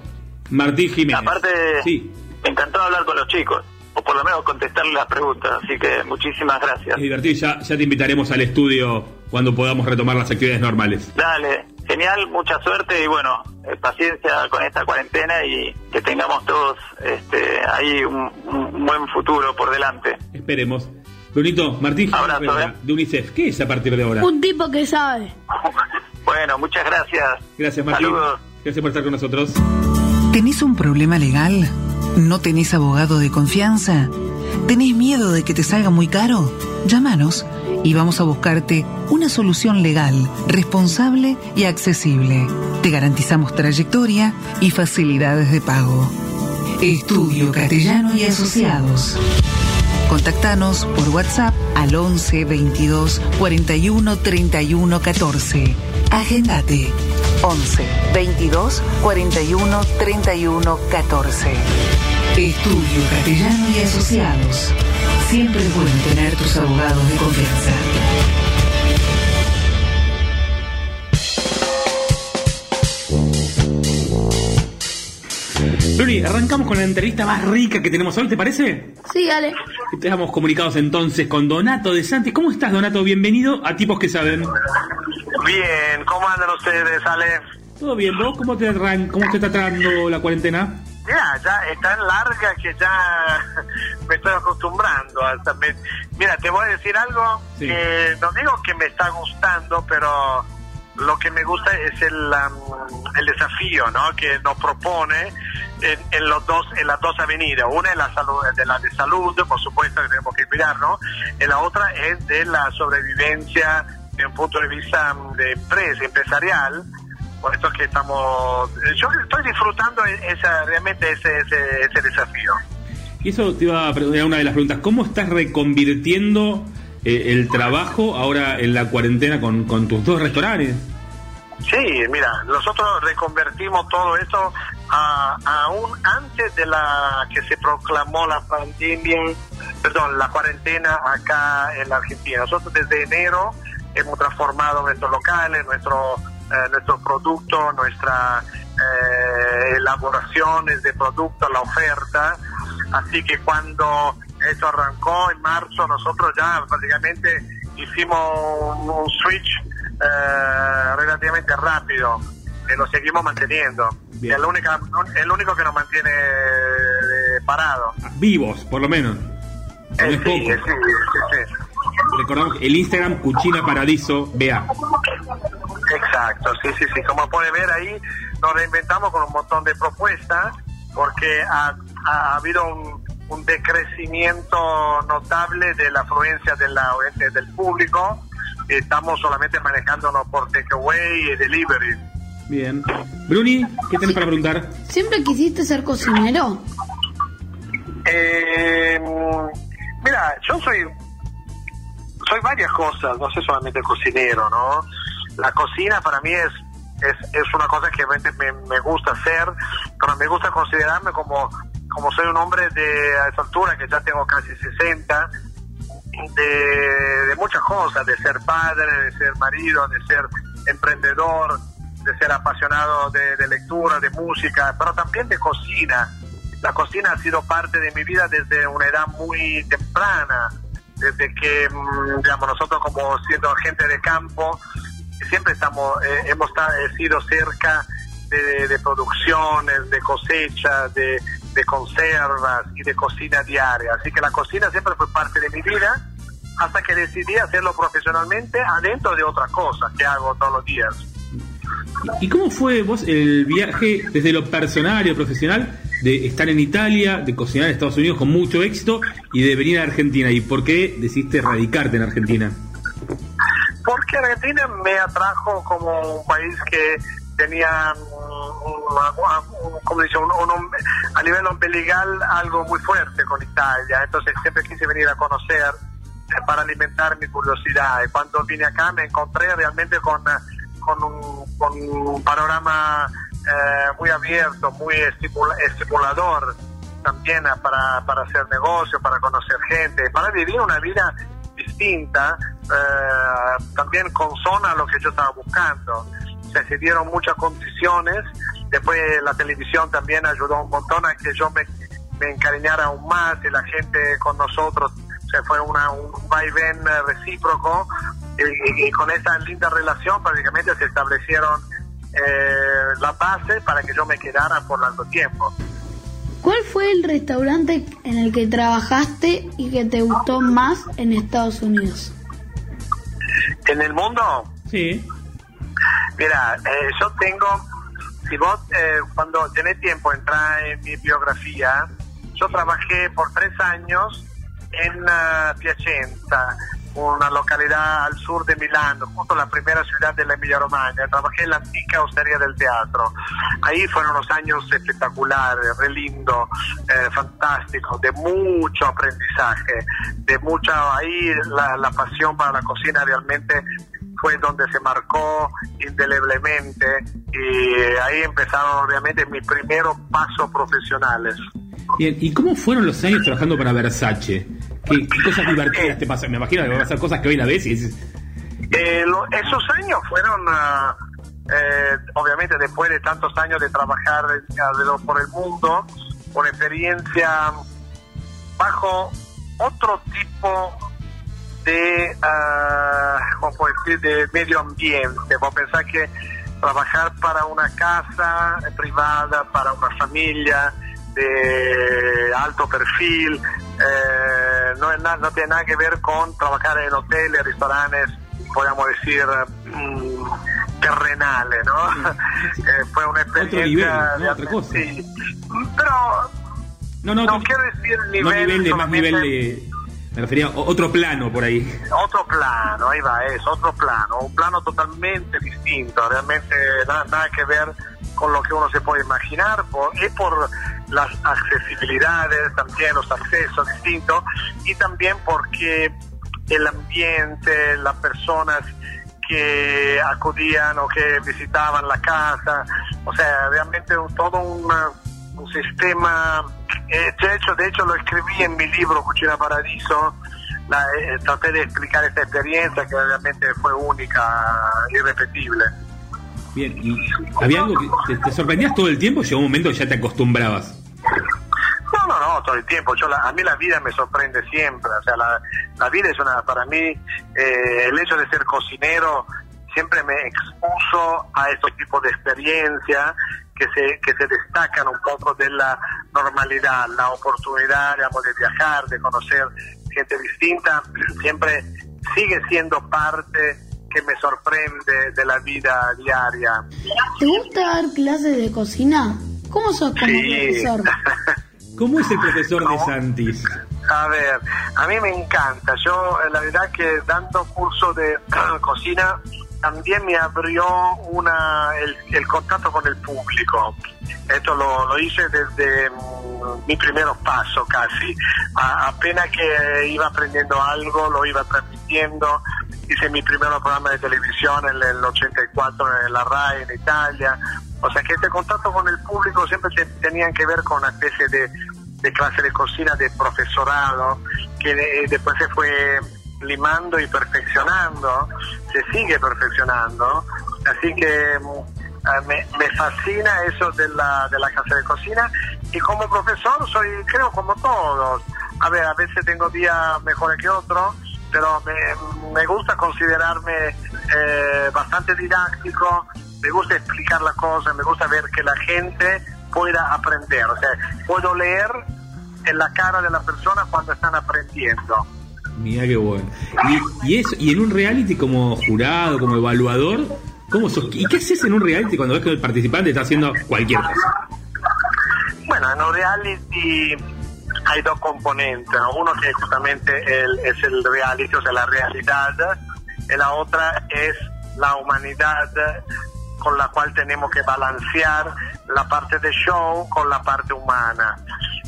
[SPEAKER 4] Martín Jiménez.
[SPEAKER 26] Aparte,
[SPEAKER 4] Sí.
[SPEAKER 26] Me encantó hablar con los chicos, o por lo menos contestarles las preguntas, así que muchísimas gracias.
[SPEAKER 4] Es divertido y ya, ya te invitaremos al estudio cuando podamos retomar las actividades normales.
[SPEAKER 26] Dale, genial, mucha suerte y bueno, eh, paciencia con esta cuarentena y que tengamos todos este, ahí un, un buen futuro por delante.
[SPEAKER 4] Esperemos. Brunito, Martín
[SPEAKER 26] Abrazo,
[SPEAKER 4] Rivera,
[SPEAKER 26] eh.
[SPEAKER 4] de UNICEF. ¿Qué es a partir de ahora?
[SPEAKER 8] Un tipo que sabe.
[SPEAKER 26] Bueno, muchas gracias.
[SPEAKER 4] Gracias, Martín.
[SPEAKER 26] Saludos.
[SPEAKER 4] Gracias por estar con nosotros.
[SPEAKER 2] ¿Tenés un problema legal? ¿No tenés abogado de confianza? ¿Tenés miedo de que te salga muy caro? Llámanos y vamos a buscarte una solución legal, responsable y accesible. Te garantizamos trayectoria y facilidades de pago. Estudio Castellano y Asociados. Contactanos por WhatsApp al 11 22 41 31 14. Agendate 11 22 41 31 14. Estudio Castellano y Asociados. Siempre es bueno tener tus abogados de confianza.
[SPEAKER 4] Bruni, arrancamos con la entrevista más rica que tenemos hoy, ¿te parece?
[SPEAKER 8] Sí, dale.
[SPEAKER 4] Estamos comunicados entonces con Donato de Santi. ¿Cómo estás, Donato? Bienvenido a Tipos que Saben.
[SPEAKER 27] Bien, ¿cómo andan ustedes, Ale?
[SPEAKER 4] ¿Todo bien? ¿Vos cómo te, arran- cómo te está tratando la cuarentena?
[SPEAKER 27] Mira, ya es tan larga que ya me estoy acostumbrando. Hasta me- Mira, te voy a decir algo que no digo que me está gustando, pero lo que me gusta es el, um, el desafío ¿no? que nos propone en, en los dos en las dos avenidas. Una es la, salud, de la de salud, por supuesto que tenemos que cuidarnos, y la otra es de la sobrevivencia desde un punto de vista um, de empresa, empresarial. Por eso que estamos... Yo estoy disfrutando esa, realmente ese, ese desafío.
[SPEAKER 4] Y eso te iba a preguntar una de las preguntas. ¿Cómo estás reconvirtiendo eh, el trabajo ahora en la cuarentena con, con tus dos restaurantes?
[SPEAKER 27] Sí, mira, nosotros reconvertimos todo esto a, aún antes de la que se proclamó la pandemia, perdón, la cuarentena acá en la Argentina. Nosotros desde enero hemos transformado nuestros locales, nuestro, eh, nuestros productos, nuestras eh, elaboraciones de productos, la oferta. Así que cuando esto arrancó en marzo, nosotros ya prácticamente hicimos un, un switch eh, relativamente rápido, que lo seguimos manteniendo. Es, la única, el único que nos mantiene eh, parado.
[SPEAKER 4] Vivos, por lo menos. No es
[SPEAKER 27] Eh, sí,
[SPEAKER 4] poco.
[SPEAKER 27] sí, sí, sí.
[SPEAKER 4] Recordamos el Instagram Cuchina Paradiso BA.
[SPEAKER 27] Exacto, sí, sí, sí. Como puede ver ahí, nos reinventamos con un montón de propuestas porque ha, ha habido un, un decrecimiento notable de la afluencia de la, de- del público. Estamos solamente manejándonos por takeaway y delivery.
[SPEAKER 4] Bien. Bruni, ¿qué tenés para preguntar?
[SPEAKER 8] ¿Siempre quisiste ser cocinero?
[SPEAKER 27] Eh, mira, yo soy soy varias cosas, no soy solamente cocinero, ¿no? La cocina para mí es es, es una cosa que realmente me, me gusta hacer, pero me gusta considerarme como como soy un hombre de a esa altura que ya tengo casi 60 de, de muchas cosas, de ser padre, de ser marido, de ser emprendedor, de ser apasionado de, de lectura, de música, pero también de cocina. La cocina ha sido parte de mi vida desde una edad muy temprana, desde que, mm, digamos, nosotros como siendo gente de campo, siempre estamos, eh, hemos eh, sido cerca de, de producciones, de cosechas, de, de conservas y de cocina diaria. Así que la cocina siempre fue parte de mi vida hasta que decidí hacerlo profesionalmente adentro de otra cosa que hago todos los días.
[SPEAKER 4] ¿Y cómo fue vos el viaje desde lo personal y lo profesional de estar en Italia, de cocinar en Estados Unidos con mucho éxito y de venir a Argentina? ¿Y por qué decidiste radicarte en Argentina?
[SPEAKER 27] Porque Argentina me atrajo como un país que tenía, mm, un- un- un- a nivel umbilical algo muy fuerte con Italia. Entonces siempre quise venir a conocer eh, para alimentar mi curiosidad. Y cuando vine acá me encontré realmente con, con, un, con un panorama eh, muy abierto, muy estimula- estimulador también eh, para, para hacer negocio, para conocer gente, para vivir una vida distinta, eh, también consona a lo que yo estaba buscando. Se se dieron muchas condiciones, después la televisión también ayudó un montón a que yo me, me encariñara aún más y la gente con nosotros se fue una, un vaivén recíproco y, y- y con esa linda relación prácticamente se establecieron eh, la base para que yo me quedara por largo tiempo.
[SPEAKER 8] ¿Cuál fue el restaurante en el que trabajaste y que te gustó más en Estados Unidos?
[SPEAKER 27] En el mundo,
[SPEAKER 4] Sí.
[SPEAKER 27] Mira, eh, yo tengo, si vos eh, cuando tenés tiempo entrar en mi biografía, yo trabajé por tres años en ah, Piacenza, una localidad al sur de Milán, justo la primera ciudad de la Emilia Romagna. Trabajé en la antica hostería del teatro. Ahí fueron unos años espectaculares, re lindo, eh, fantástico, de mucho aprendizaje, de mucha, ahí la, pasión para la cocina realmente fue donde se marcó indeleblemente y ahí empezaron obviamente mis primeros pasos profesionales.
[SPEAKER 4] Bien, ¿y cómo fueron los años trabajando para Versace? ¿Qué, qué cosas divertidas te pasan? Me imagino que van a ser cosas que hoy la ves y dices,
[SPEAKER 27] Eh, lo- esos años fueron, ah, eh, obviamente después de tantos años de trabajar alrededor por el mundo, una experiencia bajo otro tipo de, ah, ¿cómo puedo decir?, de medio ambiente. Vos pensás que trabajar para una casa privada, para una familia de alto perfil, eh, no, es na- no tiene nada que ver con trabajar en hoteles, restaurantes, podríamos decir, mm, terrenales, ¿no? Eh, fue una experiencia...
[SPEAKER 4] nivel, ¿no?
[SPEAKER 27] de-
[SPEAKER 4] Otra cosa.
[SPEAKER 27] sí. Pero
[SPEAKER 4] no, no,
[SPEAKER 27] no quiero decir
[SPEAKER 4] no
[SPEAKER 27] nivel,
[SPEAKER 4] nivel de más nivel de... Me refería a otro plano por ahí.
[SPEAKER 27] otro plano, ahí va, es otro plano, un plano totalmente distinto, realmente nada, nada que ver con lo que uno se puede imaginar, por, y por las accesibilidades, también los accesos distintos, y también porque el ambiente, las personas que acudían o que visitaban la casa, o sea, realmente todo un sistema, eh, de hecho, de hecho lo escribí en mi libro Cucina Paradiso, la, eh, traté de explicar esta experiencia que obviamente fue única, irrepetible.
[SPEAKER 4] Bien, ¿y había te, sorprendías todo el tiempo? Llegó un momento que ya te acostumbrabas.
[SPEAKER 27] No, no, no, todo el tiempo. Yo la- a mí la vida me sorprende siempre. O sea, la, la vida es una, para mí, eh, el hecho de ser cocinero siempre me expuso a estos tipos de experiencias que se, que se destacan un poco de la normalidad, la oportunidad, digamos, de viajar, de conocer gente distinta, siempre sigue siendo parte que me sorprende de la vida diaria.
[SPEAKER 8] ¿Te gusta dar clases de cocina? ¿Cómo sos como
[SPEAKER 27] Sí.
[SPEAKER 8] profesor?
[SPEAKER 4] ¿Cómo es el profesor de Santis?
[SPEAKER 27] A ver, a mí me encanta. Yo, eh, la verdad que dando curso de cocina también me abrió una el, el contacto con el público. Esto lo, lo hice desde mm, mi primeros pasos casi. A- apenas que iba aprendiendo algo, lo iba transmitiendo. Hice mi primer programa de televisión en el 84 en la RAI en Italia. O sea que este contacto con el público siempre te- tenían que ver con una especie de, clase de cocina de profesorado que de- después se fue limando y perfeccionando, se sigue perfeccionando. Así que mm, ah, me, me fascina eso de la, de la clase de cocina y como profesor soy, creo, como todos. A ver, a veces tengo días mejores que otros, pero me, me gusta considerarme eh, bastante didáctico, me gusta explicar las cosas, me gusta ver que la gente pueda aprender. O sea, puedo leer en la cara de la persona cuando están aprendiendo.
[SPEAKER 4] Mira qué bueno. Y, y eso, y en un reality como jurado, como evaluador, ¿cómo sos? ¿Y qué haces en un reality cuando ves que el participante está haciendo cualquier cosa?
[SPEAKER 27] Bueno, en un reality hay dos componentes. ¿no? Uno que justamente el- es el reality, o sea, la realidad, y la otra es la humanidad con la cual tenemos que balancear la parte de show con la parte humana.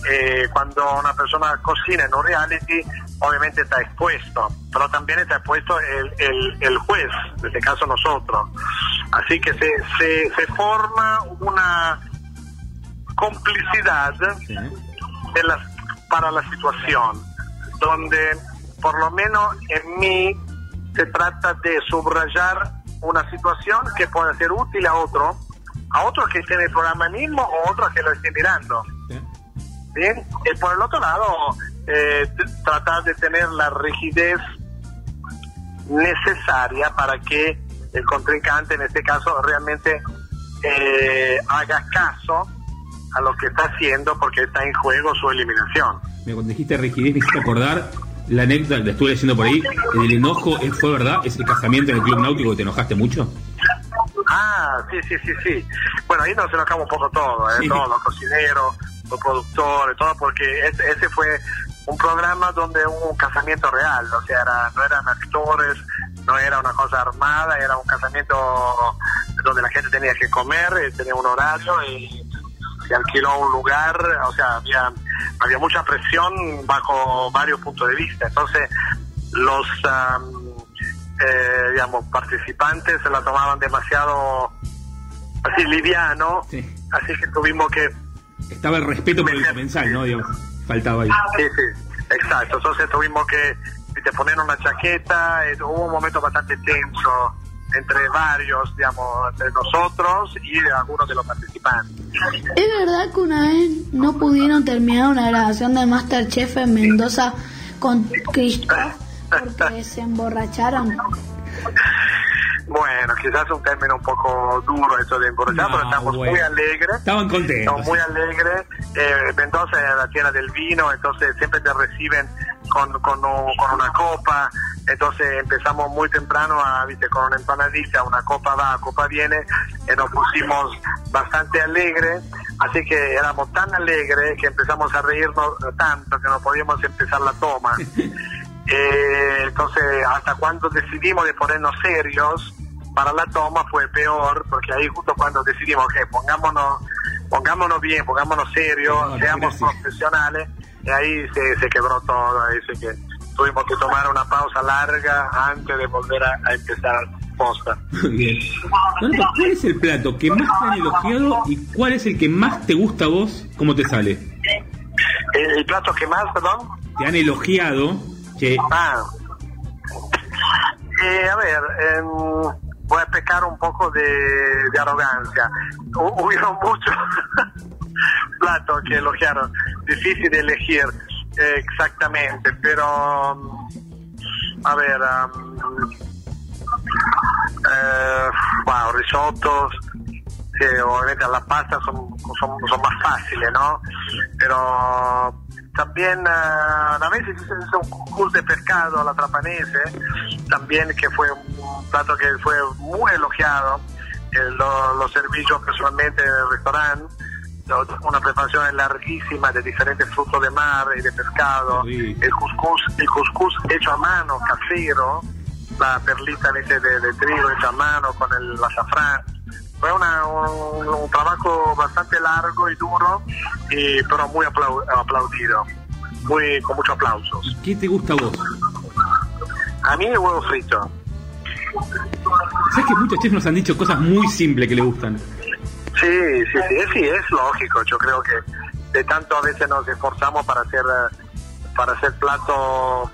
[SPEAKER 27] Eh, cuando una persona cocina en un reality, obviamente está expuesto, pero también está expuesto el, el, el juez, en este caso nosotros. Así que se, se, se forma una complicidad de las, para la situación, donde por lo menos en mí se trata de subrayar una situación que pueda ser útil a otro, a otro que esté en el programa mismo o otro que lo esté mirando. Bien, y por el otro lado, eh, tratar de tener la rigidez necesaria para que el contrincante, en este caso, realmente eh, haga caso a lo que está haciendo porque está en juego su eliminación.
[SPEAKER 4] Me cuando dijiste rigidez, me hiciste acordar la anécdota que estuve leyendo por ahí. El enojo, ¿eh, ¿fue verdad? ¿Es el casamiento en el club náutico que te enojaste mucho?
[SPEAKER 27] Ah, sí, sí, sí, sí. Bueno, ahí nos enojamos un poco todo, ¿eh?
[SPEAKER 4] Sí.
[SPEAKER 27] todos los cocineros, los productores, todo, porque ese, ese fue un programa donde hubo un casamiento real, o sea, era- no eran actores, no era una cosa armada, era un casamiento donde la gente tenía que comer, eh, tenía un horario y se alquiló un lugar, o sea, había, había mucha presión bajo varios puntos de vista. Entonces, los am, eh, digamos, participantes se la tomaban demasiado así liviano, así que tuvimos que
[SPEAKER 4] Estaba el respeto por el comensal, ¿no? Digo, faltaba ahí.
[SPEAKER 27] Sí, sí, exacto. Entonces tuvimos que viste, poner una chaqueta. eh, hubo un momento bastante tenso entre varios, digamos, entre nosotros y algunos de los participantes.
[SPEAKER 8] ¿Es verdad que una vez no pudieron terminar una grabación de Masterchef en Mendoza con Christoph porque se emborracharon?
[SPEAKER 27] Bueno, quizás es un término un poco duro eso de
[SPEAKER 4] No,
[SPEAKER 27] pero estamos
[SPEAKER 4] bueno.
[SPEAKER 27] muy alegres.
[SPEAKER 4] Estaban contentos.
[SPEAKER 27] Estamos muy alegres. Eh, Mendoza es la tierra del vino, entonces siempre te reciben con, con, un- con una copa. Entonces empezamos muy temprano a, viste, con una empanadita, una copa va, copa viene, y nos pusimos bastante alegres. Así que éramos tan alegres que empezamos a reírnos tanto que no podíamos empezar la toma. Eh, entonces, hasta cuando decidimos de ponernos serios para la toma fue peor, porque ahí justo cuando decidimos que pongámonos, pongámonos bien, pongámonos serios, seamos profesionales, y ahí se, se quebró todo, ahí se que tuvimos que tomar una pausa larga antes de volver a, a empezar posta.
[SPEAKER 4] Bien. Donato, ¿cuál es el plato que más te han elogiado y cuál es el que más te gusta a vos? ¿Cómo te sale?
[SPEAKER 27] El, el plato que más, perdón,
[SPEAKER 4] Te han elogiado Que
[SPEAKER 27] Ah. Eh, a ver, em, voy a pecar un poco de, arrogancia. Hu- Hubieron muchos platos que elogiaron. Difícil de elegir eh, exactamente, pero a ver, am, eh, wow, risottos, que obviamente las pastas son, son, son más fáciles, ¿no? Pero también ah, a veces hizo un concurso de pescado a la trapanese, también que fue un plato que fue muy elogiado, que lo, lo serví yo personalmente en el restaurante, una preparación larguísima de diferentes frutos de mar y de pescado, el couscous, el couscous hecho a mano, casero, la perlita de, de trigo hecha a mano con el azafrán. Fue una- un, un trabajo bastante largo y duro, y, pero muy aplau- aplaudido, muy con muchos aplausos.
[SPEAKER 4] ¿Qué te gusta a vos?
[SPEAKER 27] A mí el huevo frito.
[SPEAKER 4] ¿Sabes que muchos chefs nos han dicho cosas muy simples que le gustan?
[SPEAKER 27] Sí, sí, sí, sí, es lógico. Yo creo que de tanto a veces nos esforzamos para hacer eh, para hacer platos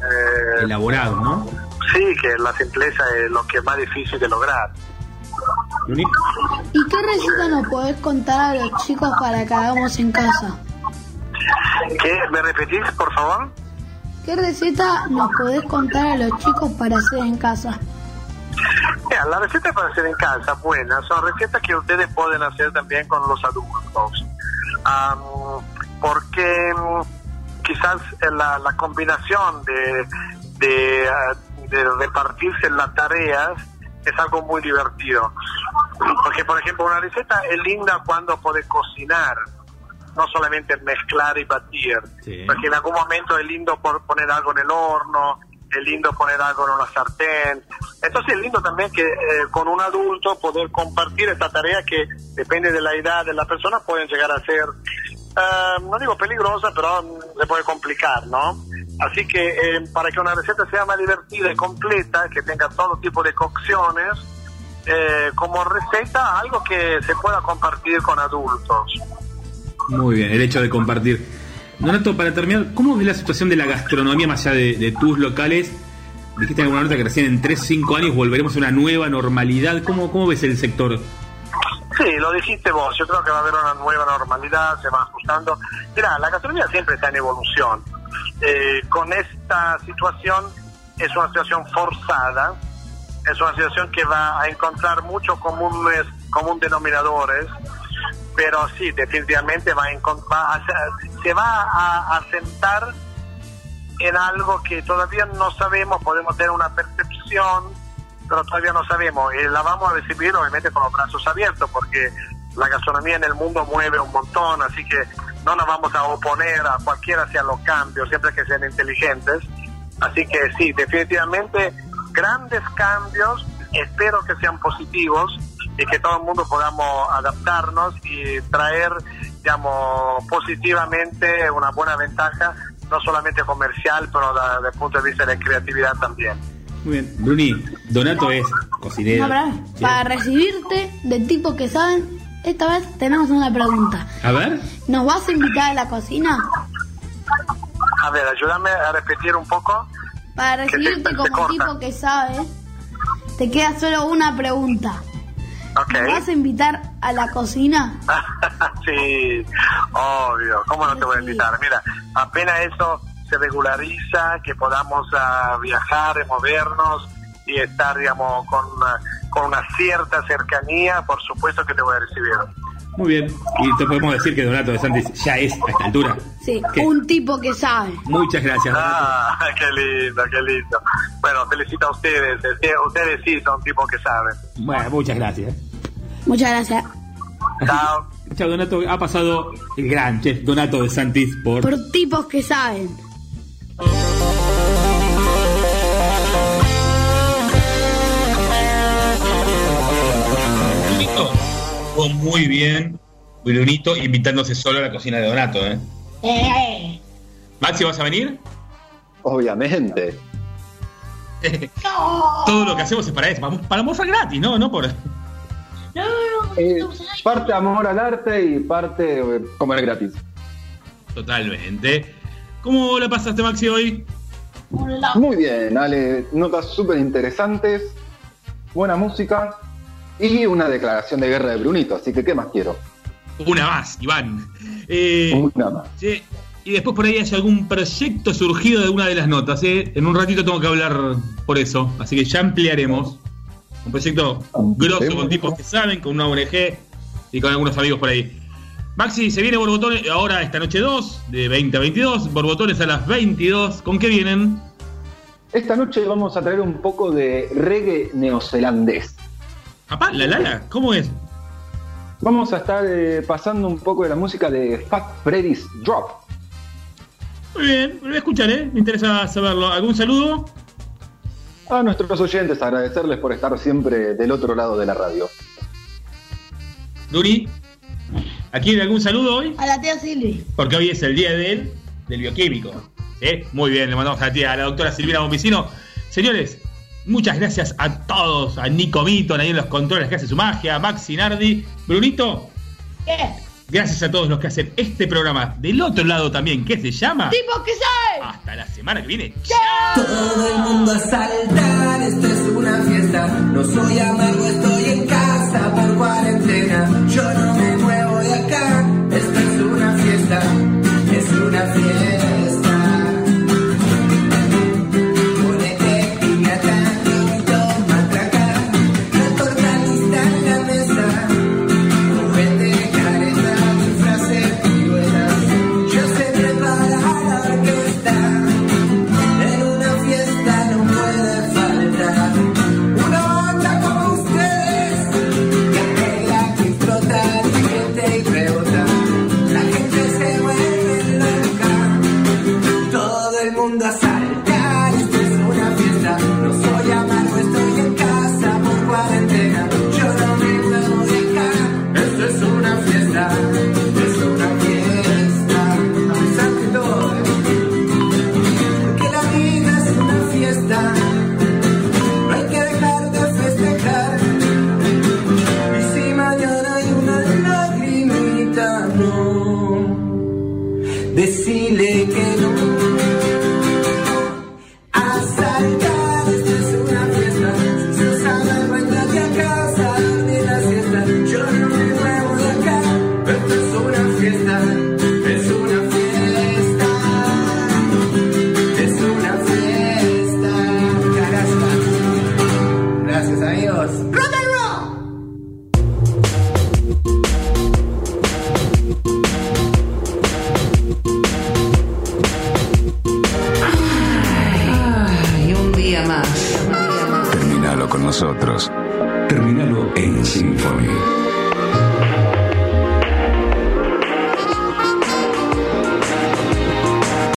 [SPEAKER 27] eh,
[SPEAKER 4] Elaborado, ¿no?
[SPEAKER 27] sí, que la simpleza es lo que es más difícil de lograr.
[SPEAKER 8] ¿Y qué receta nos podés contar a los chicos para que hagamos en casa?
[SPEAKER 27] ¿Qué? ¿Me repetís, por favor?
[SPEAKER 8] ¿Qué receta nos podés contar a los chicos para hacer en casa?
[SPEAKER 27] Mira, las recetas para hacer en casa, buenas, son recetas que ustedes pueden hacer también con los adultos. Am, porque mm, quizás eh, la, la combinación de, de, ah, de repartirse las tareas es algo muy divertido. Porque, por ejemplo, una receta es linda cuando puede cocinar, no solamente mezclar y batir. Porque en algún momento es lindo por poner algo en el horno, es lindo poner algo en una sartén. Entonces es lindo también que eh, con un adulto poder compartir esta tarea que depende de la edad de la persona pueden llegar a ser, eh, no digo peligrosa, pero mm, se puede complicar, ¿no? Así que eh, para que una receta sea más divertida y completa, que tenga todo tipo de cocciones, eh, como receta algo que se pueda compartir con adultos.
[SPEAKER 4] Muy bien, el hecho de compartir. Donato, para terminar, ¿cómo ves la situación de la gastronomía más allá de, de tus locales? Dijiste en alguna nota que recién en 3 5 años volveremos a una nueva normalidad. ¿Cómo, cómo ves el sector?
[SPEAKER 27] Sí, lo dijiste vos, yo creo que va a haber una nueva normalidad, se va ajustando. Mira, la gastronomía siempre está en evolución. Eh, con esta situación es una situación forzada, es una situación que va a encontrar muchos comunes, común denominadores, pero sí, definitivamente va a, va se va a asentar en algo que todavía no sabemos, podemos tener una percepción, pero todavía no sabemos. Y la vamos a recibir obviamente con los brazos abiertos, porque la gastronomía en el mundo mueve un montón, así que no nos vamos a oponer a cualquiera hacia los cambios, siempre que sean inteligentes. Así que sí, definitivamente grandes cambios, espero que sean positivos y que todo el mundo podamos adaptarnos y traer, digamos, positivamente una buena ventaja, no solamente comercial, pero desde el punto de vista de creatividad también.
[SPEAKER 4] Muy bien. Bruni, Donato es cocinero.
[SPEAKER 8] Para recibirte de tipo que saben, esta vez tenemos una pregunta.
[SPEAKER 4] A ver.
[SPEAKER 8] ¿Nos vas a invitar a la cocina?
[SPEAKER 27] A ver, ayúdame a repetir un poco.
[SPEAKER 8] Para recibirte
[SPEAKER 27] se
[SPEAKER 8] como tipo que sabe, te queda solo una pregunta.
[SPEAKER 27] Ok.
[SPEAKER 8] ¿Nos vas a invitar a la cocina?
[SPEAKER 27] sí, obvio. ¿Cómo no te voy a invitar? Mira, apenas eso se regulariza, que podamos ah, viajar, movernos y estar, digamos, con una, con una cierta cercanía, por supuesto que te voy a recibir.
[SPEAKER 4] Muy bien. Y te podemos decir que Donato de Santis ya es a esta altura.
[SPEAKER 8] Sí,
[SPEAKER 4] ¿Qué?
[SPEAKER 8] un tipo que sabe.
[SPEAKER 4] Muchas gracias. Donato.
[SPEAKER 27] Ah, qué lindo, qué lindo. Bueno, felicito a ustedes. eh, Ustedes sí son tipos que saben.
[SPEAKER 4] Bueno, muchas gracias.
[SPEAKER 8] Muchas gracias.
[SPEAKER 27] Chao.
[SPEAKER 4] Chao, Donato. Ha pasado el gran chef Donato de Santis por...
[SPEAKER 8] Por tipos que saben.
[SPEAKER 4] Muy bien, Brunito, invitándose solo a la cocina de Donato, ¿eh? Maxi, ¿vas a venir?
[SPEAKER 5] Obviamente.
[SPEAKER 4] Todo lo que hacemos es para eso, para, para mostrar gratis, ¿no? No por...
[SPEAKER 5] Eh, parte amor al arte y parte eh, comer gratis.
[SPEAKER 4] Totalmente. ¿Cómo la pasaste, Maxi, hoy?
[SPEAKER 6] Muy bien, Ale, notas súper interesantes, buena música y una declaración de guerra de Brunito, así que ¿qué más quiero?
[SPEAKER 4] Una más, Iván. Eh,
[SPEAKER 6] una más.
[SPEAKER 4] Sí, y después por ahí hay algún proyecto surgido de una de las notas. ¿eh? En un ratito tengo que hablar por eso, así que ya ampliaremos. Un proyecto grosso con tipos que saben, con una ONG y con algunos amigos por ahí. Maxi, se viene Borbotones ahora esta noche 2, de 20 a 22. Borbotones a las 22. ¿Con qué vienen?
[SPEAKER 6] Esta noche vamos a traer un poco de reggae neozelandés.
[SPEAKER 4] Papá, la lala, ¿cómo es?
[SPEAKER 6] Vamos a estar eh, pasando un poco de la música de Fat Freddy's Drop.
[SPEAKER 4] Muy bien, lo voy a escuchar, ¿eh? Me interesa saberlo. ¿Algún saludo?
[SPEAKER 6] A nuestros oyentes, agradecerles por estar siempre del otro lado de la radio.
[SPEAKER 4] Duri, ¿a quién algún saludo hoy?
[SPEAKER 5] A la tía Silvi.
[SPEAKER 4] Porque hoy es el día del, del bioquímico. ¿eh? Muy bien, le mandamos a la tía, a la doctora Silvina Bombicino. Señores, muchas gracias a todos, a Nico Mito, ahí en los controles que hace su magia, a Maxi Nardi, Brunito.
[SPEAKER 5] ¿Qué?
[SPEAKER 4] Gracias a todos los que hacen este programa del otro lado también, ¿qué se llama?
[SPEAKER 5] ¿Tipo qué sabe?
[SPEAKER 4] Hasta la semana que viene.
[SPEAKER 28] Todo el mundo a saltar, esto es una fiesta. No soy amargo, estoy en casa por cuarentena. Yo no me muevo de acá, esto es una fiesta,